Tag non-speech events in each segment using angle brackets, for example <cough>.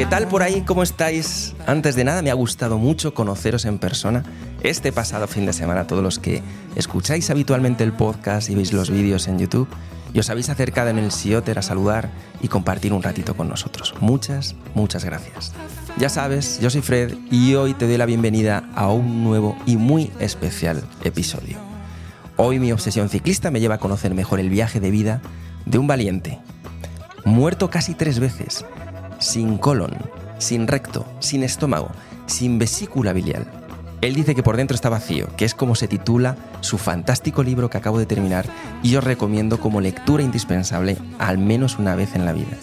¿Qué tal por ahí? ¿Cómo estáis? Antes de nada, me ha gustado mucho conoceros en persona este pasado fin de semana. Todos los que escucháis habitualmente el podcast y veis los vídeos en YouTube y os habéis acercado en el Sioter a saludar y compartir un ratito con nosotros. Muchas, muchas gracias. Ya sabes, yo soy Fred y hoy te doy la bienvenida a un nuevo y muy especial episodio. Hoy mi obsesión ciclista me lleva a conocer mejor el viaje de vida de un valiente, muerto casi tres veces, sin colon, sin recto, sin estómago, sin vesícula biliar. Él dice que por dentro está vacío, que es como se titula su fantástico libro que acabo de terminar y os recomiendo como lectura indispensable al menos una vez en la vida.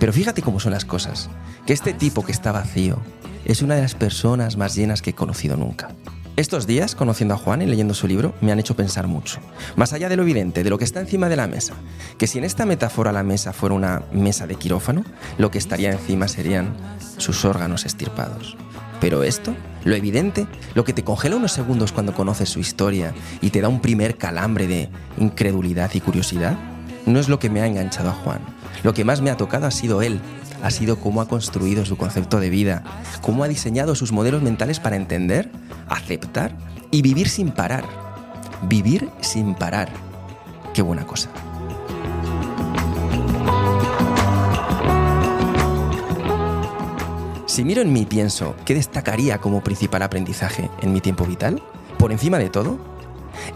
Pero fíjate cómo son las cosas, que este tipo que está vacío es una de las personas más llenas que he conocido nunca. Estos días, conociendo a Juan y leyendo su libro, me han hecho pensar mucho. Más allá de lo evidente, de lo que está encima de la mesa. Que si en esta metáfora la mesa fuera una mesa de quirófano, lo que estaría encima serían sus órganos estirpados. Pero esto, lo evidente, lo que te congela unos segundos cuando conoces su historia y te da un primer calambre de incredulidad y curiosidad, no es lo que me ha enganchado a Juan. Lo que más me ha tocado ha sido él, ha sido cómo ha construido su concepto de vida, cómo ha diseñado sus modelos mentales para entender, aceptar y vivir sin parar. Vivir sin parar. Qué buena cosa. Si miro en mí pienso, ¿qué destacaría como principal aprendizaje en mi tiempo vital? Por encima de todo,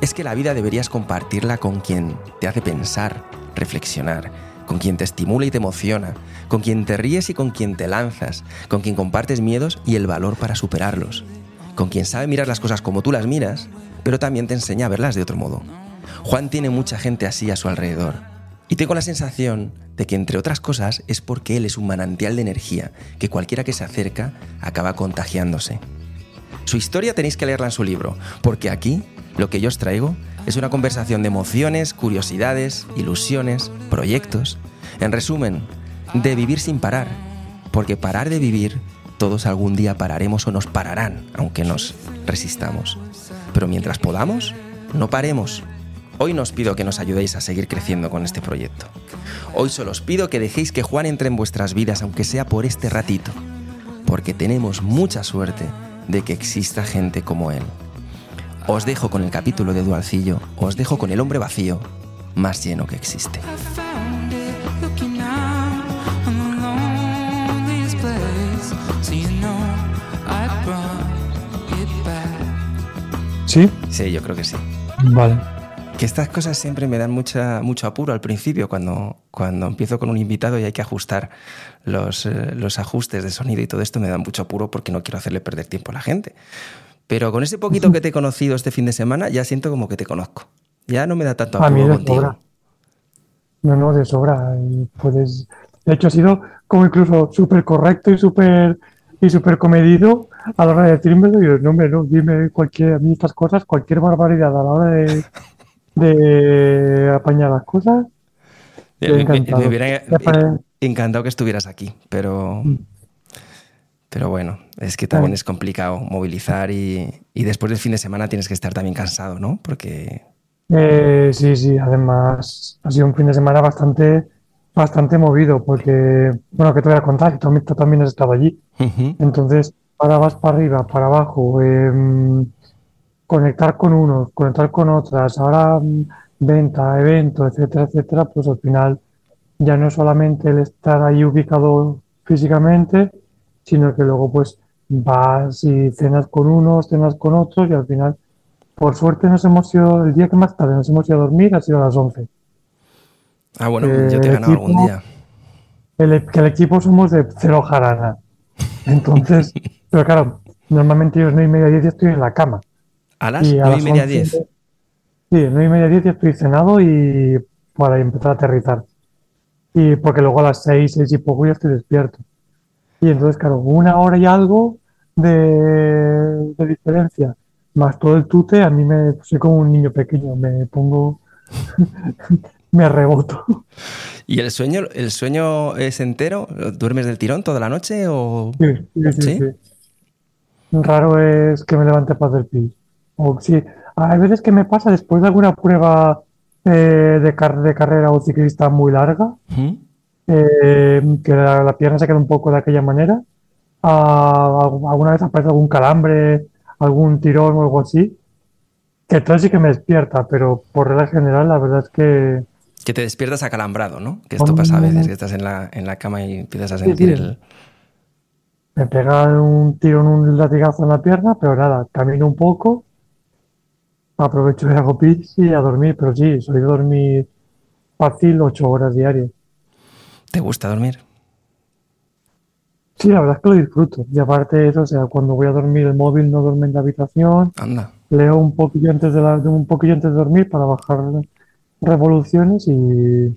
es que la vida deberías compartirla con quien te hace pensar, reflexionar, con quien te estimula y te emociona, con quien te ríes y con quien te lanzas, con quien compartes miedos y el valor para superarlos, con quien sabe mirar las cosas como tú las miras, pero también te enseña a verlas de otro modo. Juan tiene mucha gente así a su alrededor. Y tengo la sensación de que, entre otras cosas, es porque él es un manantial de energía que cualquiera que se acerca acaba contagiándose. Su historia tenéis que leerla en su libro, porque aquí lo que yo os traigo es una conversación de emociones, curiosidades, ilusiones, proyectos. En resumen, de vivir sin parar. Porque parar de vivir, todos algún día pararemos o nos pararán, aunque nos resistamos. Pero mientras podamos, no paremos. Hoy nos pido que nos ayudéis a seguir creciendo con este proyecto. Hoy solo os pido que dejéis que Juan entre en vuestras vidas, aunque sea por este ratito. Porque tenemos mucha suerte de que exista gente como él. Os dejo con el capítulo de Dualcillo, os dejo con el hombre vacío más lleno que existe. ¿Sí? Sí, yo creo que sí. Vale. Que estas cosas siempre me dan mucha, mucho apuro al principio, cuando, cuando empiezo con un invitado y hay que ajustar los, eh, los ajustes de sonido y todo esto, me da mucho apuro porque no quiero hacerle perder tiempo a la gente. Pero con ese poquito que te he conocido este fin de semana, ya siento como que te conozco. Ya no me da tanto A mí apuro de contigo. sobra. No, no, de sobra. Y puedes... De hecho, ha sido como incluso súper correcto y súper y súper comedido a la hora de decirme, yo, no, hombre, no, dime cualquier, a mí estas cosas, cualquier barbaridad a la hora de, de apañar las cosas. Me, me- me hubiera encantado que estuvieras aquí, pero, Mm. Pero bueno, es que también es complicado movilizar y, y después del fin de semana tienes que estar también cansado, ¿no? Porque Eh, sí, sí, además ha sido un fin de semana bastante, bastante movido porque, bueno, que te voy a contar, que tú también- has estado allí. Entonces, ahora vas para arriba, para abajo, em, conectar con unos, conectar con otras, ahora mm, venta, evento, etcétera, etcétera, pues al final ya no es solamente el estar ahí ubicado físicamente, sino que luego pues vas y cenas con unos, cenas con otros y al final, por suerte nos hemos ido, el día que más tarde nos hemos ido a dormir ha sido a las 11. Ah, bueno, Eh, yo te he ganado algún equipo- día. El, e- que el equipo somos de cero jarana. Entonces, <laughs> pero claro, normalmente yo a las 9 y media 10 ya estoy en la cama. A las Y a nueve las y media 11 diez. Sí, a las 9 y media 10 ya estoy cenado y para empezar a aterrizar. Y porque luego a las 6, 6 y poco ya estoy despierto. Y entonces, claro, una hora y algo de, de diferencia, más todo el tute, a mí me soy como un niño pequeño, me pongo, <laughs> me reboto. ¿Y el sueño, el sueño es entero? ¿Duermes del tirón toda la noche o...? Sí, sí, sí, ¿Sí? sí. Raro es que me levante para hacer pis. O sí, hay veces que me pasa después de alguna prueba eh, de, car- de carrera o ciclista muy larga, ¿Mm? Eh, que la, la pierna se queda un poco de aquella manera. Ah, algu- alguna vez aparece algún calambre, algún tirón o algo así, que entonces sí que me despierta, pero por regla general la verdad es que Que te despiertas acalambrado, ¿no? Que esto pasa a veces, que estás en la, en la cama y empiezas a sentir sí. el... me pega un tirón, un latigazo en la pierna, pero nada, camino un poco, aprovecho y hago pis y a dormir, pero sí, soy de dormir fácil ocho horas diarias. ¿Te gusta dormir? Sí, la verdad es que lo disfruto. Y aparte de eso, o sea, cuando voy a dormir el móvil no duerme en la habitación, Anda. leo un poquillo antes de la- un poquillo antes de dormir para bajar revoluciones y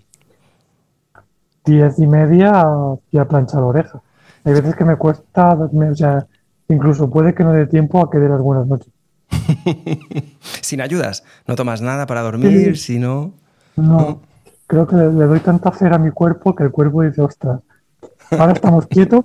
diez y media ya plancha la oreja. Hay veces que me cuesta, dormir, o sea, incluso puede que no dé tiempo a que dé las buenas noches. <laughs> Sin ayudas. No tomas nada para dormir, Sí. si no... Creo que le, le doy tanta cera a mi cuerpo que el cuerpo dice, ostras, ahora estamos quietos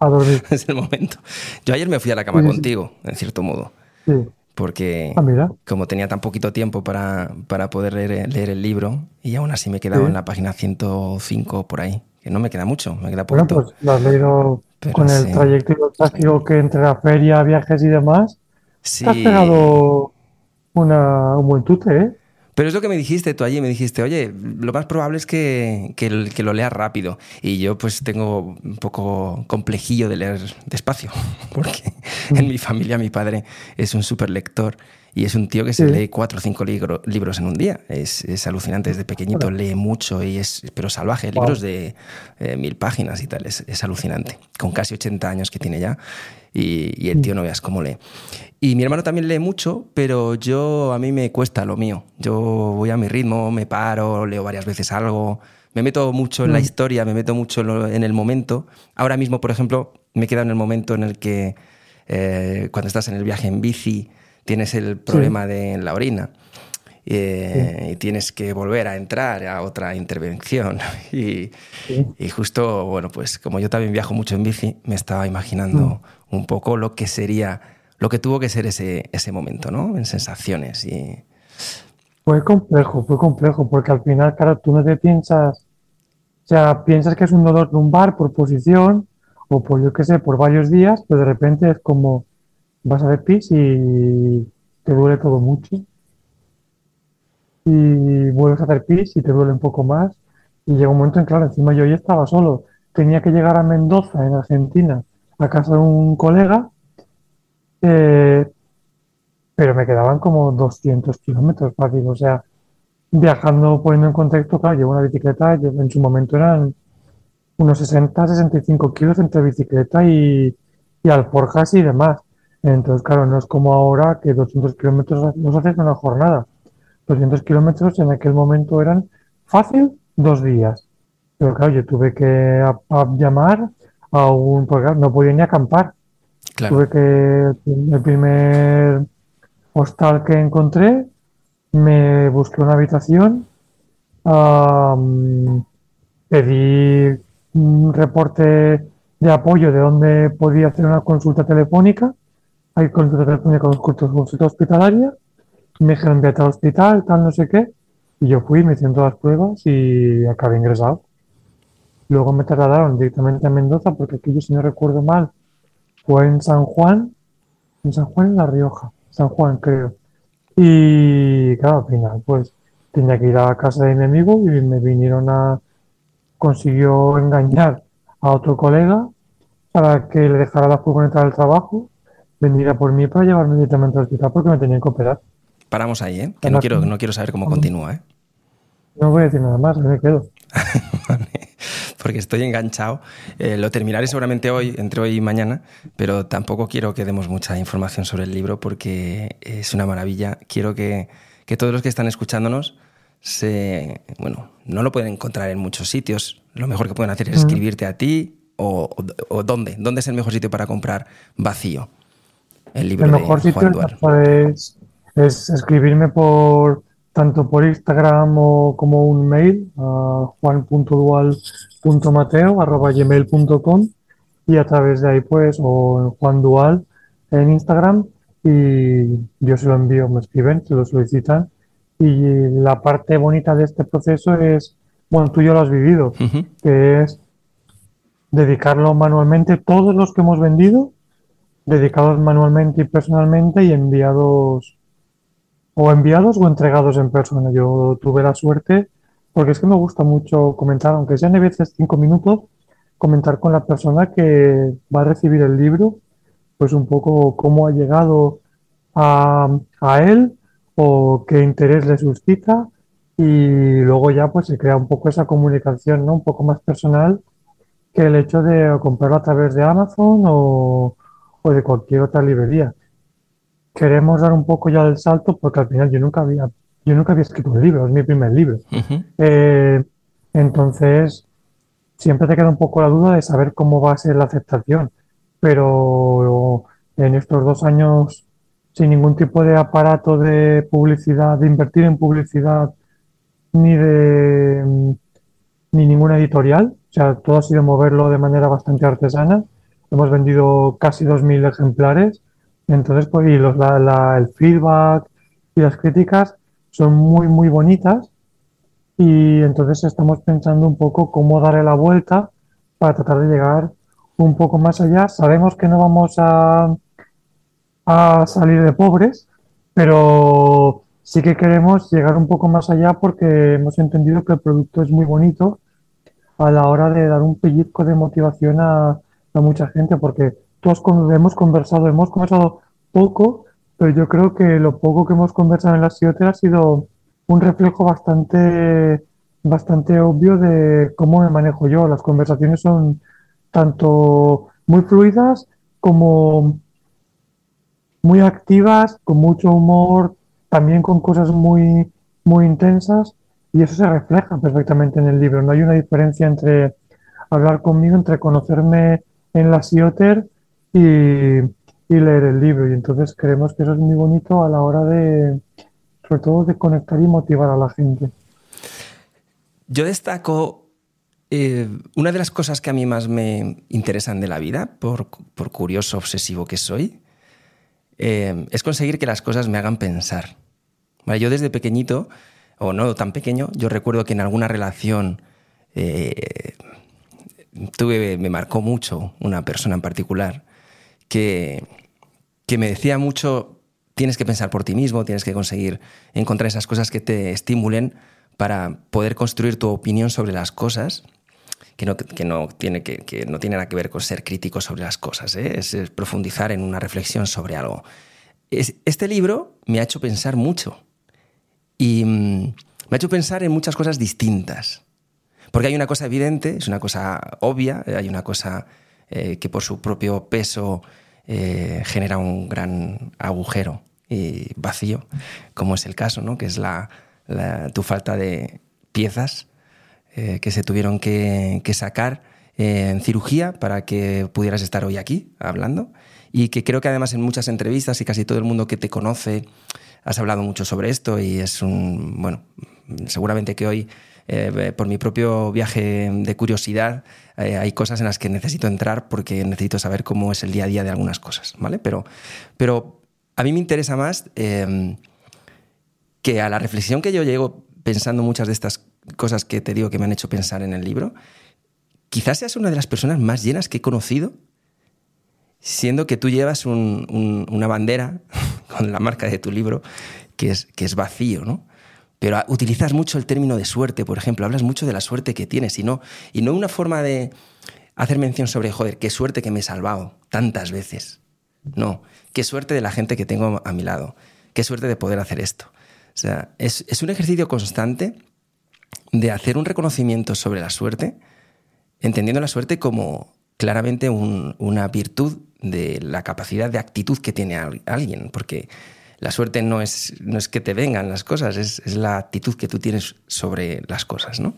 a dormir. <laughs> Es el momento. Yo ayer me fui a la cama Sí, sí, sí. contigo, en cierto modo, Sí. porque Ah, como tenía tan poquito tiempo para, para poder leer, leer el libro, y aún así me quedaba en la página 105 por ahí, que no me queda mucho, me queda Bueno, poquito. pues lo has leído Pero con el trayecto tráfico que entre la feria, viajes y demás. sí, Te has pegado una, un buen tute, ¿eh? Pero es lo que me dijiste tú allí, me dijiste, oye, lo más probable es que, que, que lo leas rápido. Y yo pues tengo un poco complejillo de leer despacio, <laughs> porque en mi familia mi padre es un super lector y es un tío que se Sí. lee cuatro o cinco libro- libros en un día. Es, es alucinante, desde pequeñito lee mucho y es, pero salvaje, Wow. libros de eh, mil páginas y tal, es, es alucinante. Con casi 80 años que tiene ya y, y el tío no veas cómo lee. Y mi hermano también lee mucho, pero yo a mí me cuesta lo mío. Yo voy a mi ritmo, me paro, leo varias veces algo, me meto mucho en la Mm. historia, me meto mucho en, el momento. Ahora mismo, por ejemplo, me queda en el momento en el que eh, cuando estás en el viaje en bici tienes el problema de la orina. eh, Y tienes que volver a entrar a otra intervención. <laughs> Y, Sí. y justo, bueno, pues como yo también viajo mucho en bici, me estaba imaginando un poco lo que sería, lo que tuvo que ser ese, ese momento, ¿no? En sensaciones y... Fue complejo, fue complejo, porque al final, claro, tú no te piensas, o sea, piensas que es un dolor lumbar por posición o por, yo qué sé, por varios días, pero de repente es como vas a ver pis y te duele todo mucho. Y vuelves a hacer pis y te duele un poco más. Y llega un momento en, claro, encima yo ya estaba solo. Tenía que llegar a Mendoza, en Argentina, a casa de un colega. eh, pero me quedaban como 200 kilómetros fácil, o sea, viajando, poniendo en contexto, claro, llevo una bicicleta, en su momento eran unos 60, 65 kilos entre bicicleta y, y alforjas y demás. Entonces, claro, no es como ahora que 200 kilómetros los haces en una jornada. 200 kilómetros en aquel momento eran fácil dos días. Pero claro, yo tuve que llamar a un, no podía ni acampar. Claro, Tuve que el primer hostal que encontré, me busqué una habitación, am, pedí un reporte de apoyo de dónde podía hacer una consulta telefónica. Hay consulta telefónica, consulta, consulta hospitalaria. Me dijeron, vete al hospital, tal, no sé qué. Y yo fui, me hicieron todas las pruebas y acabé ingresado. Luego me trasladaron directamente a Mendoza, porque aquí yo, si no recuerdo mal, fue en San Juan, en San Juan en La Rioja, San Juan creo. Y claro, al final pues tenía que ir a casa de mi amigo y me vinieron a, consiguió engañar a otro colega para que le dejara la furgoneta del trabajo, viniera por mí para llevarme directamente al hospital porque me tenían que operar. paramos ahí, ¿eh? Que no quiero, no quiero saber cómo continúa, ¿eh? No voy a decir nada más, me quedo. <laughs> Vale, porque estoy enganchado. Eh, lo terminaré seguramente hoy, entre hoy y mañana, pero tampoco quiero que demos mucha información sobre el libro porque es una maravilla. Quiero que, que todos los que están escuchándonos se, bueno, no lo pueden encontrar en muchos sitios. Lo mejor que pueden hacer es escribirte a ti o, o- o dónde. ¿Dónde es el mejor sitio para comprar Vacío? El libro El de mejor sitio Juan Duar. es, es escribirme por tanto por Instagram o como un mail a juan.dual.mateo@gmail.com y a través de ahí pues o Juan Dual en Instagram y yo se lo envío, me escriben, se lo solicitan Y la parte bonita de este proceso es, bueno, tú ya lo has vivido, que es dedicarlo manualmente, todos los que hemos vendido, dedicados manualmente y personalmente y enviados o enviados o entregados en persona. Yo tuve la suerte, porque es que me gusta mucho comentar, aunque sean a veces cinco minutos, comentar con la persona que va a recibir el libro, pues un poco cómo ha llegado a, a él o qué interés le suscita y luego ya pues se crea un poco esa comunicación, ¿no? Un poco más personal que el hecho de comprarlo a través de Amazon o, de cualquier otra librería. Queremos dar un poco ya del salto porque al final yo nunca había, yo nunca había escrito un libro, es mi primer libro. Eh, entonces, siempre te queda un poco la duda de saber cómo va a ser la aceptación. Pero en estos dos años, sin ningún tipo de aparato de publicidad, de invertir en publicidad, ni de ni ninguna editorial, o sea, todo ha sido moverlo de manera bastante artesana. Hemos vendido casi 2.000 ejemplares. Entonces, pues, y los, el feedback y las críticas son muy, muy bonitas. Y entonces estamos pensando un poco cómo darle la vuelta para tratar de llegar un poco más allá. Sabemos que no vamos a, a salir de pobres, pero sí que queremos llegar un poco más allá porque hemos entendido que el producto es muy bonito a la hora de dar un pellizco de motivación a, mucha gente, porque todos hemos conversado, hemos conversado poco, pero yo creo que lo poco que hemos conversado en la CIOTE ha sido un reflejo bastante, bastante obvio de cómo me manejo yo. Las conversaciones son tanto muy fluidas como muy activas, con mucho humor, también con cosas muy, muy intensas y eso se refleja perfectamente en el libro. No hay una diferencia entre hablar conmigo, entre conocerme en la Sioter y, leer el libro. Y entonces creemos que eso es muy bonito a la hora de, sobre todo, de conectar y motivar a la gente. Yo destaco eh, una de las cosas que a mí más me interesan de la vida, por, curioso obsesivo que soy, eh, es conseguir que las cosas me hagan pensar. yo desde pequeñito o no tan pequeño, yo recuerdo que en alguna relación eh, tuve, me marcó mucho una persona en particular que, que me decía mucho, tienes que pensar por ti mismo, tienes que conseguir encontrar esas cosas que te estimulen para poder construir tu opinión sobre las cosas, que no, que no, tiene, que, no tiene nada que ver con ser crítico sobre las cosas, ¿eh? es, profundizar en una reflexión sobre algo. este libro me ha hecho pensar mucho y mm, me ha hecho pensar en muchas cosas distintas. Porque hay una cosa evidente, es una cosa obvia, hay una cosa eh, que por su propio peso eh, genera un gran agujero y vacío, como es el caso, ¿no? que es la, tu falta de piezas eh, que se tuvieron que, sacar en cirugía para que pudieras estar hoy aquí hablando. Y que creo que además en muchas entrevistas y casi todo el mundo que te conoce has hablado mucho sobre esto y es un, bueno, seguramente que hoy, eh, por mi propio viaje de curiosidad, eh, hay cosas en las que necesito entrar porque necesito saber cómo es el día a día de algunas cosas, ¿vale? Pero, pero a mí me interesa más em, que a la reflexión que yo llego pensando muchas de estas cosas que te digo que me han hecho pensar en el libro, quizás seas una de las personas más llenas que he conocido siendo que tú llevas una bandera <laughs> con la marca de tu libro que es, que es vacío, ¿no? Pero utilizas mucho el término de suerte, por ejemplo, hablas mucho de la suerte que tienes y no, y no una forma de hacer mención sobre, joder, qué suerte que me he salvado tantas veces. No, qué suerte de la gente que tengo a mi lado, qué suerte de poder hacer esto. O sea, es, es un ejercicio constante de hacer un reconocimiento sobre la suerte, entendiendo la suerte como claramente una virtud de la capacidad de actitud que tiene alguien, porque la suerte no es, no es que te vengan las cosas, es, la actitud que tú tienes sobre las cosas, ¿no?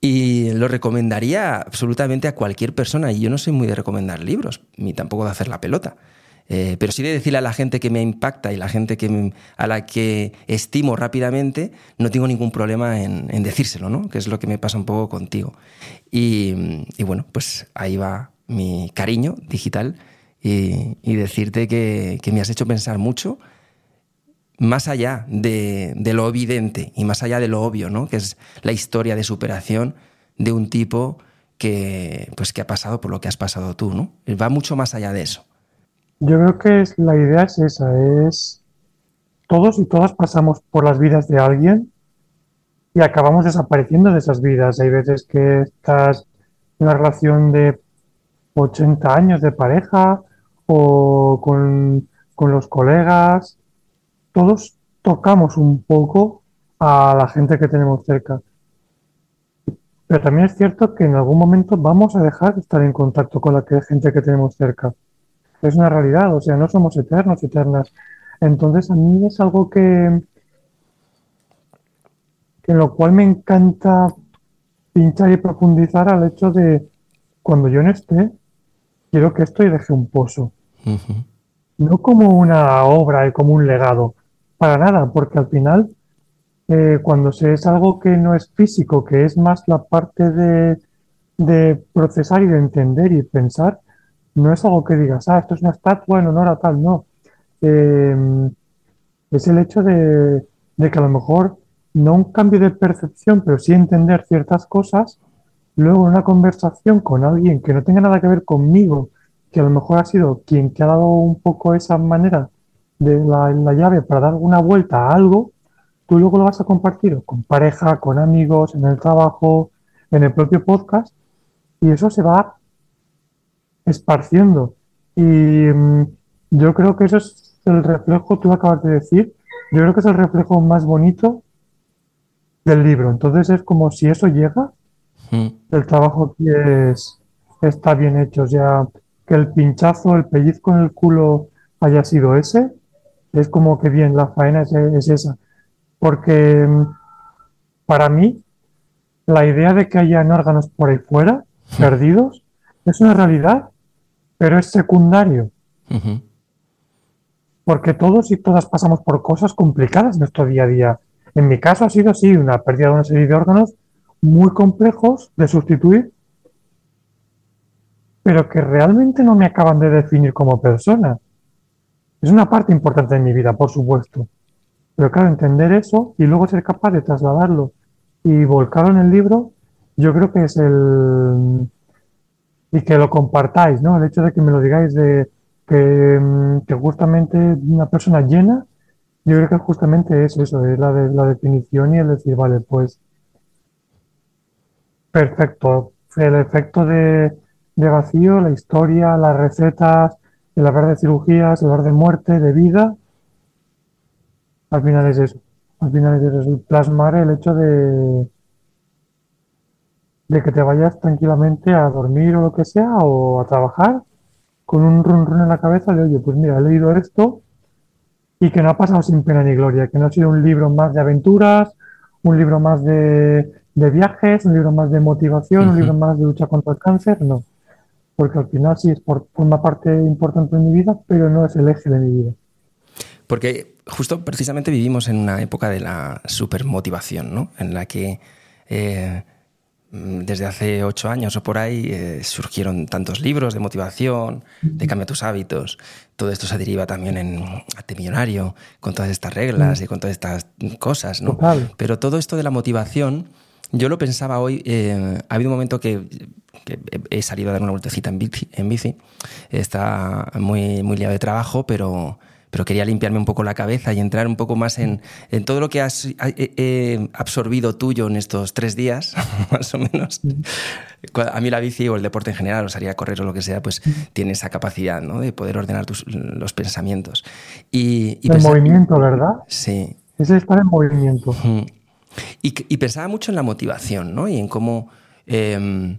Y lo recomendaría absolutamente a cualquier persona, y yo no soy muy de recomendar libros, ni tampoco de hacer la pelota. Eh, pero sí de decirle a la gente que me impacta y la gente que a la que estimo rápidamente, no tengo ningún problema en, decírselo, ¿no? Que es lo que me pasa un poco contigo. Y, y bueno, pues ahí va mi cariño digital y, decirte que, me has hecho pensar mucho, más allá de, lo evidente y más allá de lo obvio, ¿no? Que es la historia de superación de un tipo que, pues, que ha pasado por lo que has pasado tú, ¿no? Va mucho más allá de eso. Yo creo que la idea es esa, es todos y todas pasamos por las vidas de alguien y acabamos desapareciendo de esas vidas. Hay veces que estás en una relación de 80 años de pareja o con los colegas. Todos tocamos un poco a la gente que tenemos cerca. Pero también es cierto que en algún momento vamos a dejar de estar en contacto con la gente que tenemos cerca. Es una realidad, o sea, no somos eternos, eternas. Entonces a mí es algo que, en lo cual me encanta pinchar y profundizar al hecho de cuando yo no esté, quiero que esto y deje un pozo. No como una obra y como un legado, para nada, porque al final, eh, cuando se es algo que no es físico, que es más la parte de, procesar y de entender y pensar, no es algo que digas, ah, esto es una estatua en honor a tal, no. Eh, es el hecho de, de que a lo mejor no un cambio de percepción, pero sí entender ciertas cosas, luego una conversación con alguien que no tenga nada que ver conmigo, que a lo mejor ha sido quien te ha dado un poco esa manera de la, la llave para dar una vuelta a algo, tú luego lo vas a compartir con pareja, con amigos, en el trabajo, en el propio podcast, y eso se va esparciendo. Y mm, yo creo que eso es el reflejo, tú acabas de decir, yo creo que es el reflejo más bonito del libro. Entonces es como si eso llega, hmm. el trabajo que es, está bien hecho. O sea, que el pinchazo, el pellizco en el culo haya sido ese, es como que bien, la faena es, esa. Porque mm, para mí, la idea de que hayan órganos por ahí fuera, perdidos, es una realidad, pero es secundario. Porque todos y todas pasamos por cosas complicadas en nuestro día a día. En mi caso ha sido así, una pérdida de una serie de órganos muy complejos de sustituir, pero que realmente no me acaban de definir como persona. Es una parte importante de mi vida, por supuesto. Pero claro, entender eso y luego ser capaz de trasladarlo y volcarlo en el libro, yo creo que es el... y que lo compartáis, ¿no? El hecho de que me lo digáis de que, mm, justamente una persona llena yo creo que justamente es eso, es la, de, la definición y el decir, vale, pues perfecto. El efecto de, vacío, la historia, las recetas, el hablar de cirugías, el hablar de muerte, de vida, al final es eso. Al final es eso, plasmar el hecho de, de que te vayas tranquilamente a dormir o lo que sea, o a trabajar, con un run run en la cabeza de, oye, pues mira, he leído esto, y que no ha pasado sin pena ni gloria, que no ha sido un libro más de aventuras, un libro más de, viajes, un libro más de motivación, un libro más de lucha contra el cáncer, no. Porque al final sí es por, forma parte importante de mi vida, pero no es el eje de mi vida. Porque justo precisamente vivimos en una época de la supermotivación, ¿no? En la que eh, desde hace ocho años o por ahí eh, surgieron tantos libros de motivación, de cambia tus hábitos. Todo esto se deriva también en Arte Millonario, con todas estas reglas y con todas estas cosas, ¿no? Pero todo esto de la motivación, yo lo pensaba hoy, eh, ha habido un momento que, he salido a dar una vueltecita en bici, en bici. está muy, muy liado de trabajo, pero pero quería limpiarme un poco la cabeza y entrar un poco más en, todo lo que has absorbido tuyo en estos tres días, <laughs> más o menos. A mí la bici o el deporte en general, o salir a correr o lo que sea, pues tiene esa capacidad ¿no? de poder ordenar tus, los pensamientos. Y, el movimiento, ¿verdad? Sí. Es estar en movimiento. Y, pensaba mucho en la motivación, ¿no? Y en cómo em,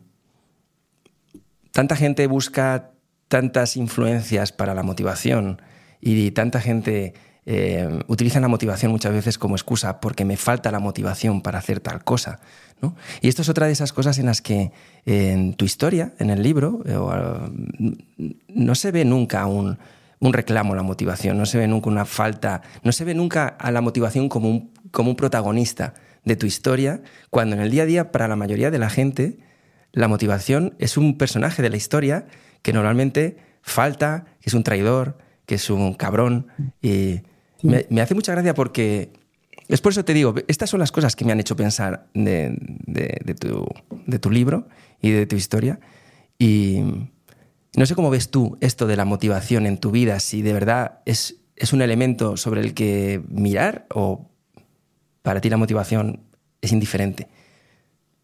tanta gente busca tantas influencias para la motivación y tanta gente eh, utiliza la motivación muchas veces como excusa porque me falta la motivación para hacer tal cosa. ¿no? Y esto es otra de esas cosas en las que en tu historia, en el libro, eh, no se ve nunca un, un, reclamo a la motivación, no se ve nunca una falta, no se ve nunca a la motivación como un, como un protagonista de tu historia, cuando en el día a día para la mayoría de la gente la motivación es un personaje de la historia que normalmente falta, que es un traidor, que es un cabrón y, Me, hace mucha gracia porque es por eso te digo, estas son las cosas que me han hecho pensar de, tu, de tu libro y de tu historia. Y no sé cómo ves tú esto de la motivación en tu vida, si de verdad es, es un elemento sobre el que mirar o para ti la motivación es indiferente.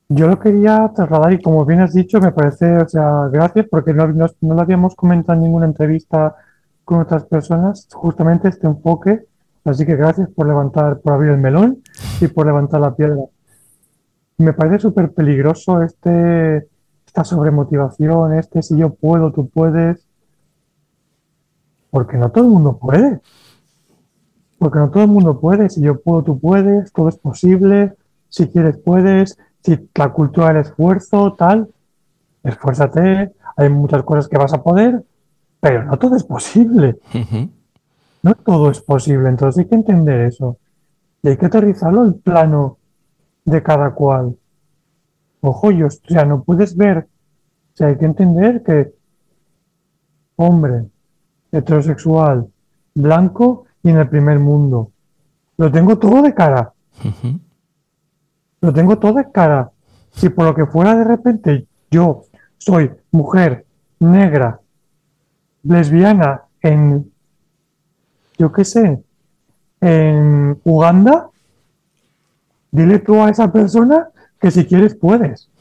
Yo lo quería trasladar y como bien has dicho, me parece, o sea, gracias porque no, no, lo habíamos comentado en ninguna entrevista con otras personas, justamente este enfoque. Así que gracias por levantar, por abrir el melón y por levantar la piedra. Me parece súper peligroso este, esta sobremotivación, este si yo puedo, tú puedes. Porque no todo el mundo puede. Porque no todo el mundo puede. Si yo puedo, tú puedes, todo es posible. Si quieres, puedes. Si la cultura del esfuerzo, tal, esfuérzate. Hay muchas cosas que vas a poder, pero no todo es posible. No todo es posible. Entonces hay que entender eso. Y hay que aterrizarlo al plano de cada cual. Ojo, yo, o sea, no puedes ver. O sea, hay que entender que hombre, heterosexual, blanco y en el primer mundo. Lo tengo todo de cara. Lo tengo todo de cara. Si por lo que fuera de repente yo soy mujer, negra, lesbiana en, yo qué sé, en Uganda, dile tú a esa persona que si quieres puedes.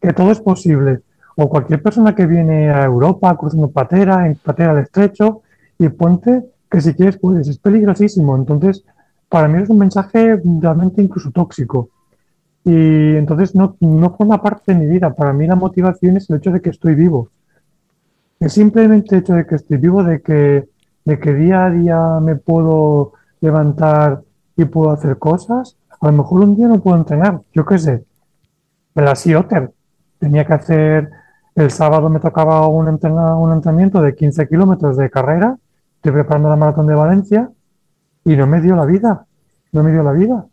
Que todo es posible. O cualquier persona que viene a Europa cruzando patera, en patera de estrecho, y ponte que si quieres puedes. Es peligrosísimo. Entonces, para mí es un mensaje realmente incluso tóxico. Y entonces no, no forma parte de mi vida. Para mí la motivación es el hecho de que estoy vivo. Es simplemente el hecho de que estoy vivo, de que, de que día a día me puedo levantar y puedo hacer cosas. A lo mejor un día no puedo entrenar, yo qué sé. La Otter. Tenía que hacer, el sábado me tocaba un entrenamiento de 15 kilómetros de carrera. Estoy preparando la maratón de Valencia y no me dio la vida. No me dio la vida.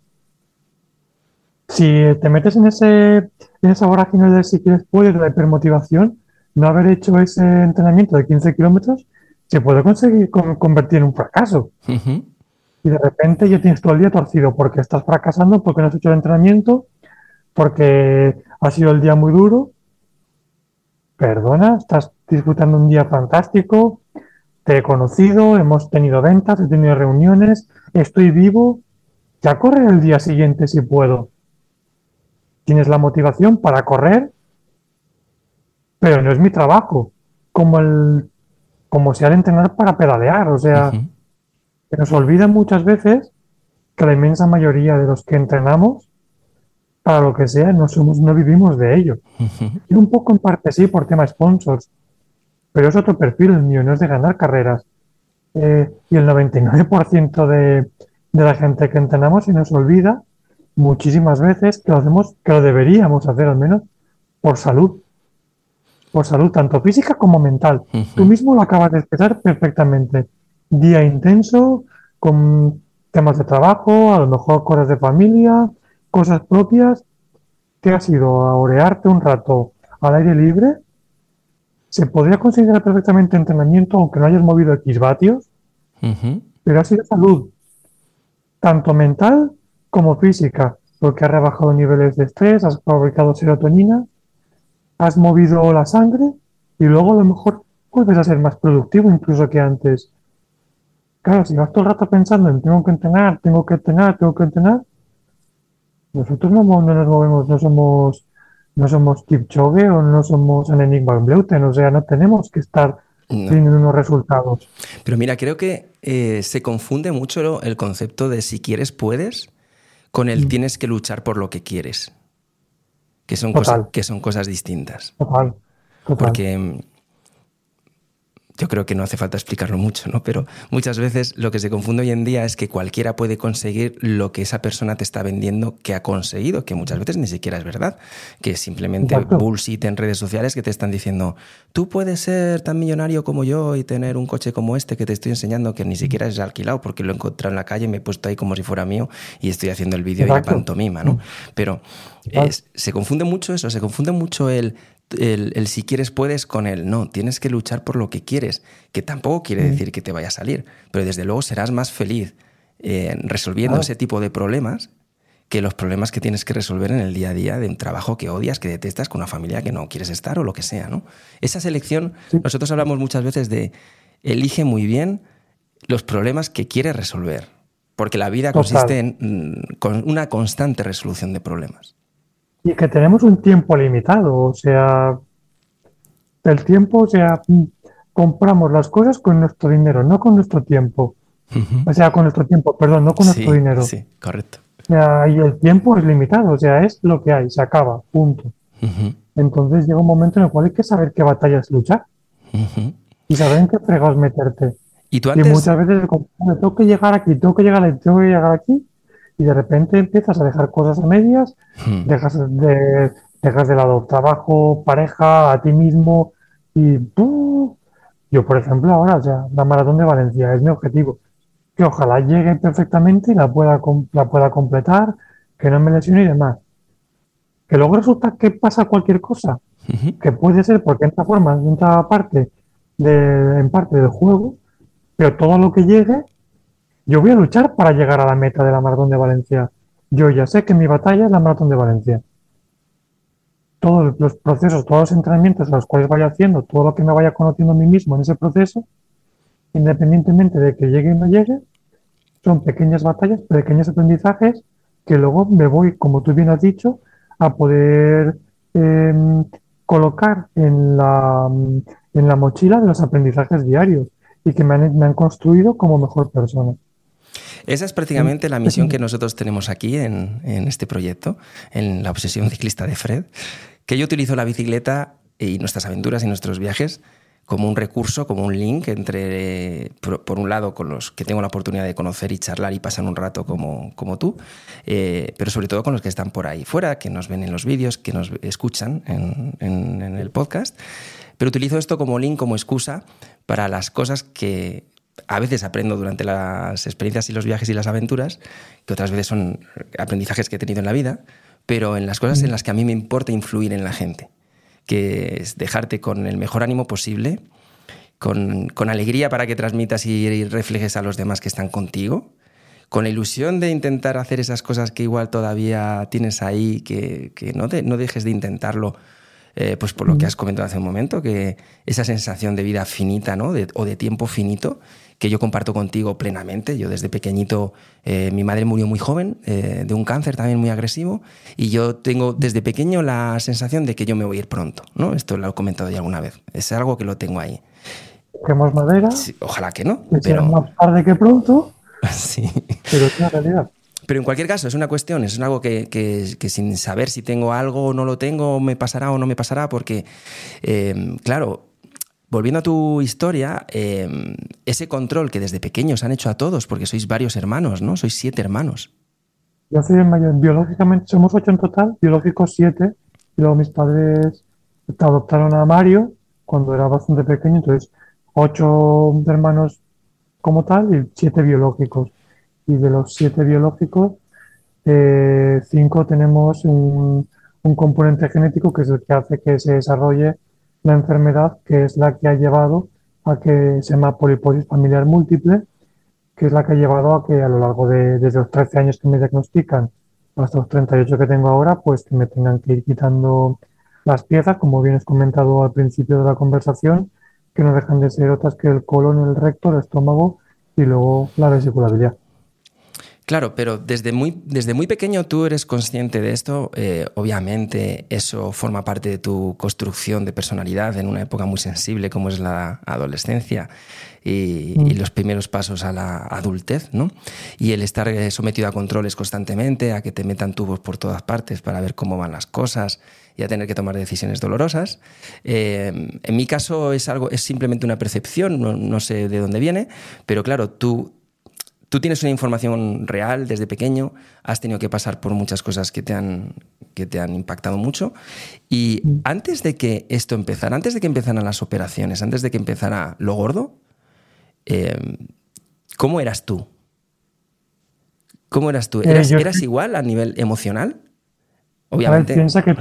Si te metes en ese en esa vorágine de si quieres puedes, de la hipermotivación, no haber hecho ese entrenamiento de 15 kilómetros se puede conseguir convertir en un fracaso. Y de repente ya tienes todo el día torcido porque estás fracasando, porque no has hecho el entrenamiento, porque ha sido el día muy duro. Perdona, estás disfrutando un día fantástico, te he conocido, hemos tenido ventas, he tenido reuniones, estoy vivo, ya correr el día siguiente si puedo. Tienes la motivación para correr pero no es mi trabajo, como el como si al entrenar para pedalear, o sea, se nos olvida muchas veces que la inmensa mayoría de los que entrenamos, para lo que sea, no somos, no vivimos de ello. Y un poco en parte sí por tema sponsors, pero es otro perfil el mío, no es de ganar carreras. Eh, y el 99% de, de la gente que entrenamos se nos olvida muchísimas veces que lo hacemos, que lo deberíamos hacer al menos por salud por salud, tanto física como mental. Tú mismo lo acabas de expresar perfectamente. Día intenso, con temas de trabajo, a lo mejor cosas de familia, cosas propias. ¿Qué ha sido? ¿A orearte un rato al aire libre? Se podría considerar perfectamente entrenamiento, aunque no hayas movido X vatios, pero ha sido salud, tanto mental como física, porque has rebajado niveles de estrés, has fabricado serotonina, has movido la sangre y luego a lo mejor vuelves a ser más productivo incluso que antes. Claro, si vas todo el rato pensando en tengo que entrenar, tengo que entrenar, tengo que entrenar, nosotros no, nos movemos, no somos no somos Kipchoge o no somos en Enigma Bleuten, o sea, no tenemos que estar teniendo unos resultados. Pero mira, creo que eh, se confunde mucho el concepto de si quieres, puedes, con el mm. tienes que luchar por lo que quieres que son, cosas, que son cosas distintas. Total. Porque mm, yo creo que no hace falta explicarlo mucho, ¿no? Pero muchas veces lo que se confunde hoy en día es que cualquiera puede conseguir lo que esa persona te está vendiendo que ha conseguido, que muchas veces ni siquiera es verdad, que simplemente bullshit en redes sociales que te están diciendo, tú puedes ser tan millonario como yo y tener un coche como este que te estoy enseñando que ni siquiera es alquilado porque lo he encontrado en la calle, me he puesto ahí como si fuera mío y estoy haciendo el vídeo y la pantomima, ¿no? Pero se confunde mucho eso, se confunde mucho el el, si quieres puedes con él. No, tienes que luchar por lo que quieres, que tampoco quiere decir que te vaya a salir, pero desde luego serás más feliz eh, resolviendo ese tipo de problemas que los problemas que tienes que resolver en el día a día de un trabajo que odias, que detestas, con una familia que no quieres estar o lo que sea. ¿no? Esa selección, nosotros hablamos muchas veces de elige muy bien los problemas que quieres resolver, porque la vida consiste en mm, con una constante resolución de problemas. Y que tenemos un tiempo limitado, o sea, el tiempo, o sea, mm, compramos las cosas con nuestro dinero, no con nuestro tiempo. O sea, con nuestro tiempo, perdón, no con nuestro dinero. Sí, correcto. O sea, y el tiempo es limitado, o sea, es lo que hay, se acaba, punto. Entonces llega un momento en el cual hay que saber qué batallas luchar y saber en qué fregados meterte. Y, tú antes... y muchas veces tengo que llegar aquí, tengo que llegar aquí, tengo que llegar aquí, y de repente empiezas a dejar cosas a medias, hmm. dejas, de, dejas de lado trabajo, pareja, a ti mismo, y yo, por ejemplo, ahora, ya la maratón de Valencia es mi objetivo. Que ojalá llegue perfectamente y la pueda, la pueda completar, que no me lesione y demás. Que luego resulta que pasa cualquier cosa, que puede ser porque entra forma, entra parte de, en parte del juego, pero todo lo que llegue yo voy a luchar para llegar a la meta de la maratón de Valencia. Yo ya sé que mi batalla es la maratón de Valencia. Todos los procesos, todos los entrenamientos a los cuales vaya haciendo, todo lo que me vaya conociendo a mí mismo en ese proceso, independientemente de que llegue o no llegue, son pequeñas batallas, pequeños aprendizajes que luego me voy, como tú bien has dicho, a poder em, colocar en la, en la mochila de los aprendizajes diarios y que me han construido como mejor persona. Esa es prácticamente la misión que nosotros tenemos aquí en, este proyecto, en la obsesión ciclista de Fred, que yo utilizo la bicicleta y nuestras aventuras y nuestros viajes como un recurso, como un link entre, por, un lado, con los que tengo la oportunidad de conocer y charlar y pasar un rato como, tú, eh, pero sobre todo con los que están por ahí fuera, que nos ven en los vídeos, que nos escuchan en el podcast. Pero utilizo esto como link, como excusa para las cosas que a veces aprendo durante las experiencias y los viajes y las aventuras, que otras veces son aprendizajes que he tenido en la vida, pero en las cosas en las que a mí me importa influir en la gente, que es dejarte con el mejor ánimo posible, con, alegría para que transmitas y reflejes a los demás que están contigo, con la ilusión de intentar hacer esas cosas que igual todavía tienes ahí, que, no dejes de intentarlo eh, pues por lo que has comentado hace un momento, que esa sensación de vida finita ¿no? o de tiempo finito que yo comparto contigo plenamente. Yo desde pequeñito, eh, mi madre murió muy joven eh, de un cáncer también muy agresivo y yo tengo desde pequeño la sensación de que yo me voy a ir pronto. ¿no? Esto lo he comentado ya alguna vez. Es algo que lo tengo ahí. ¿Quemos madera? ojalá que no. pero más tarde que pronto. <laughs> sí. Pero es una realidad. Pero en cualquier caso, es una cuestión, es algo que, sin saber si tengo algo o no lo tengo, me pasará o no me pasará, porque, eh, claro, volviendo a tu historia, eh, ese control que desde pequeños han hecho a todos, porque sois varios hermanos, ¿no? Sois siete hermanos. Yo soy el mayor. Biológicamente somos ocho en total, biológicos siete. Y luego mis padres adoptaron a Mario cuando era bastante pequeño, entonces ocho hermanos como tal y siete biológicos y de los siete biológicos, eh, cinco tenemos un, componente genético que es el que hace que se desarrolle la enfermedad, que es la que ha llevado a que se llama poliposis familiar múltiple, que es la que ha llevado a que a lo largo de desde los 13 años que me diagnostican hasta los 38 que tengo ahora, pues que me tengan que ir quitando las piezas, como bien has comentado al principio de la conversación, que no dejan de ser otras que el colon, el recto, el estómago y luego la vesiculabilidad. Claro, pero desde muy, desde muy pequeño tú eres consciente de esto. Eh, obviamente eso forma parte de tu construcción de personalidad en una época muy sensible como es la adolescencia y, mm. los primeros pasos a la adultez, ¿no? Y el estar eh, sometido a controles constantemente, a que te metan tubos por todas partes para ver cómo van las cosas y a tener que tomar decisiones dolorosas. Eh, en mi caso es algo, es simplemente una percepción, no sé de dónde viene, pero claro, tú tú tienes una información real desde pequeño, has tenido que pasar por muchas cosas que te han, que te han impactado mucho. Y antes de que esto empezara, antes de que empezaran las operaciones, antes de que empezara lo gordo, em, ¿cómo eras tú? ¿Cómo eras tú? Eh, ¿Eras, igual a nivel emocional? Obviamente. piensa que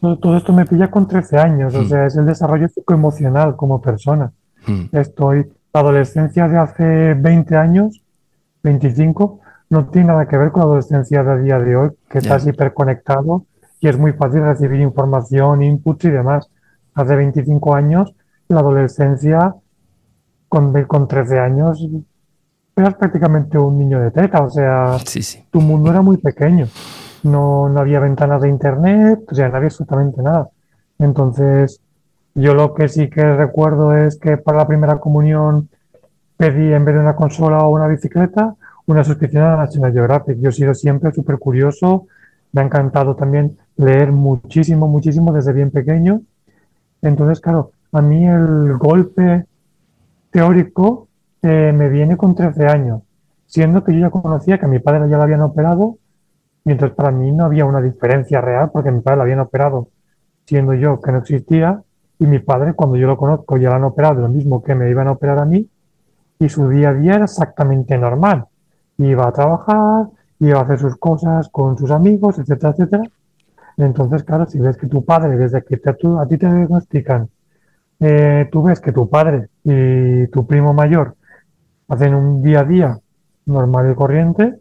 todo esto me pilla con 13 años, o mm. sea, es el desarrollo psicoemocional como persona. Mm. Estoy, la adolescencia de hace 20 años, 25, no tiene nada que ver con la adolescencia de día de hoy, que estás hiperconectado y es muy fácil recibir información, inputs y demás. Hace 25 años, la adolescencia, con, con 13 años, eras prácticamente un niño de teta, o sea, tu mundo era muy pequeño. No, no había ventanas de internet, o sea, no había absolutamente nada. Entonces, yo lo que sí que recuerdo es que para la primera comunión pedí, en vez de una consola o una bicicleta, una suscripción a National Geographic. Yo he sido siempre súper curioso, me ha encantado también leer muchísimo, muchísimo desde bien pequeño. Entonces, claro, a mí el golpe teórico eh, me viene con 13 años, siendo que yo ya conocía que a mi padre ya lo habían operado, mientras para mí no había una diferencia real porque mi padre lo habían operado, siendo yo que no existía, y mi padre, cuando yo lo conozco, ya lo han operado, lo mismo que me iban a operar a mí, y su día a día era exactamente normal. Iba a trabajar, iba a hacer sus cosas con sus amigos, etcétera, etcétera. Entonces, claro, si ves que tu padre, desde que te, a ti te diagnostican, eh, tú ves que tu padre y tu primo mayor hacen un día a día normal y corriente,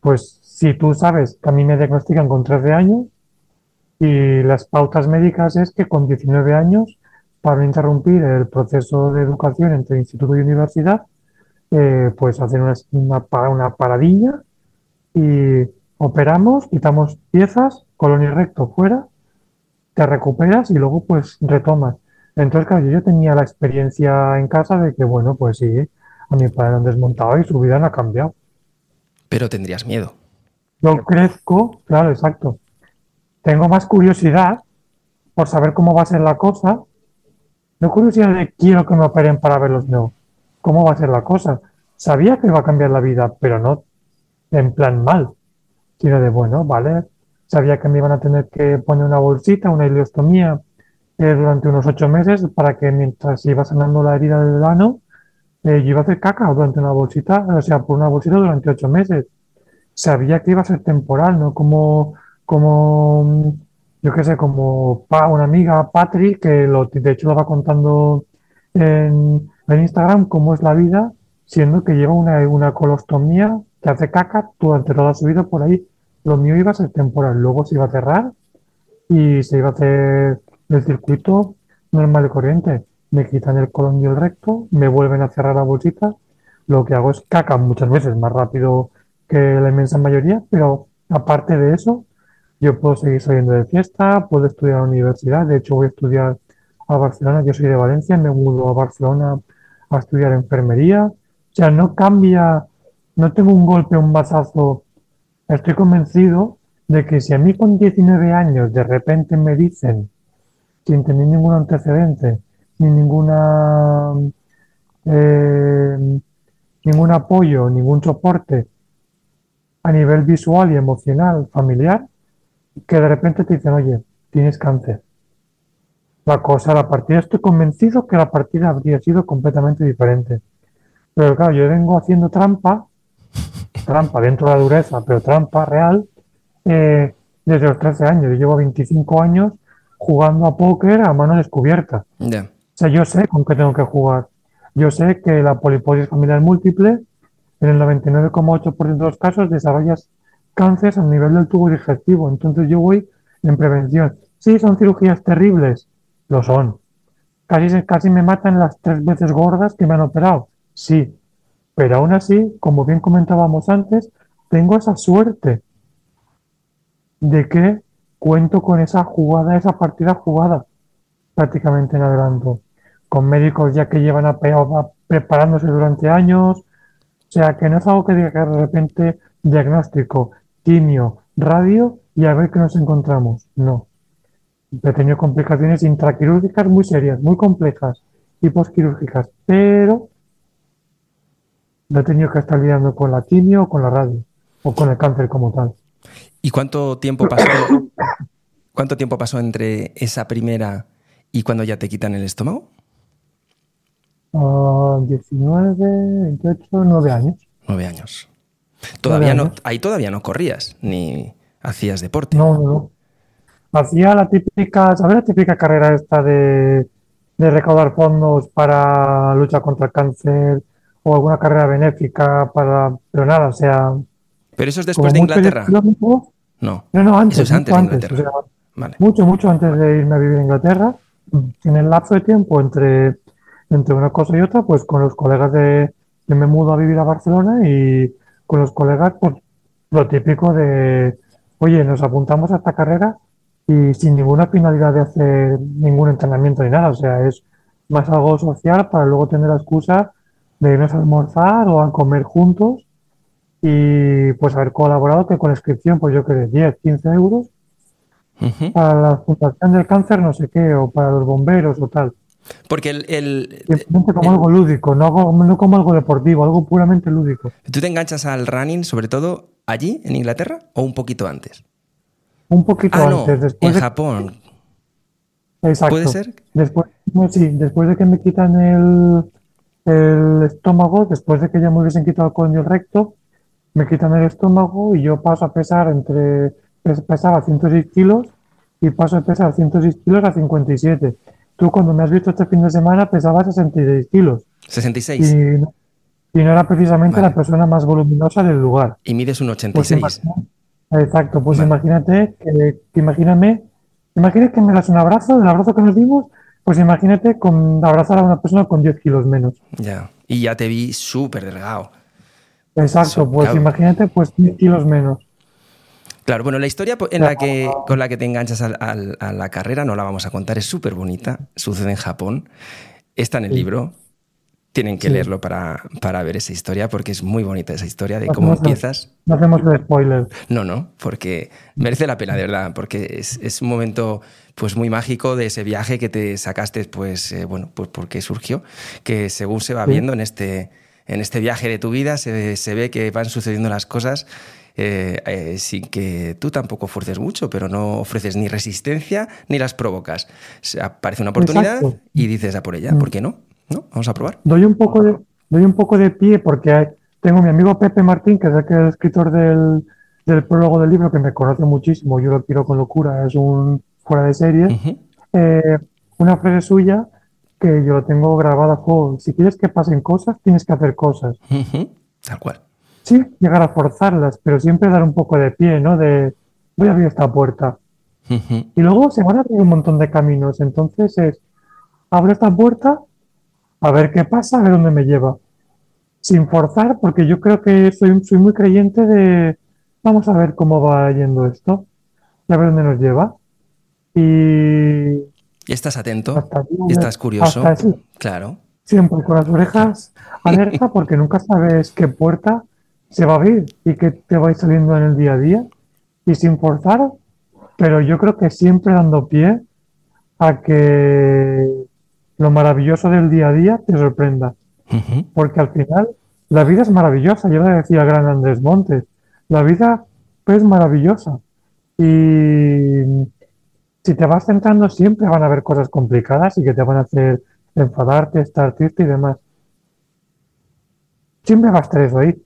pues si tú sabes que a mí me diagnostican con 13 años y las pautas médicas es que con 19 años, para interrumpir el proceso de educación entre instituto y universidad, eh, pues hacen una, una, una paradilla y operamos, quitamos piezas, colon y recto fuera, te recuperas y luego pues retomas. Entonces, claro, yo tenía la experiencia en casa de que, bueno, pues sí, a mi padre lo han desmontado y su vida no ha cambiado. Pero tendrías miedo. Yo crezco, claro, exacto. Tengo más curiosidad por saber cómo va a ser la cosa. No curiosidad de quiero que me operen para verlos, no. ¿Cómo va a ser la cosa? Sabía que iba a cambiar la vida, pero no en plan mal, sino de, bueno, vale. Sabía que me iban a tener que poner una bolsita, una ileostomía, eh, durante unos ocho meses para que mientras iba sanando la herida del ano, eh, yo iba a hacer caca durante una bolsita, o sea, por una bolsita durante ocho meses. Sabía que iba a ser temporal, ¿no? Como, como yo qué sé, como una amiga, Patri, que lo, de hecho lo va contando en, en Instagram, cómo es la vida, siendo que lleva una, una colostomía que hace caca durante toda su vida por ahí. Lo mío iba a ser temporal, luego se iba a cerrar y se iba a hacer el circuito normal y corriente. Me quitan el colon y el recto, me vuelven a cerrar la bolsita. Lo que hago es caca muchas veces más rápido que la inmensa mayoría, pero aparte de eso, yo puedo seguir saliendo de fiesta, puedo estudiar en la universidad. De hecho, voy a estudiar a Barcelona. Yo soy de Valencia, me mudo a Barcelona a estudiar enfermería. O sea, no cambia, no tengo un golpe, un masazo. Estoy convencido de que si a mí con 19 años de repente me dicen sin tener ningún antecedente, ni ninguna eh, ningún apoyo, ningún soporte a nivel visual y emocional, familiar, que de repente te dicen, oye, tienes cáncer. La cosa, la partida, estoy convencido que la partida habría sido completamente diferente. Pero claro, yo vengo haciendo trampa, <laughs> trampa dentro de la dureza, pero trampa real, eh, desde los 13 años. Yo llevo 25 años jugando a póker a mano descubierta. O sea, yo sé con qué tengo que jugar. Yo sé que la poliposis familiar múltiple, en el 99,8% de los casos, desarrollas cáncer a nivel del tubo digestivo. Entonces yo voy en prevención. Sí, son cirugías terribles. Lo son. Casi, casi me matan las tres veces gordas que me han operado. Sí. Pero aún así, como bien comentábamos antes, tengo esa suerte de que cuento con esa jugada, esa partida jugada prácticamente en adelanto, con médicos ya que llevan a, preparándose durante años, o sea que no es algo que diga que de repente diagnóstico, quimio, radio y a ver qué nos encontramos, no. He tenido complicaciones intraquirúrgicas muy serias, muy complejas y posquirúrgicas, pero no he tenido que estar lidiando con la quimio o con la radio o con el cáncer como tal. ¿Y cuánto tiempo pasó? <coughs> ¿Cuánto tiempo pasó entre esa primera y cuando ya te quitan el estómago? 19, 28, 9 años. 9 años. Todavía no, ahí todavía no corrías ni hacías deporte. No, no, no. hacía la típica, ¿sabes la típica carrera esta de, de recaudar fondos para lucha contra el cáncer o alguna carrera benéfica para, pero nada, o sea, ¿Pero eso es después de Inglaterra? No. No, no, antes, Eso es antes de antes, o Inglaterra. sea, Vale. mucho, mucho antes de irme a vivir a Inglaterra, en el lapso de tiempo entre, entre una cosa y otra, pues con los colegas de, yo me mudo a vivir a Barcelona y con los colegas, pues lo típico de, oye, nos apuntamos a esta carrera y sin ninguna finalidad de hacer ningún entrenamiento ni nada, o sea, es más algo social para luego tener la excusa de irnos a almorzar o a comer juntos y pues haber colaborado que con inscripción, pues yo creo, 10, 15 euros para la Fundación del Cáncer, no sé qué, o para los bomberos o tal. Porque el, el- como algo lúdico, no, algo- no como algo deportivo, algo puramente lúdico. ¿Tú te enganchas al running, sobre todo allí, en Inglaterra, o un poquito antes? Un poquito Ah, no, antes, en después de, Japón. exacto. ¿Puede ser? Después, no, sí, después de que me quitan el, el estómago, después de que ya me hubiesen quitado el colon recto, me quitan el estómago y yo paso a pesar entre, pes- pesaba 106 kilos y paso de pesar 106 kilos a 57. Tú cuando me has visto este fin de semana pesabas 66 kilos. 66. y, y no era precisamente Vale. la persona más voluminosa del lugar. Y mides un Pues 86. imagina- exacto, pues Vale. imagínate que, que imagíname, imagínate que me das un abrazo, el abrazo que nos dimos, pues imagínate con abrazar a una persona con 10 kilos menos. Ya. Y ya te vi súper delgado. Exacto, pues claro. imagínate pues 10 kilos menos. Claro, bueno, la historia en la que, con la que te enganchas al- al- a la carrera no la vamos a contar, es súper bonita, sucede en Japón, está en el Sí. libro, tienen que Sí. leerlo para, para ver esa historia porque es muy bonita esa historia de No cómo el- empiezas. No hacemos el spoiler. No, no, porque merece la pena, de verdad, porque es, es un momento pues muy mágico de ese viaje que te sacaste, pues, eh, bueno, pues porque surgió, que según se va Sí. viendo en este, en este viaje de tu vida, se, se ve que van sucediendo las cosas eh, eh, sin que tú tampoco fuerces mucho, pero no ofreces ni resistencia ni las provocas. Se aparece una oportunidad Exacto. y dices a por ella, Mm. ¿por qué no? ¿No? Vamos a probar. Doy un poco de, doy un poco de pie porque tengo mi amigo Pepe Martín, que es el, que es el escritor del, del prólogo del libro, que me conoce muchísimo, yo lo quiero con locura, es un fuera de serie. Eh, una frase suya que yo lo tengo grabada a. Si quieres que pasen cosas, tienes que hacer cosas. Tal cual. Sí, llegar a forzarlas, pero siempre dar un poco de pie, ¿no? De voy a abrir esta puerta. Y luego se van a abrir un montón de caminos. Entonces es, abro esta puerta, a ver qué pasa, a ver dónde me lleva. Sin forzar, porque yo creo que soy, soy muy creyente de, vamos a ver cómo va yendo esto, y a ver dónde nos lleva. Y Y estás atento, hasta y estás curioso. hasta. Claro. Siempre con las orejas <laughs> alerta porque nunca sabes qué puerta se va a abrir y qué te va a ir saliendo en el día a día y sin forzar, pero yo creo que siempre dando pie a que lo maravilloso del día a día te sorprenda, porque al final la vida es maravillosa, yo le decía gran Andrés Montes, la vida es maravillosa y si te vas centrando siempre van a haber cosas complicadas y que te van a hacer enfadarte, estar triste y demás. Siempre va a estar eso ahí.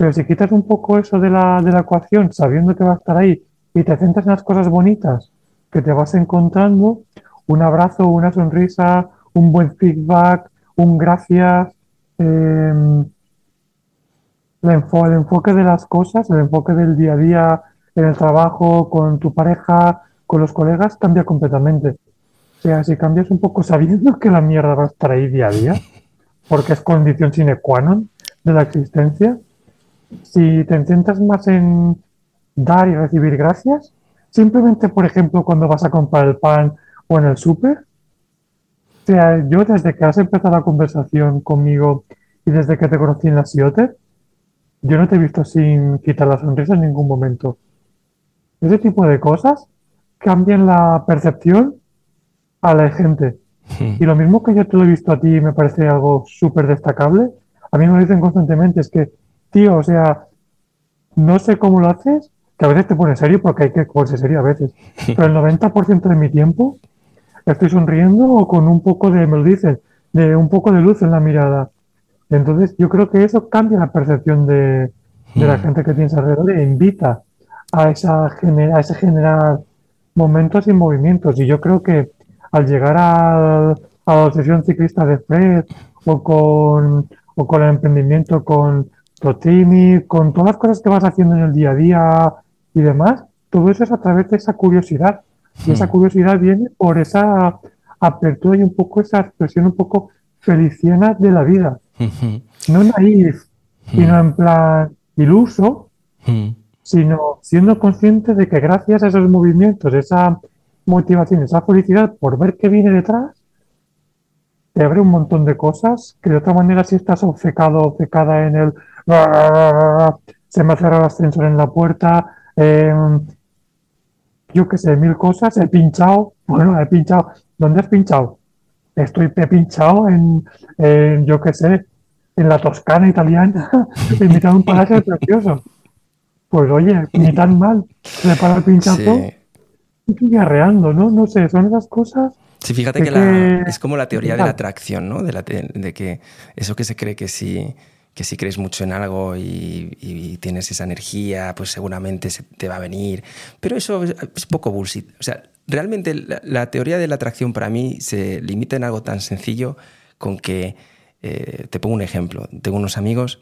Pero si quitas un poco eso de la, de la ecuación, sabiendo que va a estar ahí, y te centras en las cosas bonitas que te vas encontrando, un abrazo, una sonrisa, un buen feedback, un gracias, em, el el enfoque de las cosas, el enfoque del día a día en el trabajo, con tu pareja, con los colegas, cambia completamente. O sea, si cambias un poco sabiendo que la mierda va a estar ahí día a día, porque es condición sine qua non de la existencia, si te centras más en dar y recibir gracias, simplemente, por ejemplo, cuando vas a comprar el pan o en el súper, o sea, yo desde que has empezado la conversación conmigo y desde que te conocí en la Sioter, yo no te he visto sin quitar la sonrisa en ningún momento. Ese tipo de cosas cambian la percepción a la gente. Y lo mismo que yo te lo he visto a ti y me parece algo súper destacable, a mí me lo dicen constantemente, es que, tío, o sea, no sé cómo lo haces, que a veces te pones serio porque hay que ponerse serio a veces, <laughs> pero el 90% de mi tiempo estoy sonriendo o con un poco de, me lo dicen, de un poco de luz en la mirada. Entonces yo creo que eso cambia la percepción de, de la Mm. gente que tienes alrededor e invita a, esa, gener- a ese generar momentos y movimientos. Y yo creo que al llegar a, a la sesión ciclista de Fred o con, o con el emprendimiento con Protimi, con todas las cosas que vas haciendo en el día a día y demás, todo eso es a través de esa curiosidad. Y esa hmm. curiosidad viene por esa apertura y un poco esa expresión un poco feliciana de la vida. No naif, sino en plan iluso, sino siendo consciente de que gracias a esos movimientos, esa motivación, esa felicidad por ver qué viene detrás, te abre un montón de cosas que de otra manera si estás obcecado, obcecada en el se me ha cerrado el ascensor en la puerta, em, yo qué sé, mil cosas, he pinchado, bueno, he pinchado, ¿dónde has pinchado? Estoy, he pinchado en, yo qué sé, en la Toscana italiana, en mitad de un palacio <laughs> precioso. Pues oye, ni tan mal, le para el pinchazo y arreando, ¿no? No sé, son esas cosas. Sí, fíjate que, es como la teoría de la atracción, ¿no? De, la de que eso que se cree que si, que si crees mucho en algo y, tienes esa energía, pues seguramente se te va a venir. Pero eso es, poco bullshit. O sea, realmente la, teoría de la atracción para mí se limita en algo tan sencillo con que, eh, te pongo un ejemplo, tengo unos amigos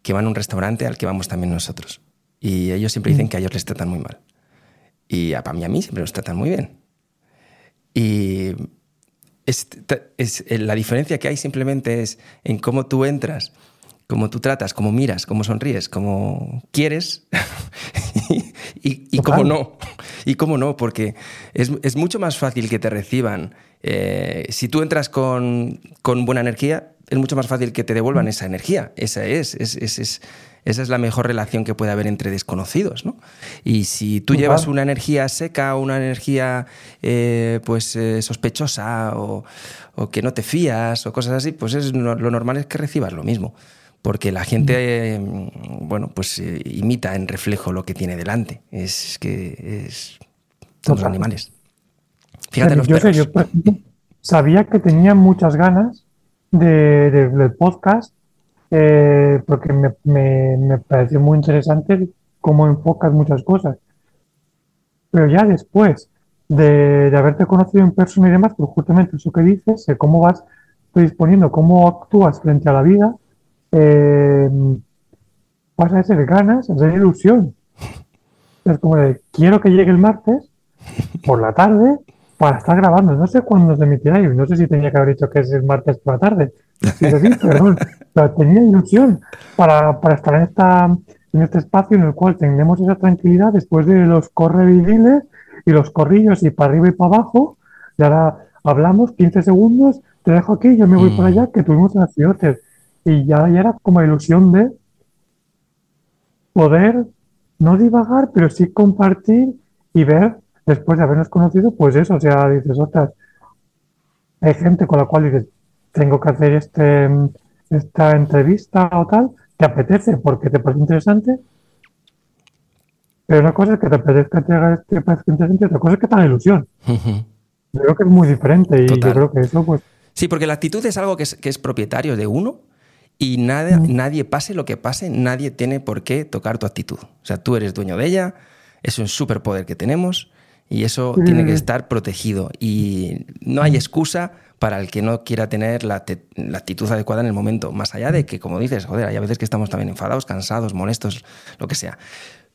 que van a un restaurante al que vamos también nosotros. Y ellos siempre dicen mm. que a ellos les tratan muy mal. Y a, mí, a mí siempre los tratan muy bien. Y es, la diferencia que hay simplemente es en cómo tú entras, cómo tú tratas, cómo miras, cómo sonríes, cómo quieres <laughs> y, cómo no. Y cómo no, porque es, mucho más fácil que te reciban. Eh, si tú entras con, con, buena energía, es mucho más fácil que te devuelvan esa energía. Esa es, es, es esa es la mejor relación que puede haber entre desconocidos, ¿no? Y si tú llevas una energía seca o una energía eh, pues eh, sospechosa o, que no te fías o cosas así, pues es, lo normal es que recibas lo mismo. Porque la gente, mm, bueno, pues eh, imita en reflejo lo que tiene delante. Es que es... Son los animales. Fíjate los yo perros. yo, sabía que tenía muchas ganas de, del podcast eh, porque me, me, pareció muy interesante cómo enfocas muchas cosas. Pero ya después de, de, haberte conocido en persona y demás, pues justamente eso que dices, cómo vas disponiendo, cómo actúas frente a la vida, eh, vas a ser ganas, a ser ilusión. Es como de, quiero que llegue el martes por la tarde para estar grabando. No sé cuándo se emitirá y no sé si tenía que haber dicho que es el martes por la tarde. perdón, pero tenía ilusión para, estar en, esta, en este espacio en el cual tenemos esa tranquilidad después de los correvidiles y los corrillos y para arriba y para abajo. Y ahora hablamos 15 segundos, te dejo aquí, yo me voy por mm. allá, que tuvimos las ciudades. Y ya, ya era como ilusión de poder no divagar, pero sí compartir y ver, después de habernos conocido, pues eso, o sea, dices, otras, hay gente con la cual dices, tengo que hacer este, esta entrevista o tal, te apetece porque te parece interesante, pero una cosa es que te apetezca te haga este parece interesante, otra cosa es que te haga ilusión. Yo creo que es muy diferente y yo creo que eso pues... Sí, porque la actitud es algo que es, que es propietario de uno y nadie, nadie, pase lo que pase, nadie tiene por qué tocar tu actitud. O sea, tú eres dueño de ella, es un superpoder que tenemos y eso tiene que estar protegido y no hay excusa para el que no quiera tener la, actitud adecuada en el momento, más allá de que, como dices, joder, hay a veces que estamos también enfadados, cansados, molestos, lo que sea.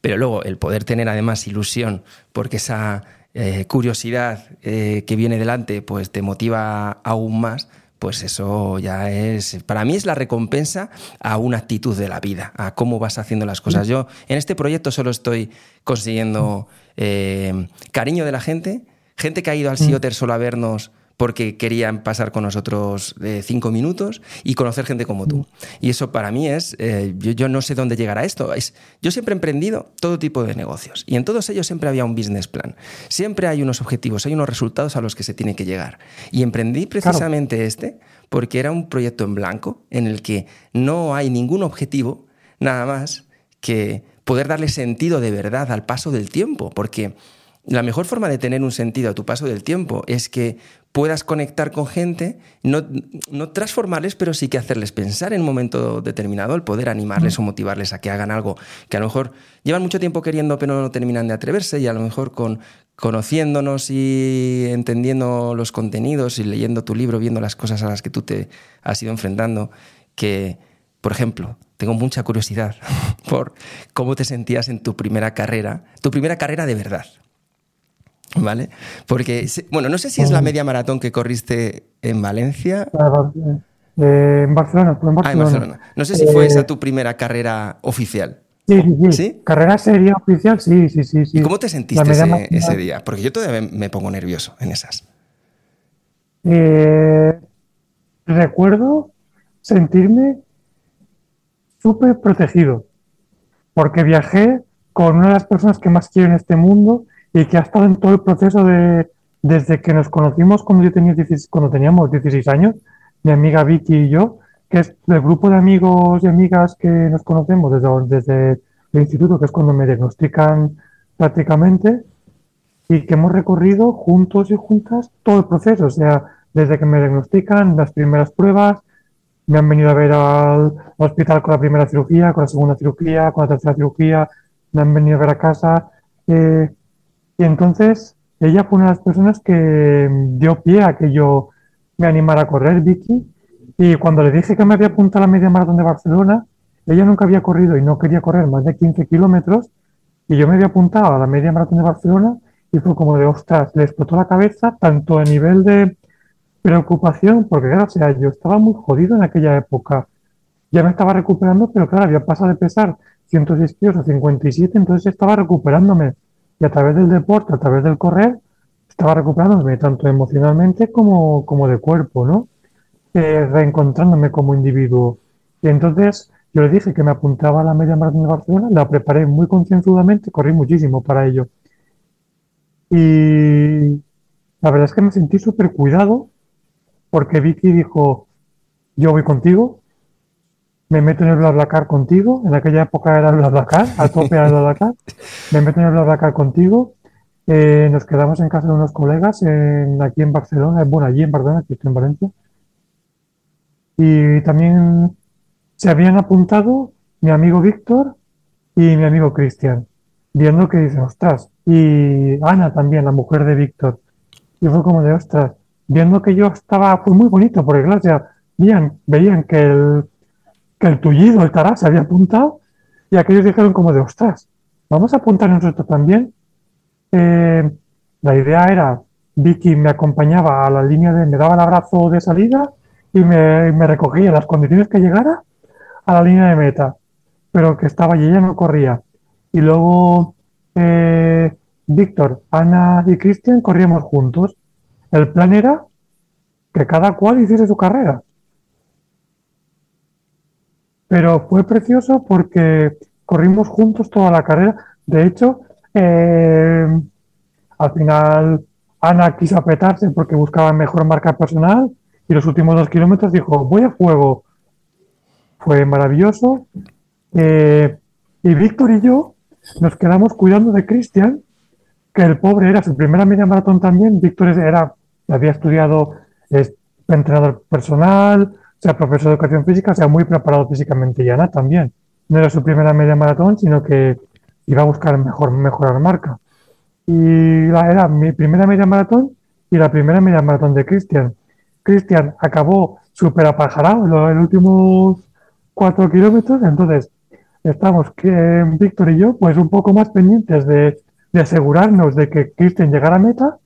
Pero luego el poder tener además ilusión, porque esa eh, curiosidad eh, que viene delante, pues te motiva aún más, pues eso ya es, para mí es la recompensa a una actitud de la vida, a cómo vas haciendo las cosas. Yo en este proyecto solo estoy consiguiendo eh, cariño de la gente, gente que ha ido al Sioter solo a vernos porque querían pasar con nosotros eh, cinco minutos y conocer gente como tú. Y eso para mí es, eh, yo, no sé dónde llegará esto. Es, yo siempre he emprendido todo tipo de negocios y en todos ellos siempre había un business plan. Siempre hay unos objetivos, hay unos resultados a los que se tiene que llegar. Y emprendí precisamente este porque era un proyecto en blanco en el que no hay ningún objetivo, nada más que poder darle sentido de verdad al paso del tiempo, porque la mejor forma de tener un sentido a tu paso del tiempo es que puedas conectar con gente, no, no, transformarles, pero sí que hacerles pensar en un momento determinado, el poder animarles o motivarles a que hagan algo que a lo mejor llevan mucho tiempo queriendo, pero no terminan de atreverse, y a lo mejor con, conociéndonos y entendiendo los contenidos y leyendo tu libro, viendo las cosas a las que tú te has ido enfrentando, que, por ejemplo, tengo mucha curiosidad <laughs> por cómo te sentías en tu primera carrera, tu primera carrera de verdad. ¿Vale? Porque, bueno, no sé si es la media maratón que corriste en Valencia. Eh, en Barcelona, en Barcelona. Ah, en Barcelona. No sé si fue esa eh, tu primera carrera oficial. Sí, sí, sí. Carrera seria oficial, sí, sí, sí. ¿Y cómo te sentiste ese, día? Porque yo todavía me pongo nervioso en esas. Eh, recuerdo sentirme súper protegido, porque viajé con una de las personas que más quiero en este mundo y que ha estado en todo el proceso de, desde que nos conocimos cuando, yo tenía cuando teníamos 16 años, mi amiga Vicky y yo, que es el grupo de amigos y amigas que nos conocemos desde, desde el instituto, que es cuando me diagnostican prácticamente, y que hemos recorrido juntos y juntas todo el proceso, o sea, desde que me diagnostican las primeras pruebas, me han venido a ver al hospital con la primera cirugía, con la segunda cirugía, con la tercera cirugía, me han venido a ver a casa. Eh, y entonces ella fue una de las personas que dio pie a que yo me animara a correr, Vicky. Y cuando le dije que me había apuntado a la media maratón de Barcelona, ella nunca había corrido y no quería correr más de 15 kilómetros. Y yo me había apuntado a la media maratón de Barcelona y fue como de, ostras, le explotó la cabeza tanto a nivel de preocupación, porque claro, o sea, yo estaba muy jodido en aquella época. Ya me estaba recuperando, pero claro, había pasado de pesar 106 kilos a 57, entonces estaba recuperándome. Y a través del deporte, a través del correr, estaba recuperándome tanto emocionalmente como, como de cuerpo, ¿no? Eh, reencontrándome como individuo. Y entonces yo le dije que me apuntaba a la media maratón de Barcelona, la preparé muy concienzudamente, corrí muchísimo para ello. Y la verdad es que me sentí súper cuidado porque Vicky dijo, yo voy contigo, me meto en el BlaBlaCar contigo, en aquella época era el BlaBlaCar, a tope era el <laughs> BlaBlaCar, me meto en el BlaBlaCar contigo, eh, nos quedamos en casa de unos colegas en, aquí en Barcelona, bueno, allí en Barcelona, aquí estoy en Valencia, y también se habían apuntado mi amigo Víctor y mi amigo Cristian, viendo que dicen, ostras, y Ana también, la mujer de Víctor, y fue como de, ostras, viendo que yo estaba, fue muy bonito, porque claro, ya veían, veían que el, el tullido, el tará, se había apuntado, y aquellos dijeron como de, ostras, vamos a apuntar nosotros también. Eh, la idea era, Vicky me acompañaba a la línea de, me daba el abrazo de salida y me, recogía las condiciones que llegara a la línea de meta, pero que estaba y ella no corría. Y luego eh, Víctor, Ana y Cristian corríamos juntos el plan era que cada cual hiciese su carrera. Pero fue precioso porque corrimos juntos toda la carrera. De hecho, eh, al final Ana quiso apretarse porque buscaba mejor marca personal y los últimos dos kilómetros dijo, voy a fuego. Fue maravilloso. Eh, y Víctor y yo nos quedamos cuidando de Cristian, que el pobre era su primera media maratón también. Víctor era había estudiado, es entrenador personal, sea profesor de educación física, sea muy preparado físicamente y Ana también. No era su primera media maratón, sino que iba a buscar mejor, mejorar marca. Y la, era mi primera media maratón y la primera media maratón de Cristian. Cristian acabó súper apajarado en los últimos cuatro kilómetros, entonces estamos que Víctor y yo pues un poco más pendientes de, de asegurarnos de que Cristian llegara a meta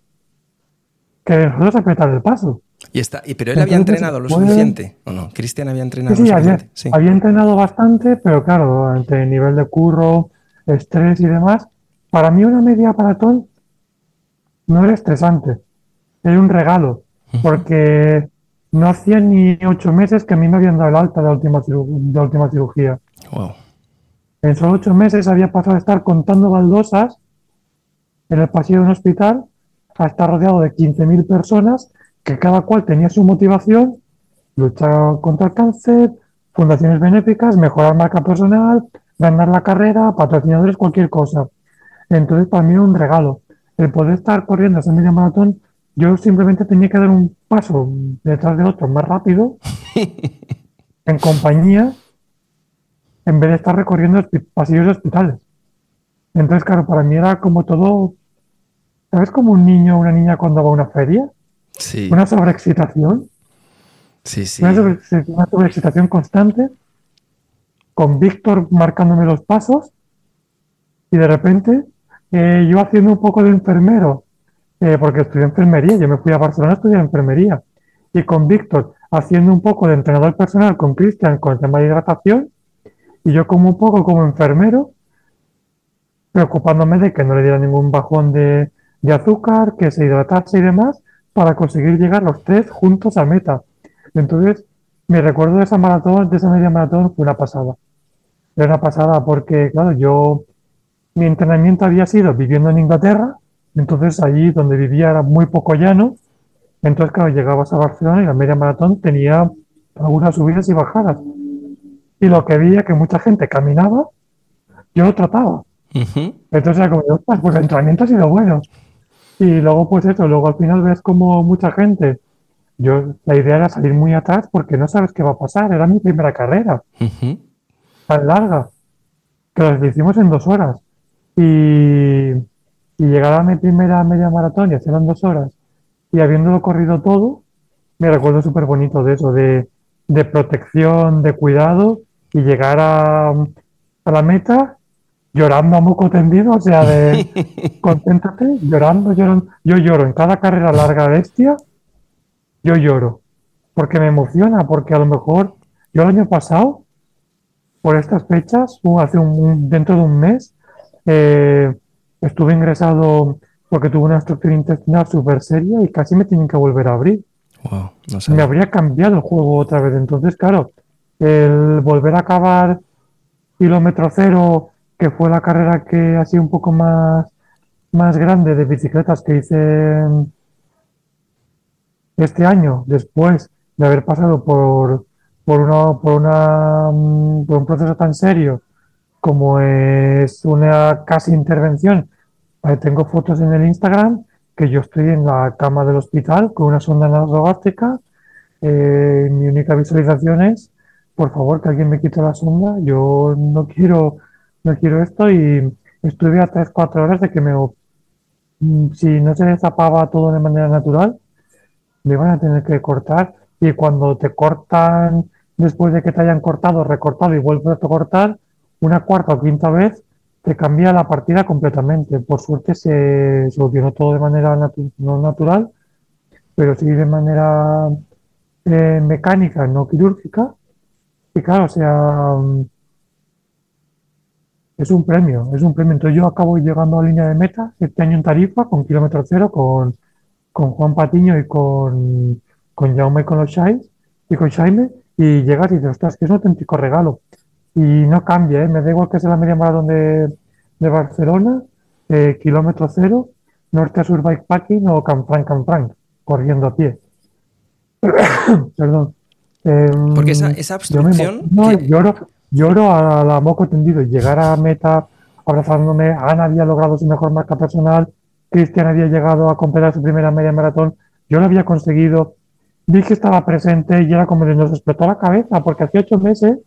que nosotros apretar el paso. Y está, y, pero él había entrenado lo suficiente, ¿o no? Cristian había entrenado sí, lo suficiente. sí. había entrenado bastante, pero claro, ante el nivel de curro, estrés y demás, para mí una media maratón no era estresante, era un regalo, porque no hacía ni ocho meses que a mí me habían dado el alta de la última, de última cirugía. Wow. En solo ocho meses había pasado de estar contando baldosas en el pasillo de un hospital a estar rodeado de 15.000 personas que cada cual tenía su motivación, luchar contra el cáncer, fundaciones benéficas, mejorar marca personal, ganar la carrera, patrocinadores, cualquier cosa. Entonces, para mí era un regalo. El poder estar corriendo ese media maratón, yo simplemente tenía que dar un paso detrás de otro más rápido, <laughs> en compañía, en vez de estar recorriendo pasillos de hospitales. Entonces, claro, para mí era como todo ¿Sabes como un niño o una niña cuando va a una feria? Sí, Una sobreexcitación. sí, sí. Una, sobre- una sobreexcitación constante, con Víctor marcándome los pasos, y de repente eh, yo haciendo un poco de enfermero, eh, porque estudié enfermería, yo me fui a Barcelona a estudiar enfermería, y con Víctor haciendo un poco de entrenador personal con Cristian con el tema de hidratación, y yo como un poco como enfermero, preocupándome de que no le diera ningún bajón de, de azúcar, que se hidratase y demás, para conseguir llegar los tres juntos a meta. Entonces, mi recuerdo de esa maratón, de esa media maratón, fue una pasada. Era una pasada porque, claro, yo, mi entrenamiento había sido viviendo en Inglaterra, entonces allí donde vivía era muy poco llano, entonces, claro, llegabas a Barcelona y la media maratón tenía algunas subidas y bajadas. Y lo que veía que mucha gente caminaba, yo lo trataba. Entonces era como, "Ostras, pues el entrenamiento ha sido bueno. Y luego, pues eso, luego al final ves como mucha gente. Yo, la idea era salir muy atrás porque no sabes qué va a pasar. Era mi primera carrera, Ujú. tan larga, que la hicimos en dos horas. Y, y llegar a mi primera media maratón y hacerlo en dos horas, y habiéndolo corrido todo, me recuerdo súper bonito de eso, de, de protección, de cuidado, y llegar a, a la meta llorando a moco tendido, o sea, de <laughs> concéntrate, llorando, llorando. Yo lloro en cada carrera larga bestia, yo lloro, porque me emociona, porque a lo mejor yo el año pasado, por estas fechas, o hace un, dentro de un mes, eh, estuve ingresado porque tuve una estructura intestinal súper seria y casi me tienen que volver a abrir Wow, no me habría cambiado el juego otra vez. Entonces, claro, el volver a acabar kilómetro cero, que fue la carrera que ha sido un poco más, más grande de bicicletas que hice este año, después de haber pasado por, por, una, por, una, mm, por un proceso tan serio como es una casi intervención. Tengo fotos en el Instagram que yo estoy en la cama del hospital con una sonda nasogástrica. Eh, mi única visualización es, por favor, que alguien me quite la sonda. Yo no quiero, no quiero esto y estuve a 3-4 horas de que me, mm, si no se destapaba todo de manera natural, me van a tener que cortar. Y cuando te cortan, después de que te hayan cortado, recortado y vuelves a cortar, una cuarta o quinta vez, te cambia la partida completamente. Por suerte se solucionó todo de manera natu- no natural, pero sí de manera eh, mecánica, no quirúrgica. Y claro, o sea, mm, es un premio, es un premio. Entonces yo acabo llegando a línea de meta este año en Tarifa con kilómetro cero, con, con Juan Patiño y con, con Jaume y con los Shais, y con Jaime, y llegas y dices, ostras, que es un auténtico regalo. Y no cambia, ¿eh? Me da igual que sea la media maratón de, de Barcelona, eh, kilómetro cero, norte a sur bikepacking o Canfranc, Canfranc, corriendo a pie. <coughs> Perdón. Em, Porque esa, esa yo me y que- lloro, lloro a la moco tendido. Llegar a meta abrazándome, Ana había logrado su mejor marca personal, Cristian había llegado a completar su primera media maratón, yo lo había conseguido, vi que estaba presente y era como de nos explotó la cabeza, porque hacía ocho meses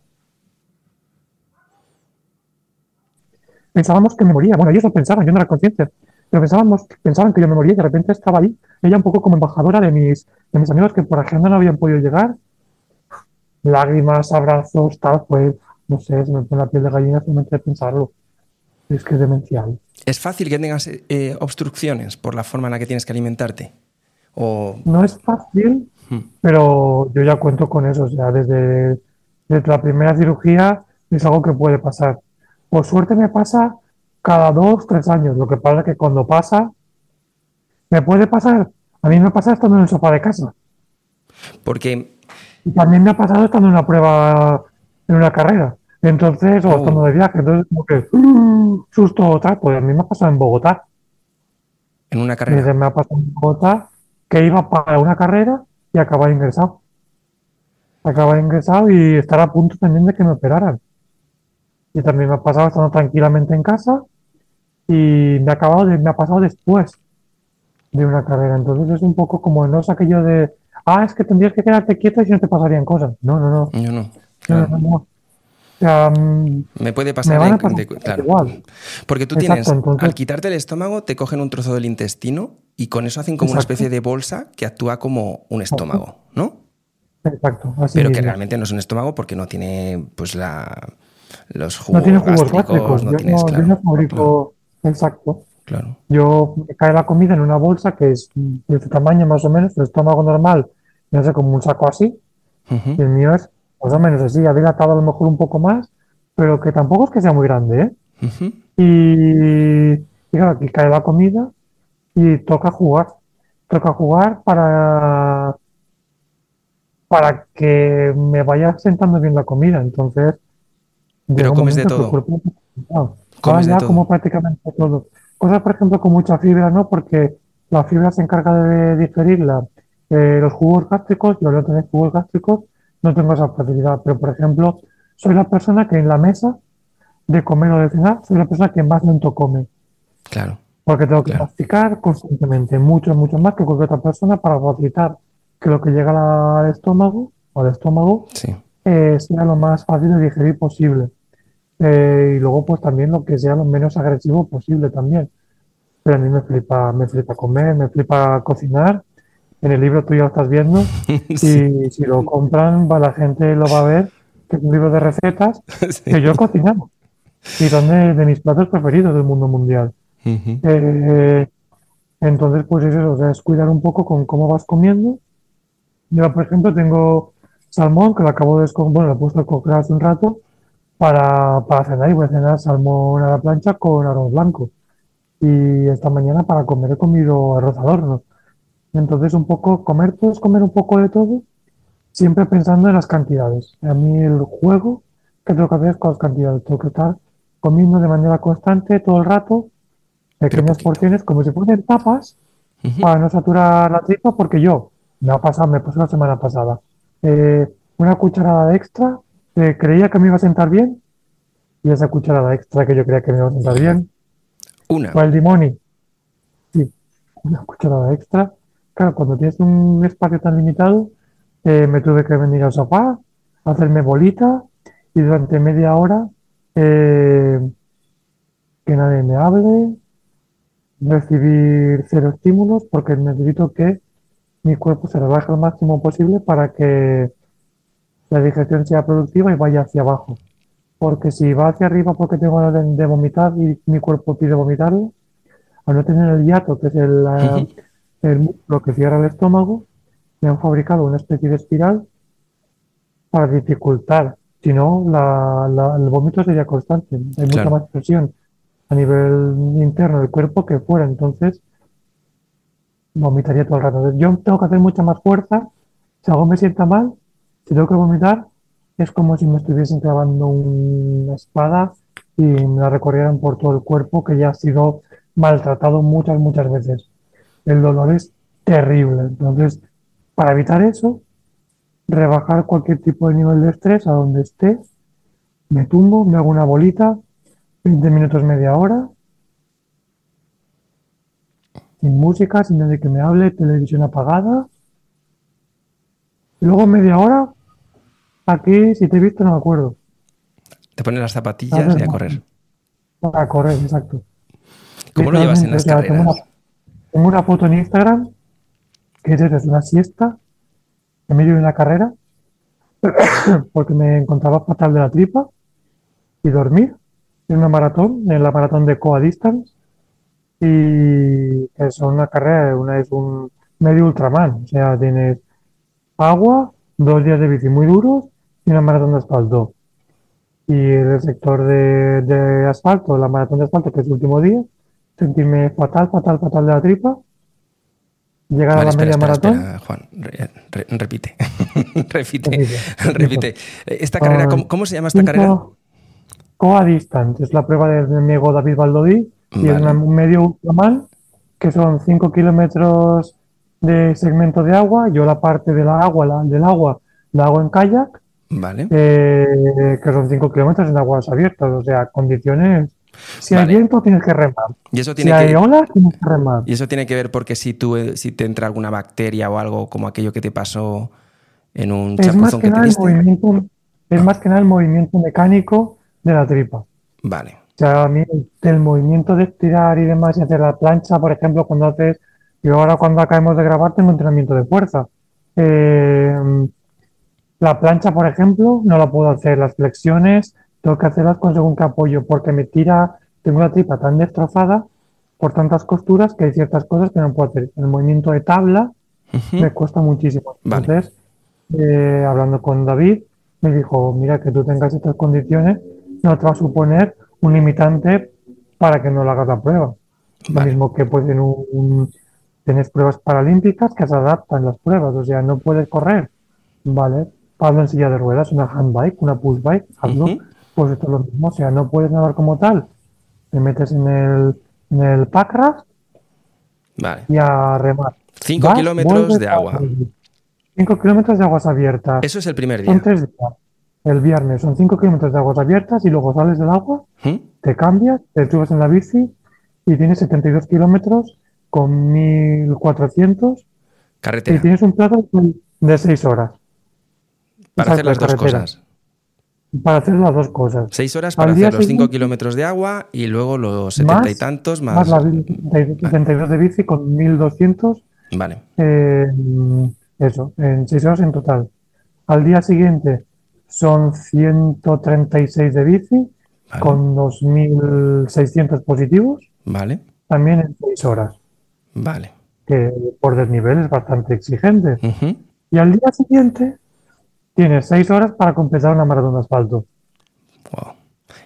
pensábamos que me moría. Bueno, ellos lo pensaban, yo no era consciente, pero pensábamos, pensaban que yo me moría y de repente estaba ahí, ella un poco como embajadora de mis, de mis amigos que por agenda no habían podido llegar. Lágrimas, abrazos, tal, pues, no sé, se me pone la piel de gallina solamente de pensarlo. Es que es demencial. ¿Es fácil que tengas eh, obstrucciones por la forma en la que tienes que alimentarte? O. No es fácil, Hmm. pero yo ya cuento con eso. O sea, desde, desde la primera cirugía es algo que puede pasar. Por suerte me pasa cada dos, tres años. Lo que pasa es que cuando pasa, me puede pasar. A mí me pasa estando en el sofá de casa. Porque. Y también me ha pasado estando en una prueba, en una carrera. Entonces, o Oh. estando de viaje. Entonces, como que, ¡uh! susto o tal. Pues a mí me ha pasado en Bogotá. En una carrera. me ha pasado en Bogotá que iba para una carrera y acabar ingresado. Acabar ingresado y estar a punto también de que me operaran. Y también me ha pasado estando tranquilamente en casa y me ha acabado de- me ha pasado después de una carrera. Entonces es un poco como no es aquello de, ah, es que tendrías que quedarte quieto y si no te pasarían cosas. No, no, no. Yo no. No, Claro. no, me puede pasar, me van a de- pasar de- claro. igual. Porque tú Exacto, tienes, entonces- al quitarte el estómago, te cogen un trozo del intestino y con eso hacen como una especie de bolsa que actúa como un estómago, ¿no? Exacto, así Pero que realmente no es un estómago porque no tiene pues la los No jugos, tiene jugos gástricos, no yo, tienes, no, claro, yo no fabrico. Exacto. claro, Yo cae la comida en una bolsa que es de su tamaño más o menos, el estómago normal, no sé, como un saco así, y el mío es más o menos así, dilatado a lo mejor un poco más, pero que tampoco es que sea muy grande, ¿eh? Y, y claro, aquí cae la comida y toca jugar. Toca jugar para, para que me vaya sentando bien la comida. Entonces, Pero comes de todo. cuerpo cansado. Comes Ahora de ya todo. como prácticamente todo. Cosas, por ejemplo, con mucha fibra, ¿no? Porque la fibra se encarga de digerirla. Eh, los jugos gástricos, yo no tener jugos gástricos, no tengo esa facilidad. Pero, por ejemplo, soy la persona que en la mesa de comer o de cenar, soy la persona que más lento come. Claro, Porque tengo que Claro. masticar constantemente, mucho, mucho más que cualquier otra persona para facilitar que lo que llega al estómago, o al estómago, sí, eh, sea lo más fácil de digerir posible. Eh, y luego, pues también lo que sea lo menos agresivo posible también. Pero a mí me flipa, me flipa comer, me flipa cocinar. En el libro tú ya lo estás viendo. <laughs> Sí. Y si lo compran, va, la gente lo va a ver, que es un libro de recetas <laughs> Sí. que yo he cocinado. Y son de, de mis platos preferidos del mundo mundial. Eh, entonces, pues es eso, o sea, es cuidar un poco con cómo vas comiendo. Yo, por ejemplo, tengo salmón que lo acabo de bueno, lo he puesto a cocer hace un rato para, para cenar y voy a cenar salmón a la plancha con arroz blanco. Y esta mañana para comer he comido arroz al horno. Entonces, un poco, comer, puedes comer un poco de todo, siempre pensando en las cantidades. A mí el juego que tengo que hacer es con las cantidades. Tengo que estar comiendo de manera constante todo el rato, pequeñas porciones, como si fuesen tapas, para no saturar la tripa, porque yo, me ha pasado, me pasó la semana pasada, eh, una cucharada de extra, eh, creía que me iba a sentar bien, y esa cucharada extra que yo creía que me iba a sentar bien, Una. fue el dimoni. Sí, una cucharada extra. Claro, cuando tienes un espacio tan limitado, eh, me tuve que venir al sofá, hacerme bolita, y durante media hora eh, que nadie me hable, recibir cero estímulos, porque necesito que mi cuerpo se relaje al máximo posible para que la digestión sea productiva y vaya hacia abajo. Porque si va hacia arriba porque tengo ganas de, de vomitar y mi cuerpo pide vomitarlo, al no tener el hiato, que es el. <laughs> el músculo que cierra el estómago, me han fabricado una especie de espiral para dificultar. Si no, la- la- el vómito sería constante. Hay mucha más presión a nivel interno del cuerpo que fuera. Entonces, vomitaría todo el rato. Yo tengo que hacer mucha más fuerza. Si algo me sienta mal, si tengo que vomitar, es como si me estuviesen clavando una espada y me la recorrieran por todo el cuerpo que ya ha sido maltratado muchas, muchas veces. El dolor es terrible. Entonces, para evitar eso, rebajar cualquier tipo de nivel de estrés a donde esté, me tumbo, me hago una bolita, 20 minutos, media hora, sin música, sin nadie que me hable, televisión apagada. Y luego media hora, aquí, si te he visto, no me acuerdo. Te pones las zapatillas y a correr. Para correr, exacto. ¿Cómo lo llevas en las carreras? Tengo una foto en Instagram que es desde una siesta en medio de una carrera <coughs> porque me encontraba fatal de la tripa y dormir en una maratón, en la maratón de Coa Distance y es una carrera, una es un medio ultraman, o sea, tienes agua, dos días de bici muy duros y una maratón de asfalto. Y el sector de, de asfalto, la maratón de asfalto, que es el último día, sentirme fatal, fatal, fatal de la tripa, llegar a la espera, media espera, maratón. espera, Juan. Re- re- repite. <laughs> repite. Repite. repite. Esta carrera, ¿cómo, cómo se llama esta carrera? Coa Distance, es la prueba de mi amigo David Baldodí y es un medio ultraman que son 5 kilómetros de segmento de agua. Yo la parte de la agua, la- del agua, la hago en kayak, Vale. eh, que son 5 kilómetros en aguas abiertas, o sea, condiciones. Si hay viento, tienes que remar. Y eso Si tiene hay que, olas, tienes que remar. y eso tiene que ver porque si tú eh, si te entra alguna bacteria o algo como aquello que te pasó en un Es más chapuzón que que te nada el diste. movimiento, Es más que nada el movimiento mecánico de la tripa. Vale. O sea, a mí el movimiento de estirar y demás y hacer la plancha, por ejemplo, cuando haces, yo ahora cuando acabemos de grabar tengo entrenamiento de fuerza. Eh, la plancha, por ejemplo, no la puedo hacer. Las flexiones tengo que hacerlas con según qué apoyo, porque me tira, tengo la tripa tan destrozada por tantas costuras que hay ciertas cosas que no puedo hacer. El movimiento de tabla me cuesta muchísimo. Vale. Entonces, eh, hablando con David, me dijo, mira, que tú tengas estas condiciones no te va a suponer un limitante para que no le hagas la prueba. Lo mismo que pues en un, un- tienes pruebas paralímpicas que se adaptan las pruebas, o sea, no puedes correr, ¿vale? Hazlo en silla de ruedas, una handbike, una push bike, hazlo. Pues esto es lo mismo, o sea, no puedes nadar como tal, te metes en el, en el Vale. y a remar. 5 Vas, kilómetros de agua. vuelves. Cinco kilómetros de aguas abiertas. Eso es el primer Son día. tres días. El viernes son 5 kilómetros de aguas abiertas y luego sales del agua, ¿Mm? te cambias, te subes en la bici y tienes 72 kilómetros con 1400 y Carretera. tienes un plazo de 6 horas Para hacer las dos carretera. cosas. Para hacer las dos cosas. Seis horas para hacer los 5 siguiente- kilómetros de agua y luego los setenta y tantos Más más. la bici, 72 de bici con 1200 Vale. Eh, eso, en 6 horas en total. Al día siguiente son 136 de bici Vale. con 2.600 positivos, Vale. también en 6 horas, Vale. que por desnivel es bastante exigente. Y al día siguiente tienes 6 horas para completar una maratón de asfalto. Wow.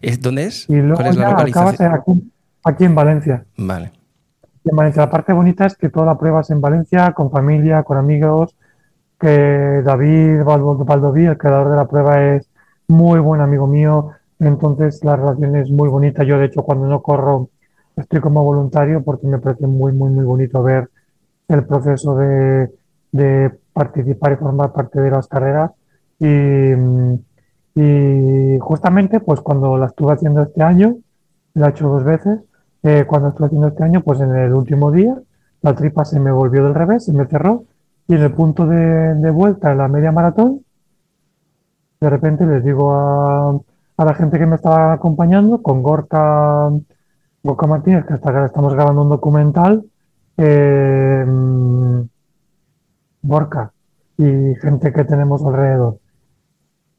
¿Es- ¿Dónde es? Y luego ¿Cuál es la ya acabas localización? aquí, aquí en Valencia. Vale. En Valencia. La parte bonita es que toda la prueba es en Valencia, con familia, con amigos, que David Baldoví, el creador de la prueba, es muy buen amigo mío, entonces la relación es muy bonita. Yo, de hecho, cuando no corro, estoy como voluntario porque me parece muy, muy, muy bonito ver el proceso de, de participar y formar parte de las carreras. Y, y justamente, pues cuando la estuve haciendo este año, la he hecho dos veces, eh, cuando estuve haciendo este año, pues en el último día, la tripa se me volvió del revés, se me cerró, y en el punto de, vuelta, en la media maratón, de repente les digo a, a la gente que me estaba acompañando, con Gorka, Gorka Martínez, que hasta ahora estamos grabando un documental, eh, Gorka y gente que tenemos alrededor.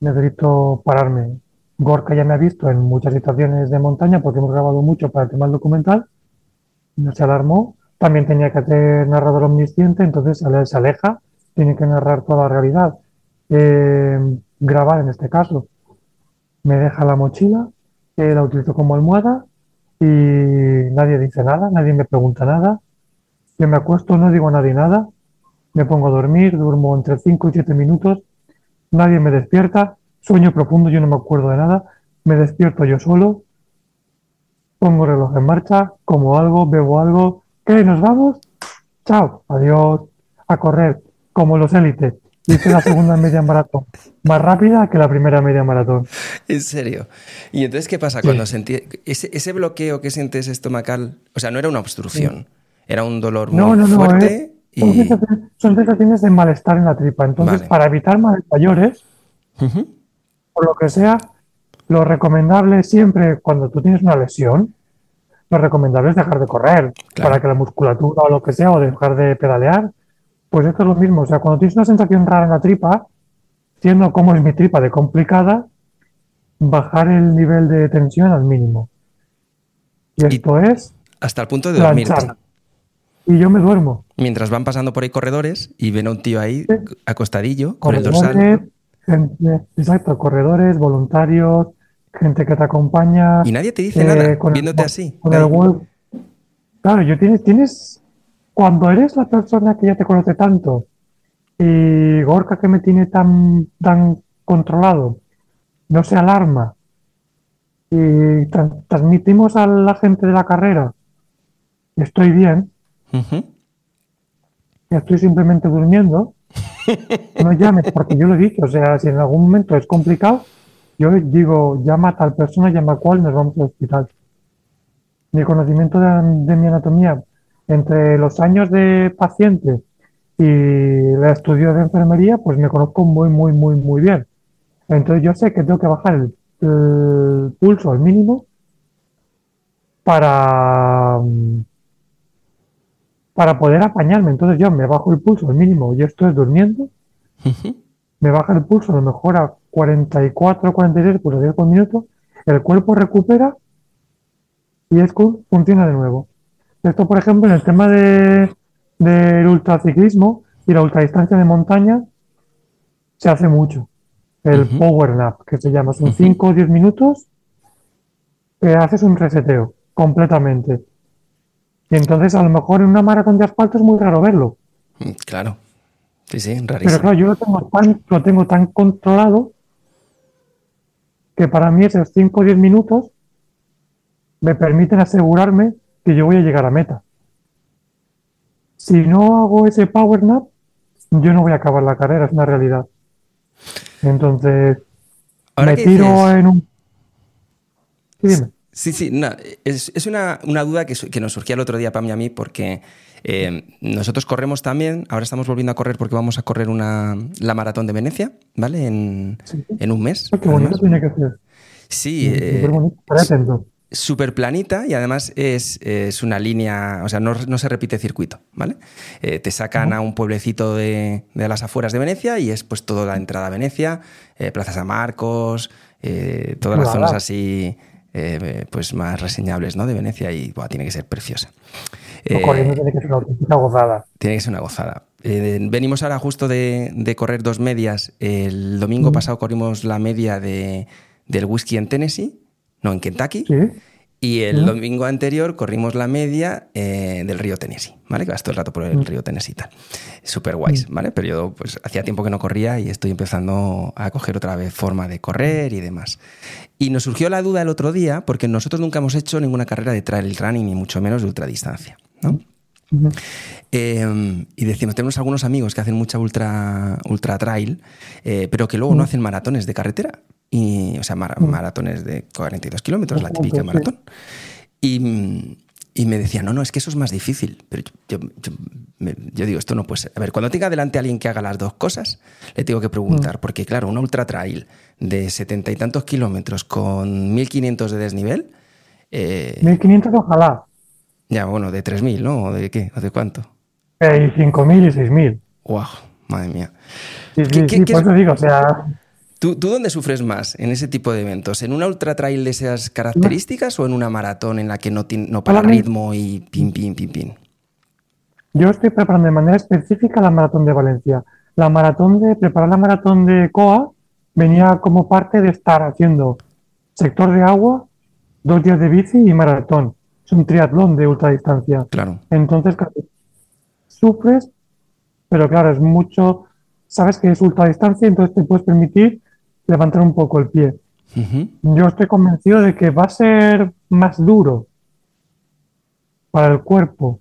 Necesito pararme. Gorka ya me ha visto en muchas situaciones de montaña porque hemos grabado mucho para el tema del documental. No se alarmó. También tenía que hacer narrador omnisciente, entonces se ale- se aleja, tiene que narrar toda la realidad. Eh, grabar en este caso. Me deja la mochila, eh, la utilizo como almohada y nadie dice nada, nadie me pregunta nada. Yo me acuesto, no digo a nadie nada, me pongo a dormir, duermo entre 5 y 7 minutos, nadie me despierta, sueño profundo, yo no me acuerdo de nada, me despierto yo solo, pongo el reloj en marcha, como algo, bebo algo, ¿qué? ¿Nos vamos? Chao, adiós, a correr, como los élites. Hice la segunda media maratón, más rápida que la primera media maratón. En serio. ¿Y entonces qué pasa Sí. cuando sentí ese, ese bloqueo que sientes estomacal? O sea, no era una obstrucción, era un dolor No, muy no, no, fuerte son, sensaciones, son sensaciones de malestar en la tripa. Entonces, Vale. para evitar males mayores, Ujú. por lo que sea, lo recomendable siempre cuando tú tienes una lesión, lo recomendable es dejar de correr Claro. para que la musculatura o lo que sea, o dejar de pedalear. Pues esto es lo mismo. O sea, cuando tienes una sensación rara en la tripa, siendo como es mi tripa de complicada, bajar el nivel de tensión al mínimo. Y Y- esto es Hasta el punto de planchar. Y yo me duermo. Mientras van pasando por ahí corredores y ven a un tío ahí acostadillo con el dorsal. Corredores, gente, exacto, corredores, voluntarios, gente que te acompaña. Y nadie te dice eh, nada, con el- viéndote así. con el. Claro, yo tienes, tienes, cuando eres la persona que ya te conoce tanto y Gorka que me tiene tan, tan controlado, no se alarma y tra- transmitimos a la gente de la carrera, estoy bien, Estoy simplemente durmiendo, <laughs> no llames, porque yo lo he dicho, o sea, si en algún momento es complicado, yo digo, llama a tal persona, llama a cual, nos vamos al hospital. Mi conocimiento de, de mi anatomía, entre los años de paciente y el estudio de enfermería, pues me conozco muy, muy, muy, muy bien. Entonces yo sé que tengo que bajar el, el pulso al mínimo para, para poder apañarme. Entonces yo me bajo el pulso al mínimo, yo estoy durmiendo, me baja el pulso a lo mejor a 44, 46 pulsaciones por minuto, el cuerpo recupera y es que funciona de nuevo. Esto, por ejemplo, en el tema de, del ultraciclismo y la ultradistancia de montaña, se hace mucho. El power nap, que se llama, son Ujú. 5 o 10 minutos que haces un reseteo completamente. Y entonces, a lo mejor en una maratón de asfalto es muy raro verlo. Mm, Claro. Sí, sí, Pero rarísimo. claro, yo lo tengo tan, lo tengo tan controlado que para mí esos 5 o 10 minutos me permiten asegurarme que yo voy a llegar a meta. Si no hago ese power nap, yo no voy a acabar la carrera, es una realidad. Entonces, Ahora me tiro dices- en un... Sí, dime. Sí, sí, no, es, es una, una duda que, que nos surgía el otro día, Pam y a mí, porque eh, nosotros corremos también, ahora estamos volviendo a correr porque vamos a correr una, la maratón de Venecia, ¿vale? En, Sí. en un mes. Ay, Qué bonito tiene que ser. Sí, eh, Súper planita y además es, es una línea, o sea, no, no se repite circuito, ¿vale? Eh, te sacan a un pueblecito de, de las afueras de Venecia y es pues toda la entrada a Venecia, eh, Plaza San Marcos, eh, todas las zonas así eh, pues más reseñables, ¿no? De Venecia y buah, tiene que ser preciosa. Eh, tiene que ser una gozada. tiene que ser una gozada. Eh, venimos ahora justo de, de correr dos medias. El domingo Mm. pasado corrimos la media de, del whisky en Tennessee, no, en Kentucky. Sí. Y el domingo anterior corrimos la media eh, del río Tennessee, ¿vale? Que vas todo el rato por el río Tennessee y tal. Súper guays, ¿vale? Pero yo pues hacía tiempo que no corría y estoy empezando a coger otra vez forma de correr y demás. Y nos surgió la duda el otro día porque nosotros nunca hemos hecho ninguna carrera de trail running ni mucho menos de ultradistancia, ¿no? Eh, y decimos, tenemos algunos amigos que hacen mucha ultra, ultra trail, eh, pero que luego no hacen maratones de carretera. Y, o sea, mar- Mm. maratones de 42 kilómetros, la típica sí. maratón. Y, mm, y me decía, no, no, es que eso es más difícil. Pero yo, yo- yo- me- yo digo, esto no puede ser. A ver, cuando tenga delante a alguien que haga las dos cosas, le tengo que preguntar, porque claro, una ultra trail de setenta y tantos kilómetros con 1500 de desnivel, eh, 1500 ojalá. ya bueno, de 3000, ¿no? ¿O de qué? ¿O de cuánto? Eh, y 5000 y 6000. ¡Wow! Madre mía. Sí, ¿Qué- sí, qué- sí, qué por eso digo, o sea, ¿Tú, ¿Tú dónde sufres más en ese tipo de eventos? ¿En una ultra trail de esas características o en una maratón en la que no, ti- no para ritmo y pin, pin, pin, pin? yo estoy preparando de manera específica la maratón de Valencia. La maratón de, preparar la maratón de COA venía como parte de estar haciendo sector de agua, dos días de bici y maratón. Es un triatlón de ultradistancia. Claro. Entonces, sufres, pero claro, es mucho, sabes que es ultradistancia, entonces te puedes permitir levantar un poco el pie. Yo estoy convencido de que va a ser más duro para el cuerpo.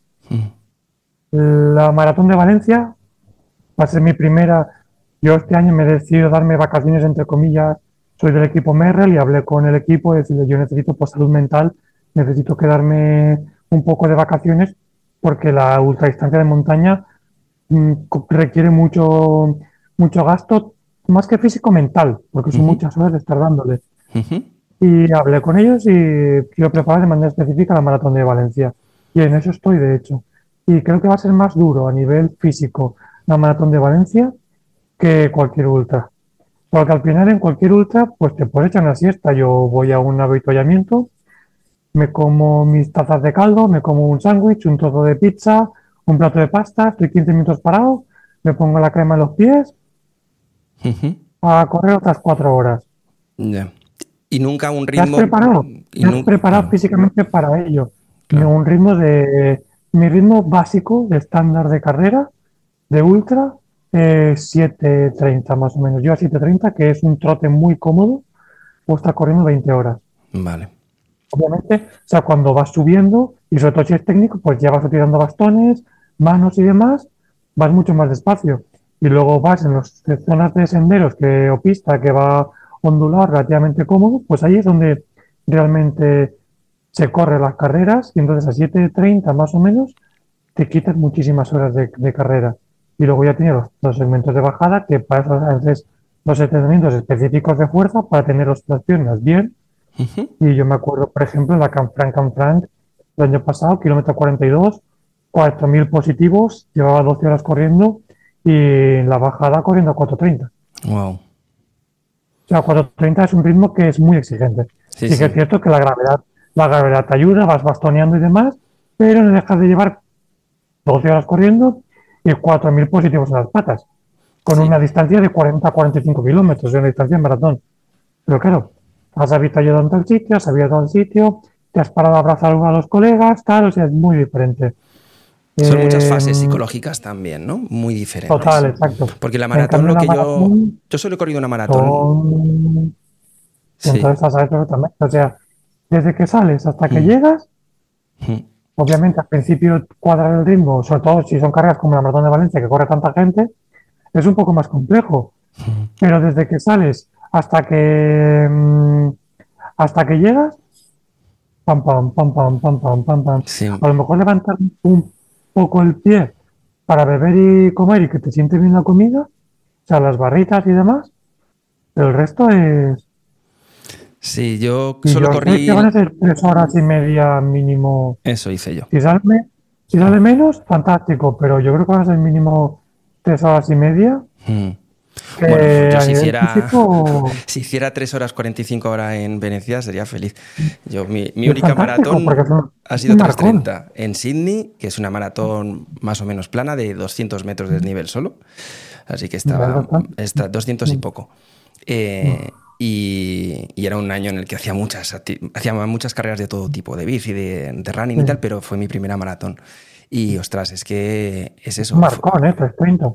La maratón de Valencia va a ser mi primera. Yo este año me he decidido darme vacaciones, entre comillas. Soy del equipo Merrell y hablé con el equipo y decirle, yo necesito por salud mental, necesito quedarme un poco de vacaciones porque la ultradistancia de montaña mm, requiere mucho, mucho gasto, más que físico, mental, porque son Ujú. muchas horas de estar dándole. Ujú. Y hablé con ellos y quiero preparar de manera específica la maratón de Valencia. Y en eso estoy, de hecho. Y creo que va a ser más duro a nivel físico la maratón de Valencia que cualquier ultra. Porque al final en cualquier ultra, pues te puedes echar una siesta. Yo voy a un avituallamiento, me como mis tazas de caldo, me como un sándwich, un trozo de pizza, un plato de pasta, estoy 15 minutos parado, me pongo la crema en los pies A correr otras cuatro horas. Y nunca un ¿Te has ritmo. preparado? ¿Te has nun- preparado físicamente para ello? Claro. Un ritmo de... Mi ritmo básico de estándar de carrera, de ultra, es 7.30 más o menos. Yo a 7.30, que es un trote muy cómodo, puedo estar corriendo 20 horas. Vale. Obviamente, o sea, cuando vas subiendo, y sobre todo si es técnico, pues ya vas utilizando bastones, manos y demás, vas mucho más despacio. Y luego vas en las zonas de senderos que, o pista que va a ondular relativamente cómodo, pues ahí es donde realmente se corren las carreras y entonces a 7.30 más o menos te quitas muchísimas horas de, de carrera. Y luego ya tienes los, los segmentos de bajada que para eso a veces los entrenamientos específicos de fuerza para tener las piernas bien. Y yo me acuerdo, por ejemplo, en la Canfranc Canfranc el año pasado, kilómetro 42, 4.000 positivos, llevaba 12 horas corriendo y en la bajada corriendo a 4.30. Wow. O sea, 4.30 es un ritmo que es muy exigente. Sí, Sí, sí. que es cierto que la gravedad, la gravedad te ayuda, vas bastoneando y demás, pero no dejas de llevar 12 horas corriendo y 4.000 positivos en las patas, con Sí. una distancia de 40 a 45 kilómetros, de una distancia en maratón. Pero claro, has habitado ayudando al sitio, has habitado al sitio, te has parado a abrazar a los colegas, tal, o sea, es muy diferente. Son muchas Eh, fases psicológicas también, ¿no? Muy diferentes. Total, exacto. Porque la maratón, lo que yo. Yo solo he corrido una maratón. Sí. Entonces, a saber perfectamente. O sea, desde que sales hasta que Mm. llegas, Mm. obviamente al principio cuadrar el ritmo, sobre todo si son carreras como la Maratón de Valencia, que corre tanta gente, es un poco más complejo. Pero desde que sales hasta que mm, hasta que llegas, pam, pam, pam, pam, pam, pam, pam, pam. Sí. A lo mejor levantar un poco el pie para beber y comer y que te sientes bien la comida, o sea, las barritas y demás, pero el resto es Sí, yo Y solo yo corrí. que van a ser tres horas y media mínimo. Eso hice yo. Si sale, si sale menos, fantástico, pero yo creo que van a ser mínimo tres horas y media. Mm. Que Bueno, yo a si nivel hiciera- <laughs> Si hiciera 3 horas 45 horas en Venecia sería feliz. Yo, mi, mi única maratón ha sido un marcón. 3.30 en Sydney, que es una maratón más o menos plana de 200 metros de desnivel solo. Así que estaba, está 200 y Mm. poco. Eh, y, y era un año en el que hacía muchas, hacía muchas carreras de todo tipo, de bici, de, de running y Sí. tal, pero fue mi primera maratón. Y ostras, es que es eso. Marcón, ¿eh? 330.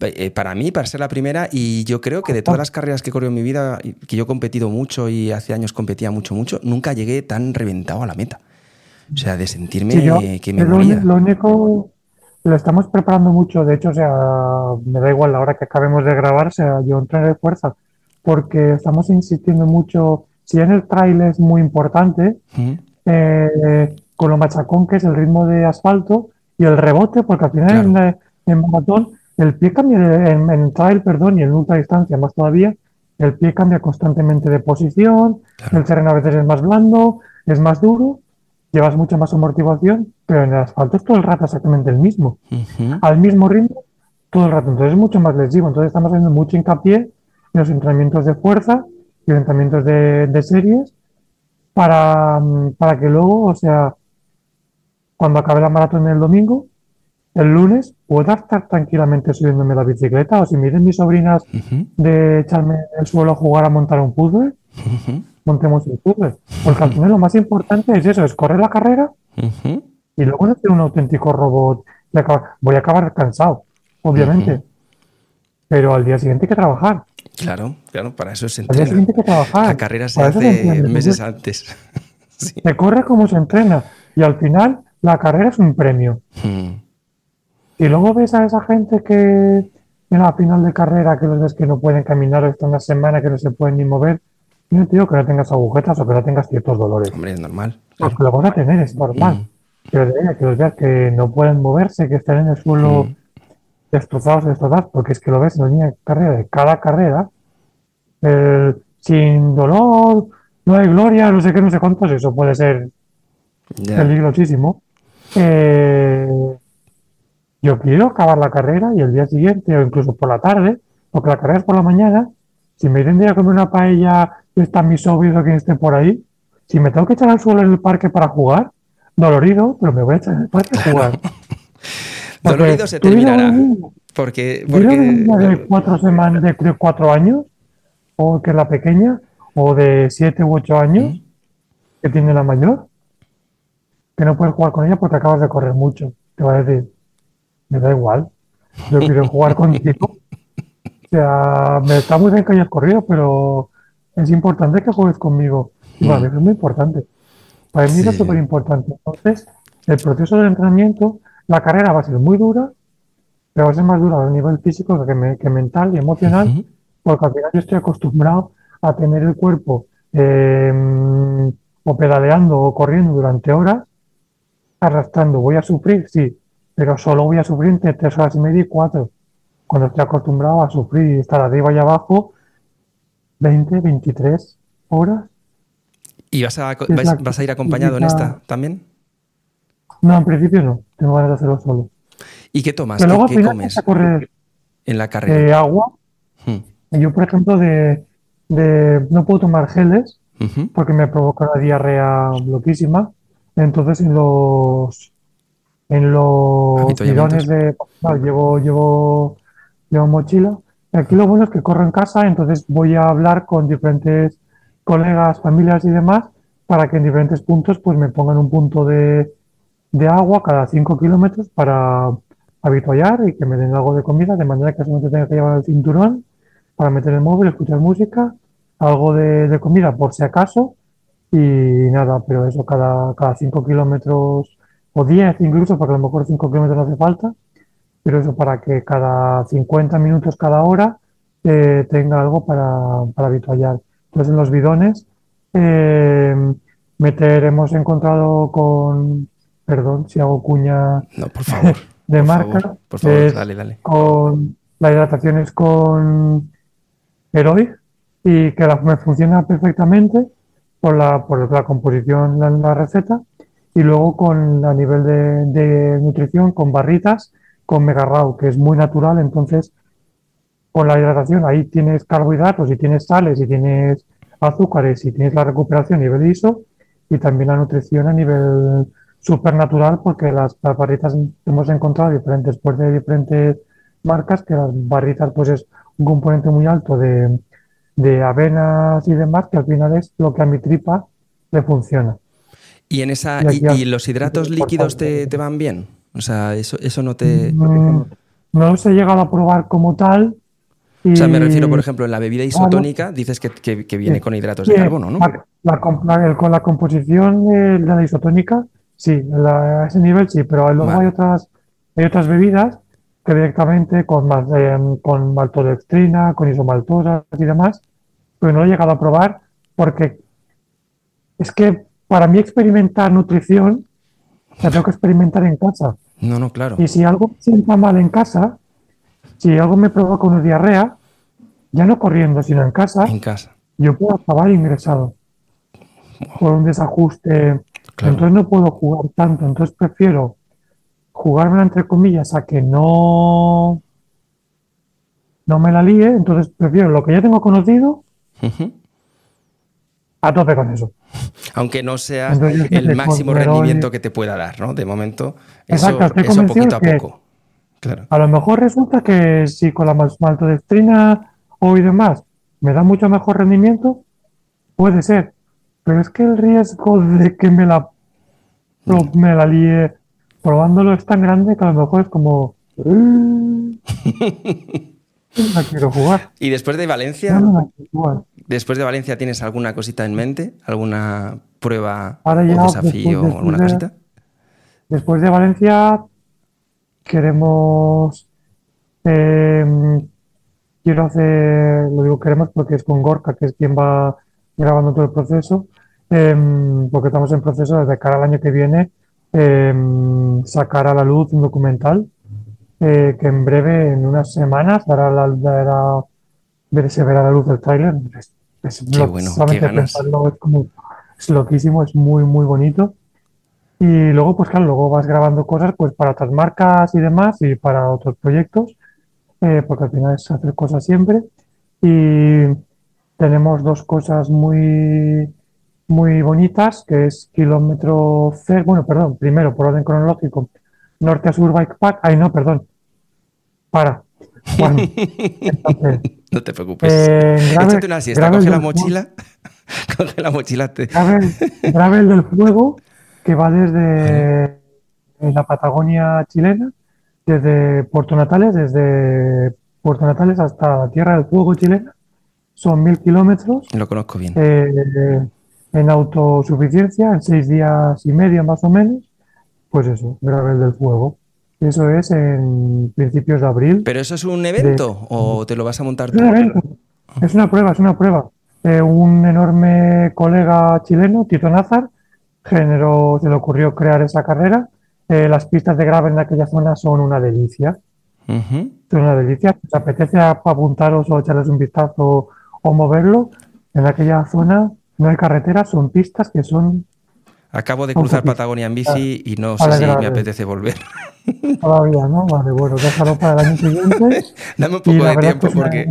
Eh, para mí, para ser la primera, y yo creo que de todas las carreras que he corrido en mi vida, que yo he competido mucho y hace años competía mucho, mucho, nunca llegué tan reventado a la meta. O sea, de sentirme Sí, yo, que me lo, moría. lo único, lo estamos preparando mucho, de hecho, o sea, me da igual la hora que acabemos de grabar, o sea, yo entrenaré fuerza, porque estamos insistiendo mucho, si en el trail es muy importante, Mm, eh, con lo machacón que es el ritmo de asfalto y el rebote, porque al final en, la- en maratón el pie cambia, en, en trail, perdón, y en ultra distancia más todavía, el pie cambia constantemente de posición, Claro. el terreno a veces es más blando, es más duro, llevas mucha más amortiguación, pero en el asfalto es todo el rato exactamente el mismo, al mismo ritmo todo el rato, entonces es mucho más lesivo, entonces estamos haciendo mucho hincapié en los entrenamientos de fuerza y los entrenamientos de, de series para, mm, para que luego, o sea, cuando acabe la maratón el domingo, el lunes pueda estar tranquilamente subiéndome la bicicleta o si me dicen mis sobrinas de echarme en el suelo a jugar a montar un puzzle, montemos el puzzle. Porque al final lo más importante es eso, es correr la carrera y luego no ser un auténtico robot. y acabar- voy a acabar cansado, obviamente, pero al día siguiente hay que trabajar. Claro, claro, para eso se Al día entrena. siguiente hay que trabajar. La carrera se Para eso se hace meses antes. <laughs> Sí. Se corre como se entrena y al final la carrera es un premio. Y luego ves a esa gente que en la final de carrera, que los ves que no pueden caminar están una semana que no se pueden ni mover. Yo no te digo que no tengas agujetas o que no tengas ciertos dolores. Hombre, es normal. claro. Porque lo vas a tener, es normal. Mm, Pero de que los veas que no pueden moverse, que están en el suelo Mm. destrozados, destrozados, porque es que lo ves en la línea de carrera de cada carrera, sin dolor, no hay gloria, no sé qué, no sé cuántos, eso puede ser ya. peligrosísimo. Eh, yo quiero acabar la carrera y el día siguiente o incluso por la tarde, porque la carrera es por la mañana, si me ir a comer una paella y están mis sobrinos o quien esté por ahí, si me tengo que echar al suelo en el parque para jugar, dolorido, pero me voy a echar el parque a jugar. <laughs> Porque Dolorido se terminará. Porque, niña de porque cuatro semanas, de, de cuatro años, o que es la pequeña, o de siete u ocho años, Mm, que tiene la mayor, que no puedes jugar con ella porque acabas de correr mucho. Te va a decir, me da igual, yo quiero jugar contigo. O sea, me está muy bien que hayas corrido, pero es importante que juegues conmigo. Y para mí es muy importante. Para mí eso es Sí. súper importante. Entonces, el proceso de entrenamiento, la carrera va a ser muy dura, pero va a ser más dura a nivel físico que, me- que mental y emocional porque al final yo estoy acostumbrado a tener el cuerpo eh, o pedaleando o corriendo durante horas, arrastrando. Voy a sufrir, sí, pero solo voy a sufrir entre tres horas y media y cuatro. Cuando estoy acostumbrado a sufrir y estar arriba y abajo 20, 23 horas. ¿Y vas a, vas, a ir acompañado en esta también? No, en principio no. Tengo ganas de hacerlo solo. ¿Y qué tomas? Pero ¿Qué, luego al qué final comes vas a correr en la carrera? eh, agua. Hmm. Yo, por ejemplo, de, de- no puedo tomar geles porque me provoca una diarrea loquísima. Entonces, en los, en los bidones de... vale, llevo, llevo, llevo mochila. Y aquí lo bueno es que corro en casa, entonces voy a hablar con diferentes colegas, familias y demás para que en diferentes puntos pues me pongan un punto de, de agua cada 5 kilómetros para habituallar y que me den algo de comida, de manera que no te tenga que llevar el cinturón para meter el móvil, escuchar música, algo de, de comida por si acaso y nada, pero eso cada, cada 5 kilómetros o 10 incluso, porque a lo mejor 5 kilómetros no hace falta, pero eso para que cada 50 minutos cada hora eh, tenga algo para, para habituallar. Entonces en los bidones eh, meter, hemos encontrado con, perdón si hago cuña No, por favor. <laughs> de por marca, favor, por favor, es dale, dale. con la hidratación es con Heroic y que la- me funciona perfectamente por la, por la composición, la, la receta y luego con a nivel de, nutrición con barritas con Mega Raw, que es muy natural, entonces con la hidratación ahí tienes carbohidratos y tienes sales y tienes azúcares y tienes la recuperación a nivel ISO y también la nutrición a nivel supernatural porque las, las barritas hemos encontrado diferentes pues de diferentes marcas que las barritas pues es un componente muy alto de, de avenas y demás que al final es lo que a mi tripa le funciona. ¿Y en esa Y los hidratos líquidos te, te van bien? O sea, eso, eso no te. No los he llegado a probar como tal. O sea, me refiero, por ejemplo, en la bebida isotónica dices que, que- que viene Sí. con hidratos Sí, de carbono, ¿no? La, la con la composición de, la isotónica, sí, la- a ese nivel sí, pero luego Vale. hay otras, hay otras bebidas que directamente con, más, eh, con maltodextrina, con isomaltosas y demás, pero no lo he llegado a probar porque es que para mí experimentar nutrición, la tengo que experimentar en casa. No, no, claro. Y si algo me sienta mal en casa, si algo me provoca una diarrea, ya no corriendo, sino en casa, En casa. yo puedo acabar ingresado por un desajuste. Claro. Entonces no puedo jugar tanto. Entonces prefiero jugármela entre comillas a que no, no me la líe. Entonces prefiero lo que ya tengo conocido. A tope con eso. Aunque no sea Entonces, el máximo rendimiento que te pueda dar, ¿no? De momento, eso, Exacto, eso convencido poquito a poco. Claro. A lo mejor resulta que si con la mal- maltodextrina o y demás me da mucho mejor rendimiento, puede ser. Pero es que el riesgo de que me la, pro- me la líe probándolo es tan grande que a lo mejor es como... <laughs> "Mm, No quiero jugar. Y después de Valencia, No, no la quiero jugar. Después de Valencia, ¿tienes alguna cosita en mente? ¿Alguna prueba Ahora o desafío o alguna de- cosita? Después de Valencia queremos... eh, quiero hacer... Lo digo queremos porque es con Gorka, que es quien va grabando todo el proceso, em, porque estamos en proceso de cara al año que viene em, sacar a la luz un documental eh, que en breve, en unas semanas, dará la, dará- se verá la luz del tráiler. Es, Qué lo- bueno, solamente qué ganas. pensarlo es como, es loquísimo, es muy, muy bonito. Y luego, pues claro, luego vas grabando cosas pues para otras marcas y demás y para otros proyectos, eh, porque al final es hacer cosas siempre. Y tenemos dos cosas muy, muy bonitas, que es kilómetro cero, bueno, perdón, primero por orden cronológico, norte a sur bike pack, ay no, perdón, para, Entonces, <laughs> No te preocupes. eh, gravel- Échate una siesta, coge la mochila, <laughs> coge la mochila. Te... Gravel, Gravel del Fuego, que va desde la Patagonia chilena, desde Puerto Natales, desde Puerto Natales hasta la Tierra del Fuego chilena. Son mil kilómetros Lo conozco bien. eh, en autosuficiencia, en seis días y medio más o menos. Pues eso, Gravel del Fuego. Eso es en principios de abril. ¿Pero eso es un evento o te lo vas a montar tú? un evento, es una prueba, es una prueba. Eh, un enorme colega chileno, Tito Nazar, generó, se le ocurrió crear esa carrera. Eh, las pistas de gravel en aquella zona son una delicia, son una delicia. Si os apetece ap- apuntaros o echarles un vistazo o moverlo, en aquella zona no hay carreteras, son pistas que son... Acabo de cruzar Patagonia en bici y no sé si me apetece volver. <laughs> Todavía, ¿no? Vale, bueno, déjalo para el año siguiente. <laughs> Dame un poco de tiempo porque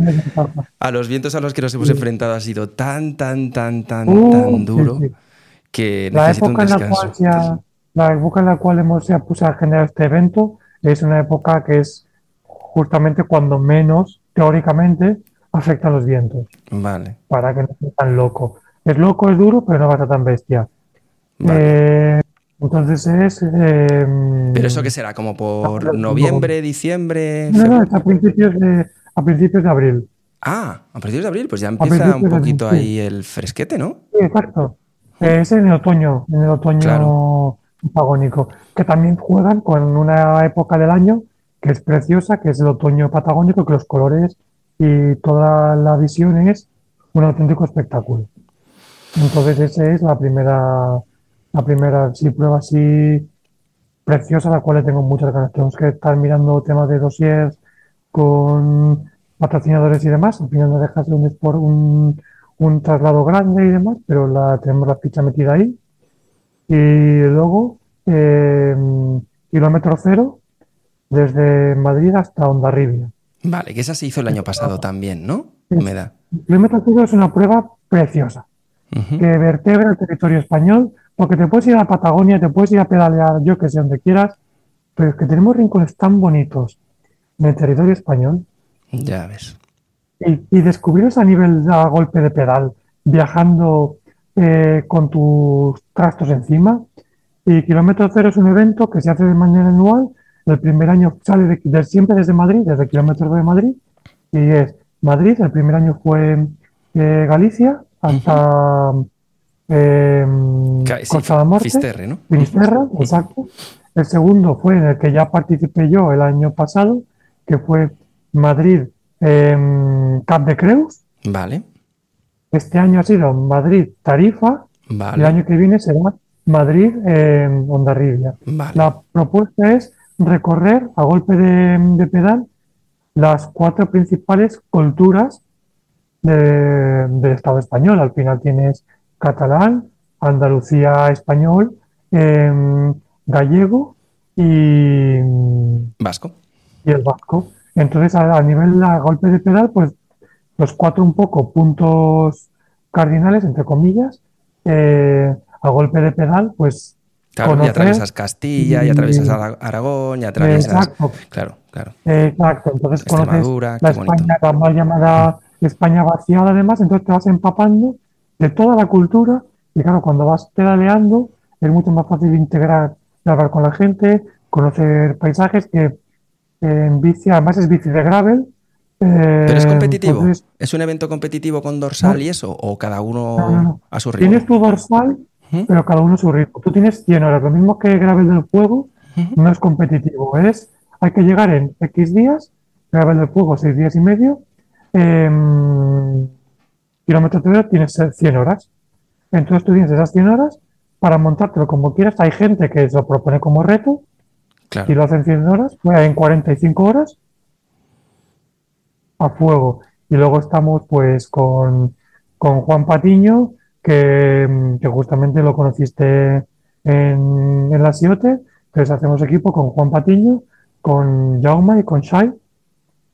a los vientos a los que nos hemos enfrentado ha sido tan, tan, tan, tan, uh, tan duro que la época En la, época en la cual hemos ya puse a generar este evento es una época que es justamente cuando menos, teóricamente, afectan los vientos. Vale. Para que no sea tan loco. Es loco, es duro, pero no va a ser tan bestia. Eh, entonces es. Em, ¿Pero eso qué será? ¿Como por noviembre, diciembre? No, no, es a principios de, a principios de abril. Ah, a principios de abril, pues ya empieza un poquito ahí el fresquete, ¿no? Sí, exacto. Es en el otoño, en el otoño patagónico, que también juegan con una época del año que es preciosa, que es el otoño patagónico, que los colores y toda la visión es un auténtico espectáculo. Entonces esa es la primera, la primera sí, prueba así preciosa, la cual le tengo muchas ganas. Tenemos que estar mirando temas de dossiers con patrocinadores y demás. Al final no deja de un, por un, un traslado grande y demás, pero la, tenemos la ficha metida ahí. Y luego, eh, kilómetro cero, desde Madrid hasta Ondarribia. Vale, que esa se hizo el año pasado también, ¿no? Me da. Kilómetro cero es una prueba preciosa, que vertebra el territorio español, porque te puedes ir a Patagonia, te puedes ir a pedalear, yo que sé, donde quieras, pero es que tenemos rincones tan bonitos en el territorio español. Ya ves y, y descubrirlos a nivel a golpe de pedal, viajando eh, con tus trastos encima. Y Kilómetro Cero es un evento que se hace de manera anual. El primer año sale de, siempre desde Madrid, desde Kilómetro de Madrid. Y es Madrid, el primer año fue eh, Galicia, hasta eh, de Morte. ¿no? Finisterre, exacto. El segundo fue en el que ya participé yo el año pasado, que fue Madrid, eh, Cap de Creus. Vale. Este año ha sido Madrid Tarifa. Vale. El año que viene será Madrid eh, Ondarribia. La propuesta es recorrer a golpe de, pedal las cuatro principales culturas del Estado español. Al final tienes catalán, Andalucía español, em, gallego y vasco. Y el vasco. Entonces, a, nivel de golpe de pedal, pues los cuatro un poco puntos cardinales, entre comillas, eh, a golpe de pedal, pues. Claro, y atravesas Castilla, y, atraviesas Aragón, y atraviesas. Exacto. Claro, claro. exacto. Entonces conoces la España, la mal llamada España vaciada, además, entonces te vas empapando de toda la cultura, y claro, cuando vas pedaleando, es mucho más fácil integrar, hablar con la gente, conocer paisajes que en bici, además es bici de gravel. ¿Pero es eh, competitivo? ¿Es un evento competitivo con dorsal y eso? ¿O cada uno a su ritmo? Tienes tu dorsal, pero cada uno a su ritmo. Tú tienes 100 horas, lo mismo que gravel del fuego, no es competitivo. Es, hay que llegar en X días, gravel del fuego 6 días y medio, eh, kilómetro de tienes 100 horas. Entonces tú tienes esas 100 horas para montártelo como quieras. Hay gente que lo propone como reto y lo hacen 100 horas, pues en 45 horas a fuego. Y luego estamos pues con, Juan Patiño, que, justamente lo conociste en, en la Ciote. Entonces hacemos equipo con Juan Patiño, con Jauma y con Shai,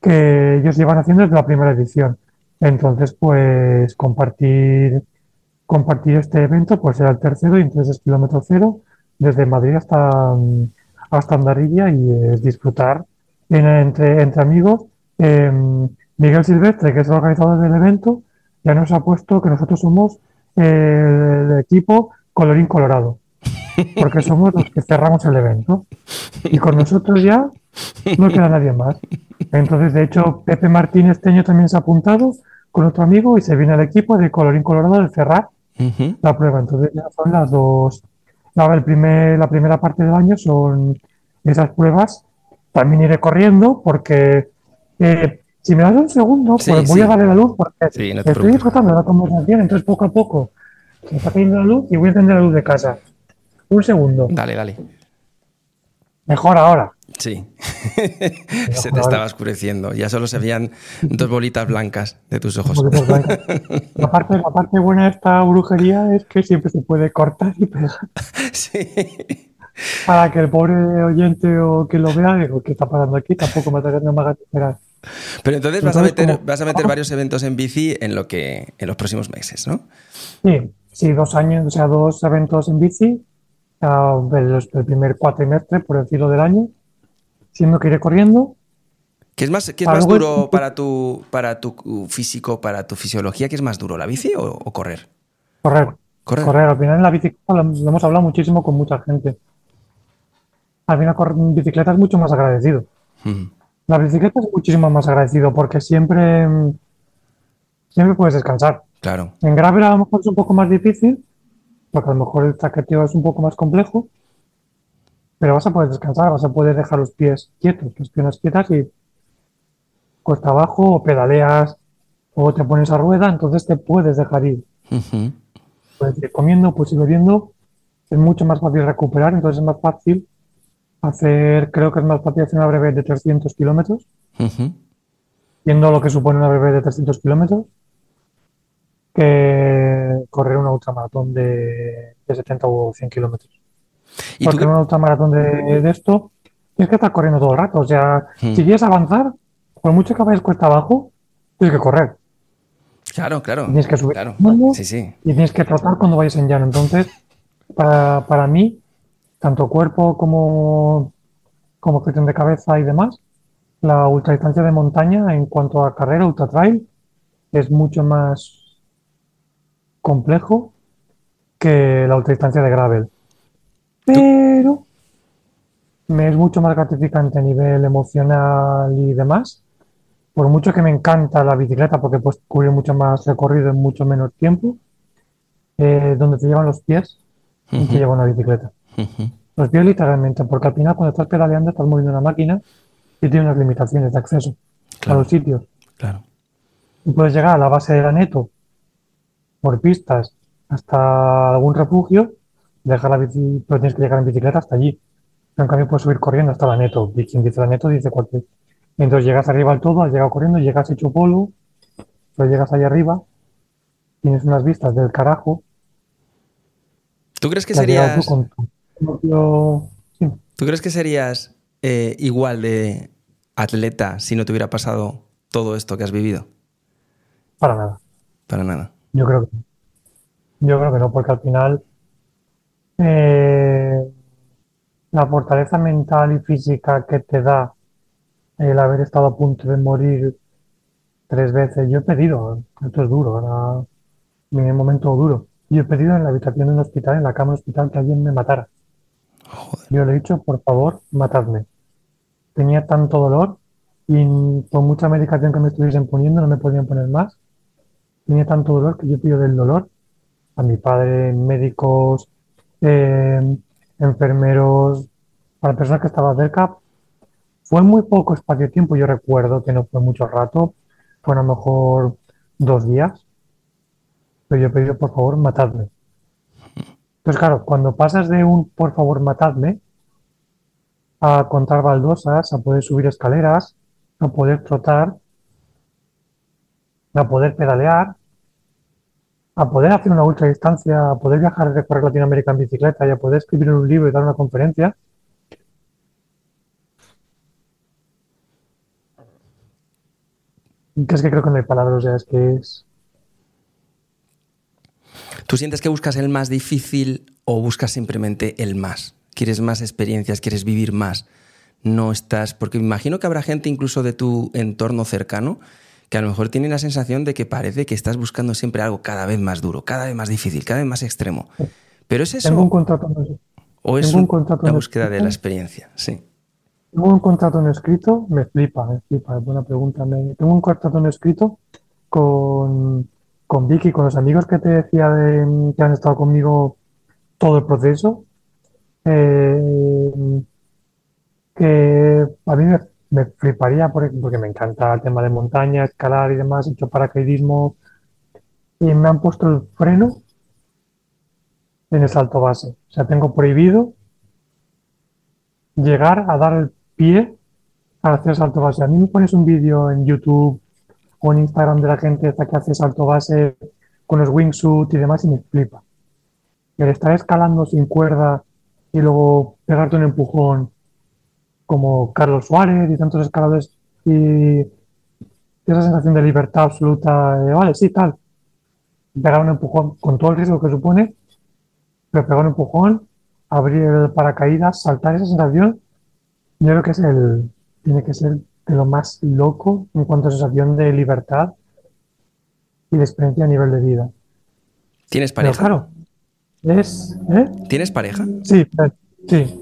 que ellos llevan haciendo desde la primera edición. Entonces, pues compartir, compartir este evento, pues será el tercero y entonces es kilómetro cero, desde Madrid hasta, hasta Andarilla y es disfrutar entre, entre amigos. Em, Miguel Silvestre, que es el organizador del evento, ya nos ha puesto que nosotros somos el equipo colorín colorado, porque somos los que cerramos el evento. Y con nosotros ya no queda nadie más. Entonces, de hecho, Pepe Martínez este año también se ha apuntado con otro amigo y se viene al equipo de colorín colorado de cerrar la prueba. Entonces ya son las dos el primer, la primera parte del año son esas pruebas. También iré corriendo porque eh, si me das un segundo, pues voy a darle la luz porque estoy disfrutando de la conversación. Entonces, poco a poco me está cayendo la luz y voy a encender la luz de casa. Un segundo. Dale, dale. Mejor ahora. Sí, <laughs> se te estaba oscureciendo. Ya solo se veían dos bolitas blancas de tus ojos. <laughs> La parte, la parte buena de esta brujería es que siempre se puede cortar y pegar. Sí. Para que el pobre oyente o que lo vea diga, ¿qué está pasando aquí? Tampoco me, me hagas esperar. Pero entonces vas a meter, vas a meter varios eventos en bici en lo que en los próximos meses, ¿no? Sí, sí, dos años, o sea, dos eventos en bici, el, el primer cuatrimestre, por decirlo del año, siendo que iré corriendo. ¿Qué es más, qué es más duro para tu, para tu físico, para tu fisiología? ¿Qué es más duro, la bici o, correr? Correr. Correr. Correr. Al final en la bicicleta lo, hemos hablado muchísimo con mucha gente. Al final correr en bicicleta es mucho más agradecido. La bicicleta es muchísimo más agradecido porque siempre, siempre puedes descansar. Claro. En gravel a lo mejor es un poco más difícil, porque a lo mejor el traqueteo es un poco más complejo, pero vas a poder descansar, vas a poder dejar los pies quietos, las piernas quietas y cuesta abajo o pedaleas o te pones a rueda, entonces te puedes dejar ir. Puedes ir comiendo, puedes ir bebiendo, es mucho más fácil recuperar, entonces es más fácil hacer, creo que es más fácil hacer una breve de 300 kilómetros, viendo lo que supone una breve de 300 kilómetros, que correr una ultramaratón de, de 70 o 100 kilómetros. Porque una ultramaratón de, de esto tienes que estar corriendo todo el rato. O sea, si quieres avanzar, por mucho que vayas cuesta abajo, tienes que correr. Claro, claro. tienes que subir claro. sí, sí. y tienes que tratar cuando vayas en llano. Entonces, para, para mí, tanto cuerpo como, como gestión de cabeza y demás, la ultradistancia de montaña en cuanto a carrera, ultra trail, es mucho más complejo que la ultradistancia de gravel. Pero me es mucho más gratificante a nivel emocional y demás. Por mucho que me encanta la bicicleta, porque puedes cubrir mucho más recorrido en mucho menos tiempo, eh, donde te llevan los pies y te lleva una bicicleta. Los pies literalmente, porque al final cuando estás pedaleando estás moviendo una máquina y tiene unas limitaciones de acceso a los sitios. Claro. Y puedes llegar a la base de la neto por pistas hasta algún refugio dejar la bici, pero tienes que llegar en bicicleta hasta allí. Pero en cambio puedes subir corriendo hasta la neto. Y quien dice la neto dice cualquier. Entonces llegas arriba al todo, has llegado corriendo, llegas hecho polvo, pero llegas ahí arriba, tienes unas vistas del carajo. ¿Tú crees que serías... ¿Tú crees que serías eh, igual de atleta si no te hubiera pasado todo esto que has vivido? Para nada. Para nada. Yo creo que Yo creo que no, porque al final eh, la fortaleza mental y física que te da el haber estado a punto de morir tres veces. Yo he pedido, esto es duro, era mi momento duro. Yo he pedido en la habitación de un hospital, en la cama de un hospital, que alguien me matara. Yo le he dicho, por favor, matadme. Tenía tanto dolor y por mucha medicación que me estuviesen poniendo no me podían poner más. Tenía tanto dolor que yo pido del dolor a mi padre, médicos, eh, enfermeros, para personas que estaban cerca. Fue muy poco espacio de tiempo, yo recuerdo que no fue mucho rato, fue a lo mejor dos días, pero yo pedí por favor matadme. Entonces claro, cuando pasas de un por favor matadme a contar baldosas, a poder subir escaleras, a poder trotar, a poder pedalear, a poder hacer una ultra distancia, a poder viajar, recorrer Latinoamérica en bicicleta y a poder escribir un libro y dar una conferencia. Es que creo que no hay palabras, o es que es... ¿Tú sientes que buscas el más difícil o buscas simplemente el más? ¿Quieres más experiencias? ¿Quieres vivir más? No estás... Porque me imagino que habrá gente incluso de tu entorno cercano que a lo mejor tiene la sensación de que parece que estás buscando siempre algo cada vez más duro, cada vez más difícil, cada vez más extremo. Pero es eso. Tengo un contrato ¿O es un contrato la búsqueda de la experiencia? Sí. Tengo un contrato no escrito, me flipa, me flipa, es buena pregunta. tengo un contrato no escrito con, con Vicky, con los amigos que te decía de, que han estado conmigo todo el proceso. Eh, que a mí me me fliparía porque me encanta el tema de montaña, escalar y demás, he hecho paracaidismo y me han puesto el freno en el salto base. O sea, tengo prohibido llegar a dar el pie a hacer salto base. A mí me pones un vídeo en YouTube o en Instagram de la gente que hace salto base con los wingsuit y demás y me flipa. El estar escalando sin cuerda y luego pegarte un empujón como Carlos Suárez y tantos escaladores y esa sensación de libertad absoluta, de, vale, sí, tal, pegar un empujón con todo el riesgo que supone, pero pegar un empujón, abrir el paracaídas, saltar esa sensación, yo creo que es el, tiene que ser de lo más loco en cuanto a sensación de libertad y de experiencia a nivel de vida. ¿Tienes pareja? claro, es... ¿eh? ¿Tienes pareja? Sí, sí.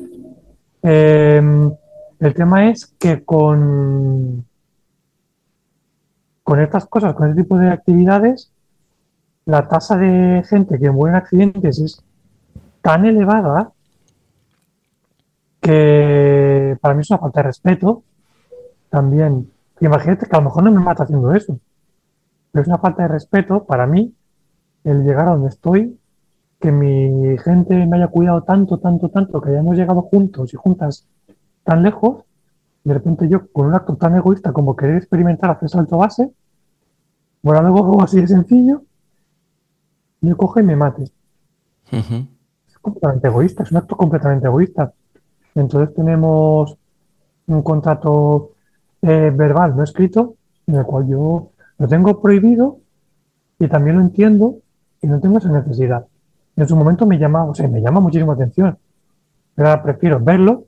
Em, el tema es que con, con estas cosas, con este tipo de actividades, la tasa de gente que muere en accidentes es tan elevada que para mí es una falta de respeto también. Imagínate que a lo mejor no me mata haciendo eso, pero es una falta de respeto para mí el llegar a donde estoy, que mi gente me haya cuidado tanto, tanto, tanto, que hayamos llegado juntos y juntas tan lejos, de repente yo con un acto tan egoísta como querer experimentar hacer salto base, luego algo así de sencillo, me coge y me mate. Es completamente egoísta, es un acto completamente egoísta. Entonces tenemos un contrato eh, verbal no escrito en el cual yo lo tengo prohibido y también lo entiendo y no tengo esa necesidad. En su momento me llama, o sea, me llama muchísimo atención, pero ahora prefiero verlo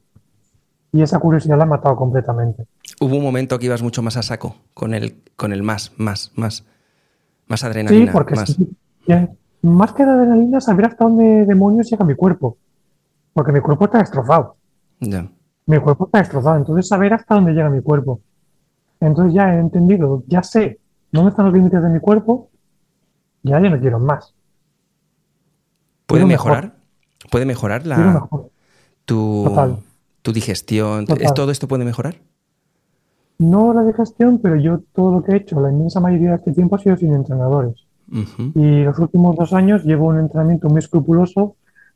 y esa curiosidad la ha matado completamente. Hubo un momento que ibas mucho más a saco con el, con el más, más, más, más adrenalina. Sí, porque más. más que adrenalina, saber hasta dónde demonios llega mi cuerpo. Porque mi cuerpo está destrozado. Mi cuerpo está destrozado, entonces saber hasta dónde llega mi cuerpo. Entonces ya he entendido, ya sé dónde están los límites de mi cuerpo, ya ya no quiero más. ¿Puede mejorar? ¿Puede mejorar la, Tu, tu digestión? ¿Es, ¿Todo esto puede mejorar? No la digestión, pero yo todo lo que he hecho, la inmensa mayoría de este tiempo ha sido sin entrenadores. Y los últimos dos años llevo un entrenamiento muy escrupuloso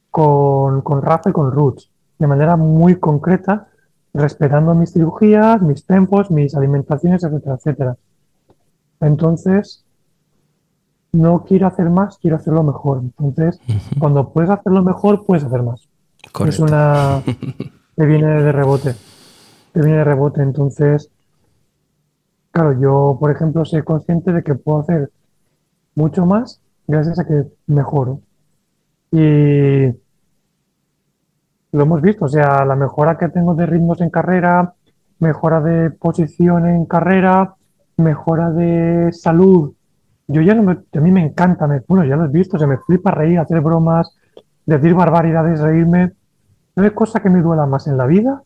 con, con Rafa y con Roots de manera muy concreta, respetando mis cirugías, mis tempos, mis alimentaciones, etcétera, etcétera. Entonces, no quiero hacer más, quiero hacerlo mejor. Entonces, cuando puedes hacerlo mejor, puedes hacer más. Es una... <laughs> te viene de rebote. Te viene de rebote. Entonces, claro, yo, por ejemplo, soy consciente de que puedo hacer mucho más gracias a que mejoro. Y lo hemos visto, o sea, la mejora que tengo de ritmos en carrera, mejora de posición en carrera, mejora de salud. Yo ya no me, a mí me encanta, me, bueno, ya lo he visto, se me flipa reír, hacer bromas, decir barbaridades, reírme. No hay cosa que me duela más en la vida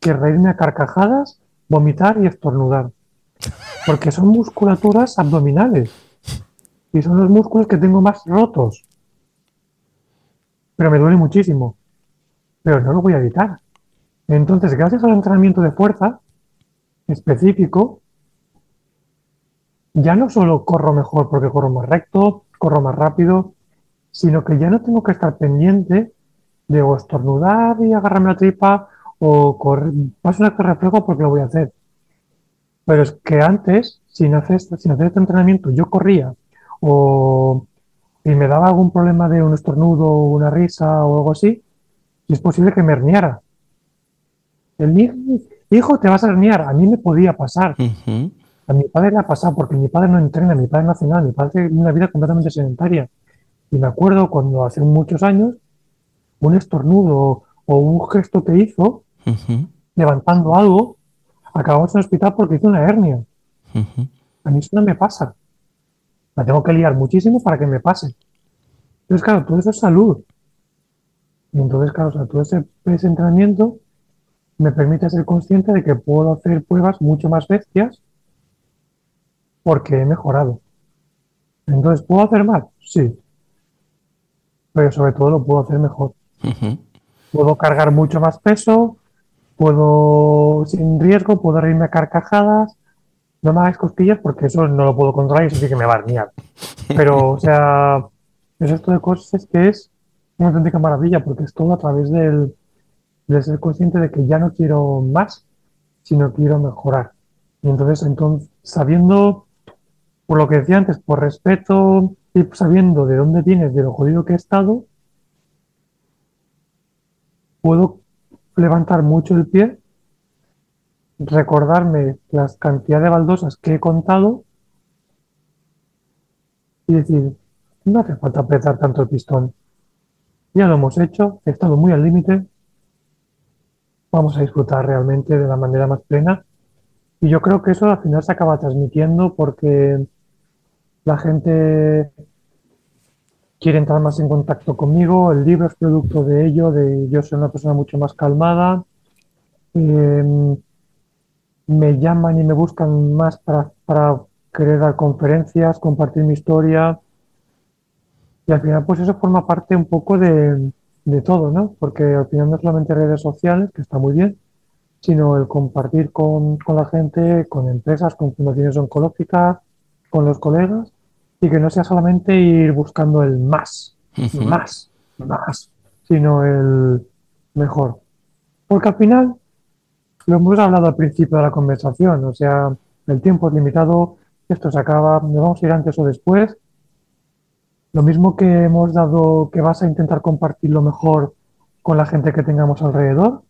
que reírme a carcajadas, vomitar y estornudar. Porque son musculaturas abdominales. Y son los músculos que tengo más rotos. Pero me duele muchísimo pero no lo voy a evitar. Entonces, gracias al entrenamiento de fuerza específico, ya no solo corro mejor porque corro más recto, corro más rápido, sino que ya no tengo que estar pendiente de o estornudar y agarrarme la tripa o correr, paso un reflejo porque lo voy a hacer. Pero es que antes, sin hacer, sin hacer este entrenamiento, yo corría o y me daba algún problema de un estornudo, una risa o algo así, es posible que me herniara. El hijo, te vas a herniar. A mí me podía pasar. A mi padre le ha pasado porque mi padre no entrena, mi padre no hace nada, mi padre tiene una vida completamente sedentaria. Y me acuerdo cuando hace muchos años, un estornudo o un gesto que hizo, levantando algo, acabamos en el hospital porque hizo una hernia. A mí eso no me pasa. Me tengo que liar muchísimo para que me pase. Entonces, claro, todo eso es salud. Y entonces, claro, todo ese, entrenamiento me permite ser consciente de que puedo hacer pruebas mucho más bestias porque he mejorado. Entonces, ¿puedo hacer más? Sí. Pero sobre todo lo puedo hacer mejor. Puedo cargar mucho más peso, puedo, sin riesgo, puedo reírme a carcajadas. No me hagáis costillas porque eso no lo puedo controlar y eso sí que me va a arnear. Pero, o sea, es esto de cosas que es una auténtica maravilla porque es todo a través del, de ser consciente de que ya no quiero más, sino quiero mejorar. Y entonces, entonces sabiendo, por lo que decía antes, por respeto y sabiendo de dónde vienes, de lo jodido que he estado, puedo levantar mucho el pie, recordarme las cantidades de baldosas que he contado y decir, no hace falta apretar tanto el pistón. Ya lo hemos hecho, he estado muy al límite, vamos a disfrutar realmente de la manera más plena. Y yo creo que eso al final se acaba transmitiendo porque la gente quiere entrar más en contacto conmigo, el libro es producto de ello, de yo soy una persona mucho más calmada, em, me llaman y me buscan más para, querer dar conferencias, compartir mi historia, y al final pues eso forma parte un poco de, de todo, ¿no? Porque al final no solamente redes sociales, que está muy bien, sino el compartir con, con la gente, con empresas, con fundaciones oncológicas, con los colegas, y que no sea solamente ir buscando el más, más, más, sino el mejor. Porque al final, lo hemos hablado al principio de la conversación, o sea, el tiempo es limitado, esto se acaba, nos vamos a ir antes o después. Lo mismo que hemos dado, que vas a intentar compartir lo mejor con la gente que tengamos alrededor,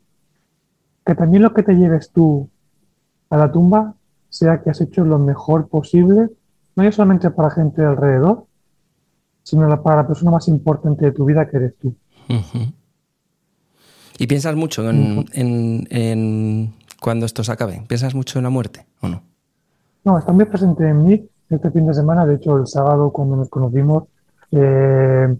que también lo que te lleves tú a la tumba sea que has hecho lo mejor posible no es solamente para gente alrededor, sino para la persona más importante de tu vida que eres tú. ¿Y piensas mucho en, cuando esto se acabe? ¿Piensas mucho en la muerte o no? No, está muy presente en mí este fin de semana. De hecho, el sábado cuando nos conocimos, eh,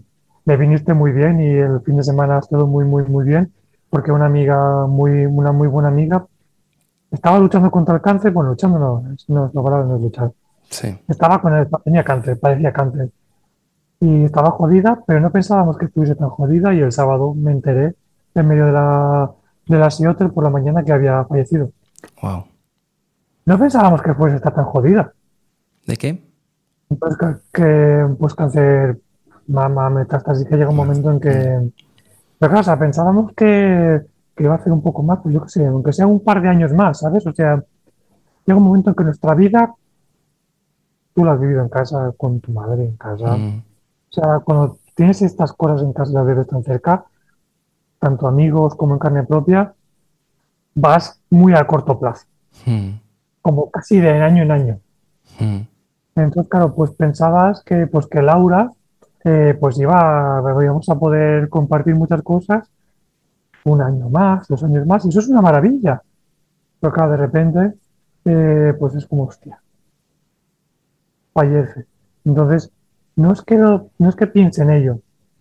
me viniste muy bien y el fin de semana ha estado muy, muy, muy bien porque una amiga, muy, una muy buena amiga, estaba luchando contra el cáncer. Bueno, luchando no, no, no, no es luchar estaba con él, tenía cáncer, padecía cáncer. Y estaba jodida, pero no pensábamos que estuviese tan jodida y el sábado me enteré en medio de la, de la por la mañana que había fallecido. Wow. No pensábamos que fuese estar tan jodida. ¿De qué? Pues que, pues cáncer, mama, metástasis, que llega un momento en que... Pero claro, o sea, pensábamos que, que iba a hacer un poco más, pues yo qué sé, aunque sea un par de años más, ¿sabes? O sea, llega un momento en que nuestra vida tú lo has vivido en casa, con tu madre en casa. Mm. O sea, cuando tienes estas cosas en casa, las vives tan cerca, tanto amigos como en carne propia, vas muy a corto plazo. Mm. Como casi de año en año. Mm. Entonces, claro, pues pensabas que, pues que Laura, eh, pues iba, íbamos a poder compartir muchas cosas un año más, dos años más, y eso es una maravilla. Pero claro, de repente, eh, pues es como, hostia, fallece. Entonces, no es que no, es que piense en ello,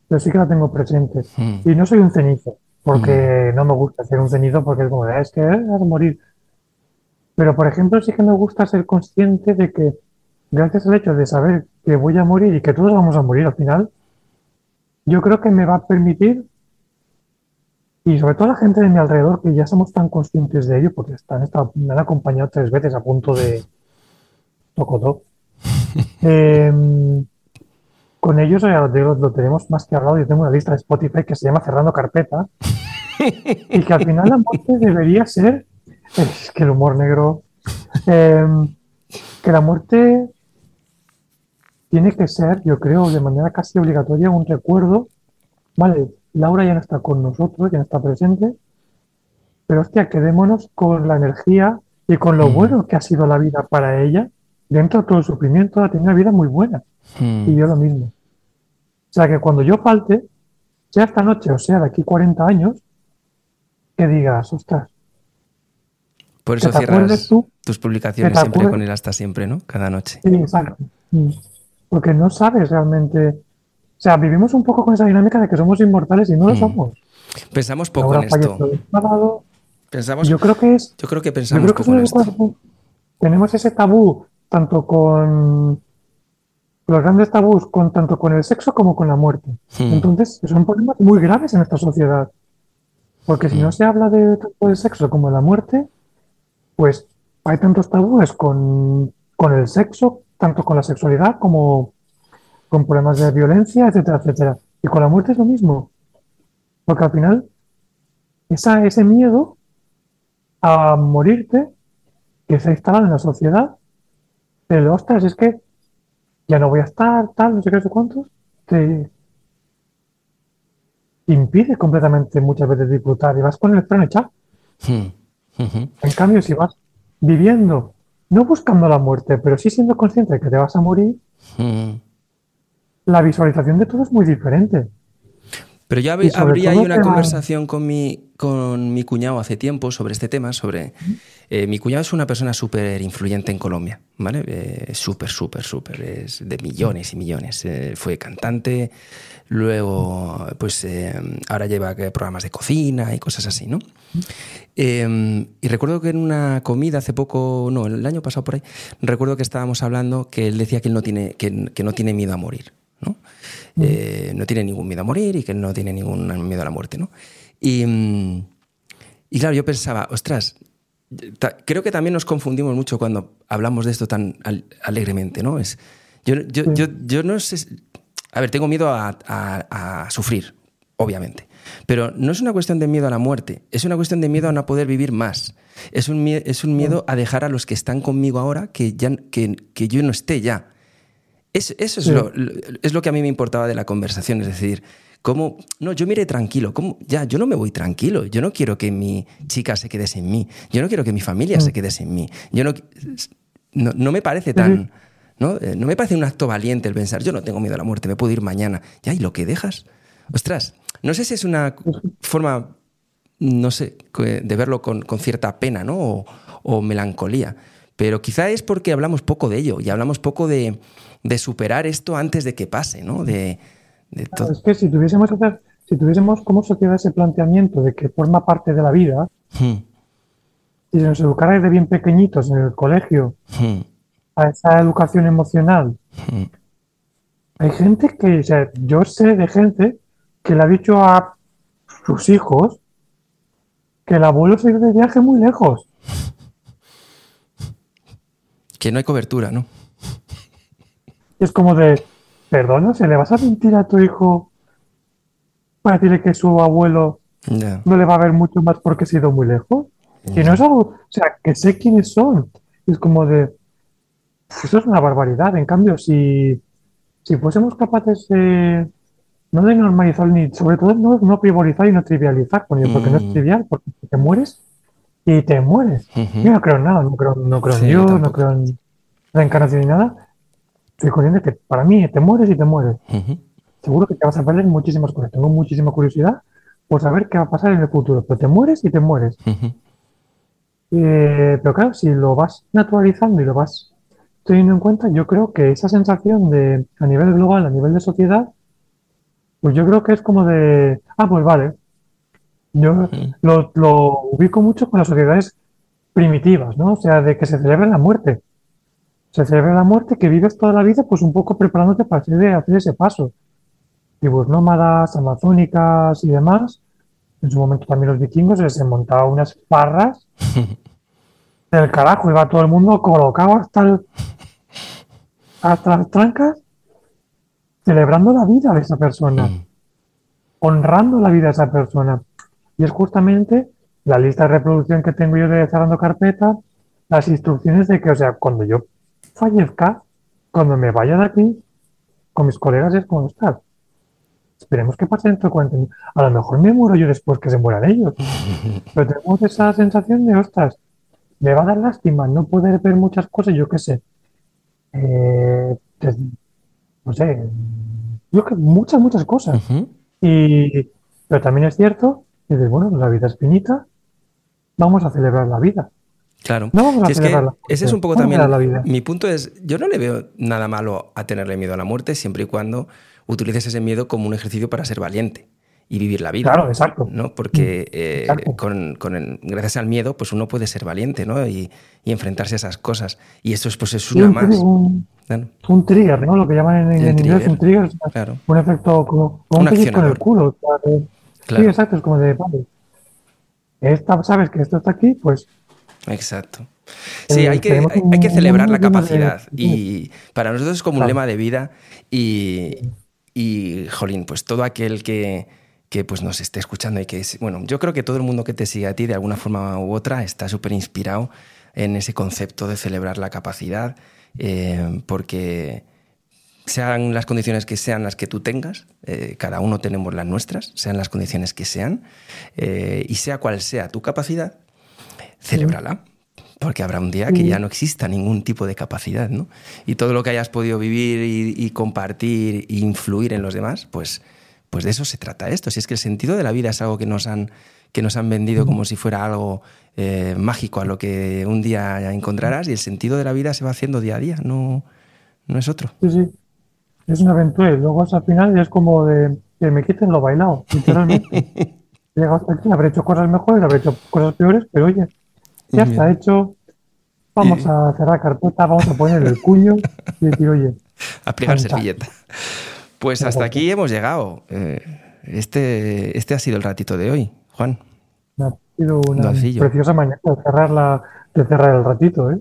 pero sí que la tengo presente. Hmm. Y no soy un cenizo, porque hmm. no me gusta ser un cenizo porque es como, ah, es que vas a morir. Pero, por ejemplo, sí que me gusta ser consciente de que, gracias al hecho de saber que voy a morir y que todos vamos a morir al final, yo creo que me va a permitir, y sobre todo la gente de mi alrededor, que ya somos tan conscientes de ello, porque están, me han acompañado tres veces a punto de <laughs> toco <laughs> Em, con ellos lo, tenemos más que hablado. Yo tengo una lista de Spotify que se llama Cerrando Carpeta. y que al final la muerte debería ser. Es que el humor negro. Em, que la muerte tiene que ser, yo creo, de manera casi obligatoria, un recuerdo. Vale, Laura ya no está con nosotros, ya no está presente. Pero hostia, quedémonos con la energía y con lo mm. bueno que ha sido la vida para ella dentro de todo el sufrimiento, ha tenido una vida muy buena. Hmm. Y yo lo mismo. O sea que cuando yo falte, sea esta noche o sea de aquí 40 años, que digas, ostras. Por eso cierras tus publicaciones siempre con él hasta siempre, ¿no? Cada noche. Sí, exacto. Mm. Porque no sabes realmente. O sea, vivimos un poco con esa dinámica de que somos inmortales y no lo hmm. somos. Pensamos poco en esto. Pensamos, yo creo que es. Yo creo que pensamos poco en esto. Tenemos ese tabú tanto con los grandes tabús, con, tanto con el sexo como con la muerte. Hmm. Entonces, son problemas muy graves en esta sociedad. Porque si no hmm. se habla de tanto del sexo como de la muerte, pues hay tantos tabúes con, con el sexo, tanto con la sexualidad como con problemas de violencia, etcétera, etcétera. Y con la muerte es lo mismo. Porque al final, esa, ese miedo a morirte que se ha instalado en la sociedad, pero ostras, es que ya no voy a estar, tal, no sé qué, no sé cuántos, te impide completamente muchas veces disfrutar y vas con el freno echado. Hmm. En cambio, si vas viviendo, no buscando la muerte, pero sí siendo consciente de que te vas a morir, Hmm. la visualización de todo es muy diferente. Pero yo hab- Y sobre habría ahí una conversación con mi, con mi cuñado hace tiempo sobre este tema, sobre... eh, mi cuñado es una persona súper influyente en Colombia, ¿vale? Eh, súper, súper, súper, es de millones y millones. Eh, fue cantante, luego, pues eh, ahora lleva programas de cocina y cosas así, ¿no? Eh, y recuerdo que en una comida hace poco, no, el año pasado por ahí, recuerdo que estábamos hablando que él decía que él no tiene, que, que no tiene miedo a morir, ¿no? Eh, no tiene ningún miedo a morir y que no tiene ningún miedo a la muerte, ¿no? Y, mm, y claro, yo pensaba, ostras, creo que también nos confundimos mucho cuando hablamos de esto tan al- alegremente, ¿no? Es, yo, yo, Sí. yo, yo no sé. A ver, tengo miedo a, a- a sufrir, obviamente. Pero no es una cuestión de miedo a la muerte, es una cuestión de miedo a no poder vivir más. Es un, es un miedo a dejar a los que están conmigo ahora que, ya, que, que yo no esté ya. Es- eso es, Sí. lo, es lo que a mí me importaba de la conversación, es decir, cómo, no, yo miré tranquilo, cómo, ya, yo no me voy tranquilo, yo no quiero que mi chica se quede sin mí, yo no quiero que mi familia se quede sin mí, yo no, no, no me parece tan, ¿no? Eh, no me parece un acto valiente el pensar, yo no tengo miedo a la muerte, me puedo ir mañana, ya, y lo que dejas, ostras, no sé si es una forma, no sé, de verlo con, con cierta pena, ¿no? O, o melancolía. Pero quizá es porque hablamos poco de ello y hablamos poco de, de superar esto antes de que pase, ¿no? De, de todo. Es que si tuviésemos, hacer- si tuviésemos como sociedad ese planteamiento de que forma parte de la vida, Hmm, si se nos educara desde bien pequeñitos en el colegio hmm, a esa educación emocional, hmm. hay gente que, o sea, yo sé de gente que le ha dicho a sus hijos que el abuelo se ha ido de viaje muy lejos. <laughs> Que no hay cobertura, ¿no? Y es como de, perdona, ¿se le vas a mentir a tu hijo para decirle que su abuelo no le va a ver mucho más porque se ha ido muy lejos? Que no es algo, o sea, que sé quiénes son. Y es como de, "Pf, eso es una barbaridad. En cambio, si, si fuésemos capaces de, no de normalizar ni, sobre todo no, no frivolizar y no trivializar con ello, porque no es Mm. trivial, porque te mueres y te mueres. Yo no creo en nada, no creo, no creo en Sí, Dios, no creo en reencarnación ni nada. Consciente que para mí te mueres y te mueres. Seguro que te vas a perder muchísimas cosas. Tengo muchísima curiosidad por saber qué va a pasar en el futuro, pero te mueres y te mueres. Eh, pero claro, si lo vas naturalizando y lo vas teniendo en cuenta, yo creo que esa sensación de, a nivel global, a nivel de sociedad, pues yo creo que es como de, ah, pues vale. Yo lo, lo ubico mucho con las sociedades primitivas, ¿no? O sea, de que se celebra la muerte. Se celebra la muerte, que vives toda la vida, pues un poco preparándote para hacer, hacer ese paso. Tribus nómadas, amazónicas y demás. En su momento también los vikingos se se montaban unas parras <laughs> del carajo, iba todo el mundo colocado hasta, el- hasta las trancas, celebrando la vida de esa persona, Mm. honrando la vida de esa persona. Y es justamente la lista de reproducción que tengo yo de cerrando carpeta, las instrucciones de que, o sea, cuando yo fallezca, cuando me vaya de aquí, con mis colegas es como estar. Esperemos que pase dentro de 40 años. A lo mejor me muero yo después que se mueran ellos. <laughs> Pero tenemos esa sensación de, ostras, me va a dar lástima no poder ver muchas cosas, yo qué sé. Eh, no sé, yo que muchas, muchas cosas. Y, pero también es cierto, que bueno, la vida es finita, vamos a celebrar la vida. Claro. No vamos a Si es que celebrar la ese es un poco también. celebrar la vida. Mi punto es: yo no le veo nada malo a tenerle miedo a la muerte siempre y cuando utilices ese miedo como un ejercicio para ser valiente y vivir la vida. Claro, exacto. ¿no? Porque eh, Exacto. con, con el- gracias al miedo, pues uno puede ser valiente, ¿no? Y, y enfrentarse a esas cosas. Y eso es, pues, es una un, más. un, trigger, ¿no? Lo que llaman en, en inglés un trigger, claro, un efecto como, como Un un en el culo. claro. Sí, exacto, es como de, vale, esta, sabes que esto está aquí, pues Exacto. Sí, hay que, hay, que celebrar la capacidad. Y para nosotros es como un lema de vida. Y, y, jolín, pues todo aquel que, que pues nos esté escuchando y que, bueno, yo creo que todo el mundo que te sigue a ti de alguna forma u otra está súper inspirado en ese concepto de celebrar la capacidad, eh, porque sean las condiciones que sean las que tú tengas, eh, cada uno tenemos las nuestras, sean las condiciones que sean, eh, y sea cual sea tu capacidad, celébrala. Porque habrá un día que ya no exista ningún tipo de capacidad, ¿no? Y todo lo que hayas podido vivir y, y compartir e influir en los demás, pues, pues de eso se trata esto. Si es que el sentido de la vida es algo que nos han, que nos han vendido como si fuera algo eh, mágico a lo que un día encontrarás, y el sentido de la vida se va haciendo día a día, no, no es otro. Sí, sí. Es una aventura y luego al final es como de que me quiten lo bailado, literalmente. <laughs> He llegado hasta aquí, habré hecho cosas mejores, habré hecho cosas peores, pero oye, ya está hecho. Vamos a cerrar carpeta, vamos a poner el cuño y decir, oye. <laughs> A plegar servilleta. Pues hasta aquí hemos llegado. Eh, este, este ha sido el ratito de hoy, Juan. Ha sido una preciosa mañana de cerrar, la, de cerrar el ratito, ¿eh?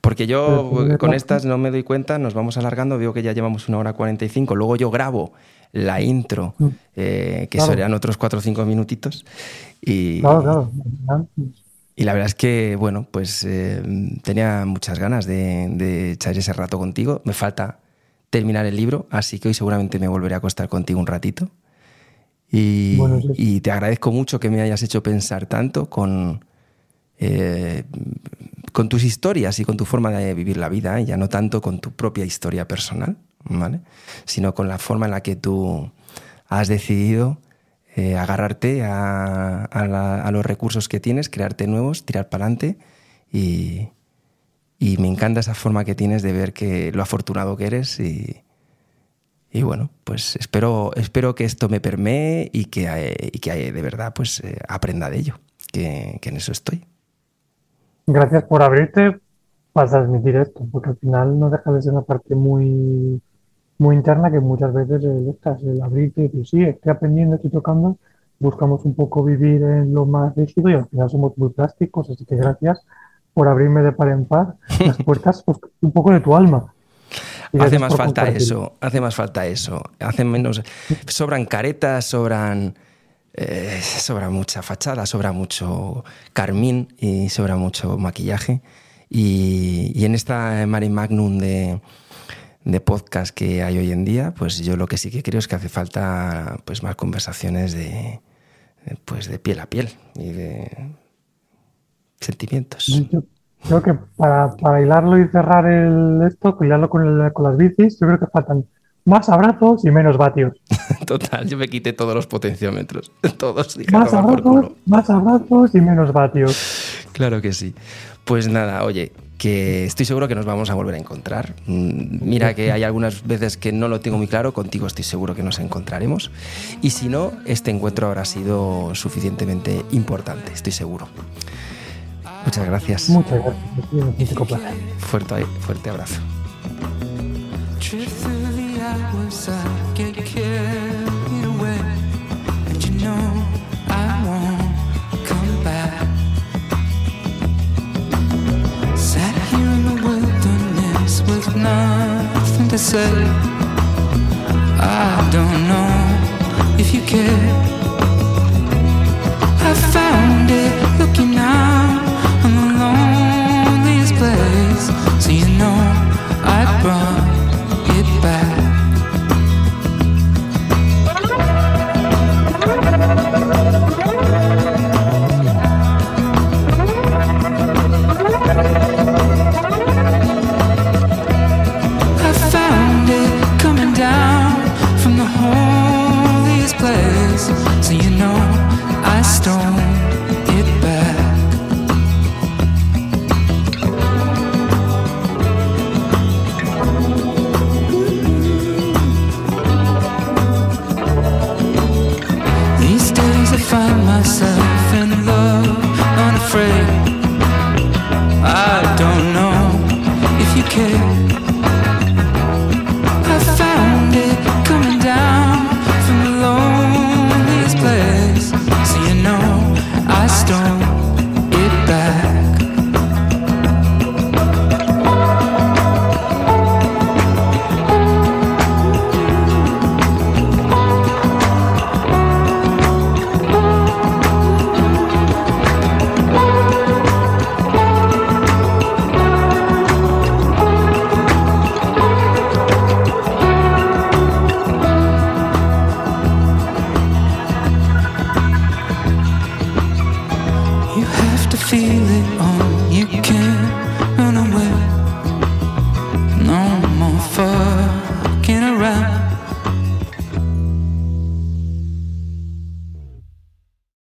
Porque yo con estas no me doy cuenta, nos vamos alargando, veo que ya llevamos una hora 45, luego yo grabo la intro, mm. eh, que serían otros cuatro o cinco minutitos. Y, claro, claro. Y la verdad es que, bueno, pues eh, tenía muchas ganas de, echar ese rato contigo. Me falta terminar el libro, así que hoy seguramente me volveré a acostar contigo un ratito. Y, y te agradezco mucho que me hayas hecho pensar tanto con, eh, con tus historias y con tu forma de vivir la vida, ¿eh? ya no tanto con tu propia historia personal, ¿vale? sino con la forma en la que tú has decidido eh, agarrarte a, los recursos que tienes, crearte nuevos, tirar para adelante y, me encanta esa forma que tienes de ver que lo afortunado que eres y, bueno, pues espero, espero que esto me permee y que, que de verdad pues eh, aprenda de ello, que, en eso estoy. Gracias por abrirte para transmitir esto, porque al final no deja de ser una parte muy muy interna que muchas veces el, el abrirte y decir, sí, estoy aprendiendo, estoy tocando, buscamos un poco vivir en lo más rígido y al final somos muy plásticos, así que gracias por abrirme de par en par <laughs> las puertas pues, un poco de tu alma. hace más falta eso, hace más falta eso, hace menos, sobran caretas, sobran... Eh, sobra mucha fachada, sobra mucho carmín y sobra mucho maquillaje. Y, y en esta Mari Magnum de, de podcast que hay hoy en día, pues yo lo que sí que creo es que hace falta pues más conversaciones de pues de piel a piel y de sentimientos. Yo creo que para, para hilarlo y cerrar el esto, hilarlo con, con las bicis, yo creo que faltan más abrazos y menos vatios. <laughs> Total, yo me quité todos los potenciómetros. <laughs> Todos. más abrazos, más abrazos y menos vatios. Claro que sí. Pues nada, oye, que estoy seguro que nos vamos a volver a encontrar. Mm, mira que hay algunas veces que no lo tengo muy claro, contigo estoy seguro que nos encontraremos. Y si no, este encuentro habrá sido suficientemente importante, estoy seguro. Muchas gracias. Muchas gracias. Fuerte, fuerte abrazo. Nothing to say. I don't know if you care. I found it looking out on the loneliest place. So you know I brought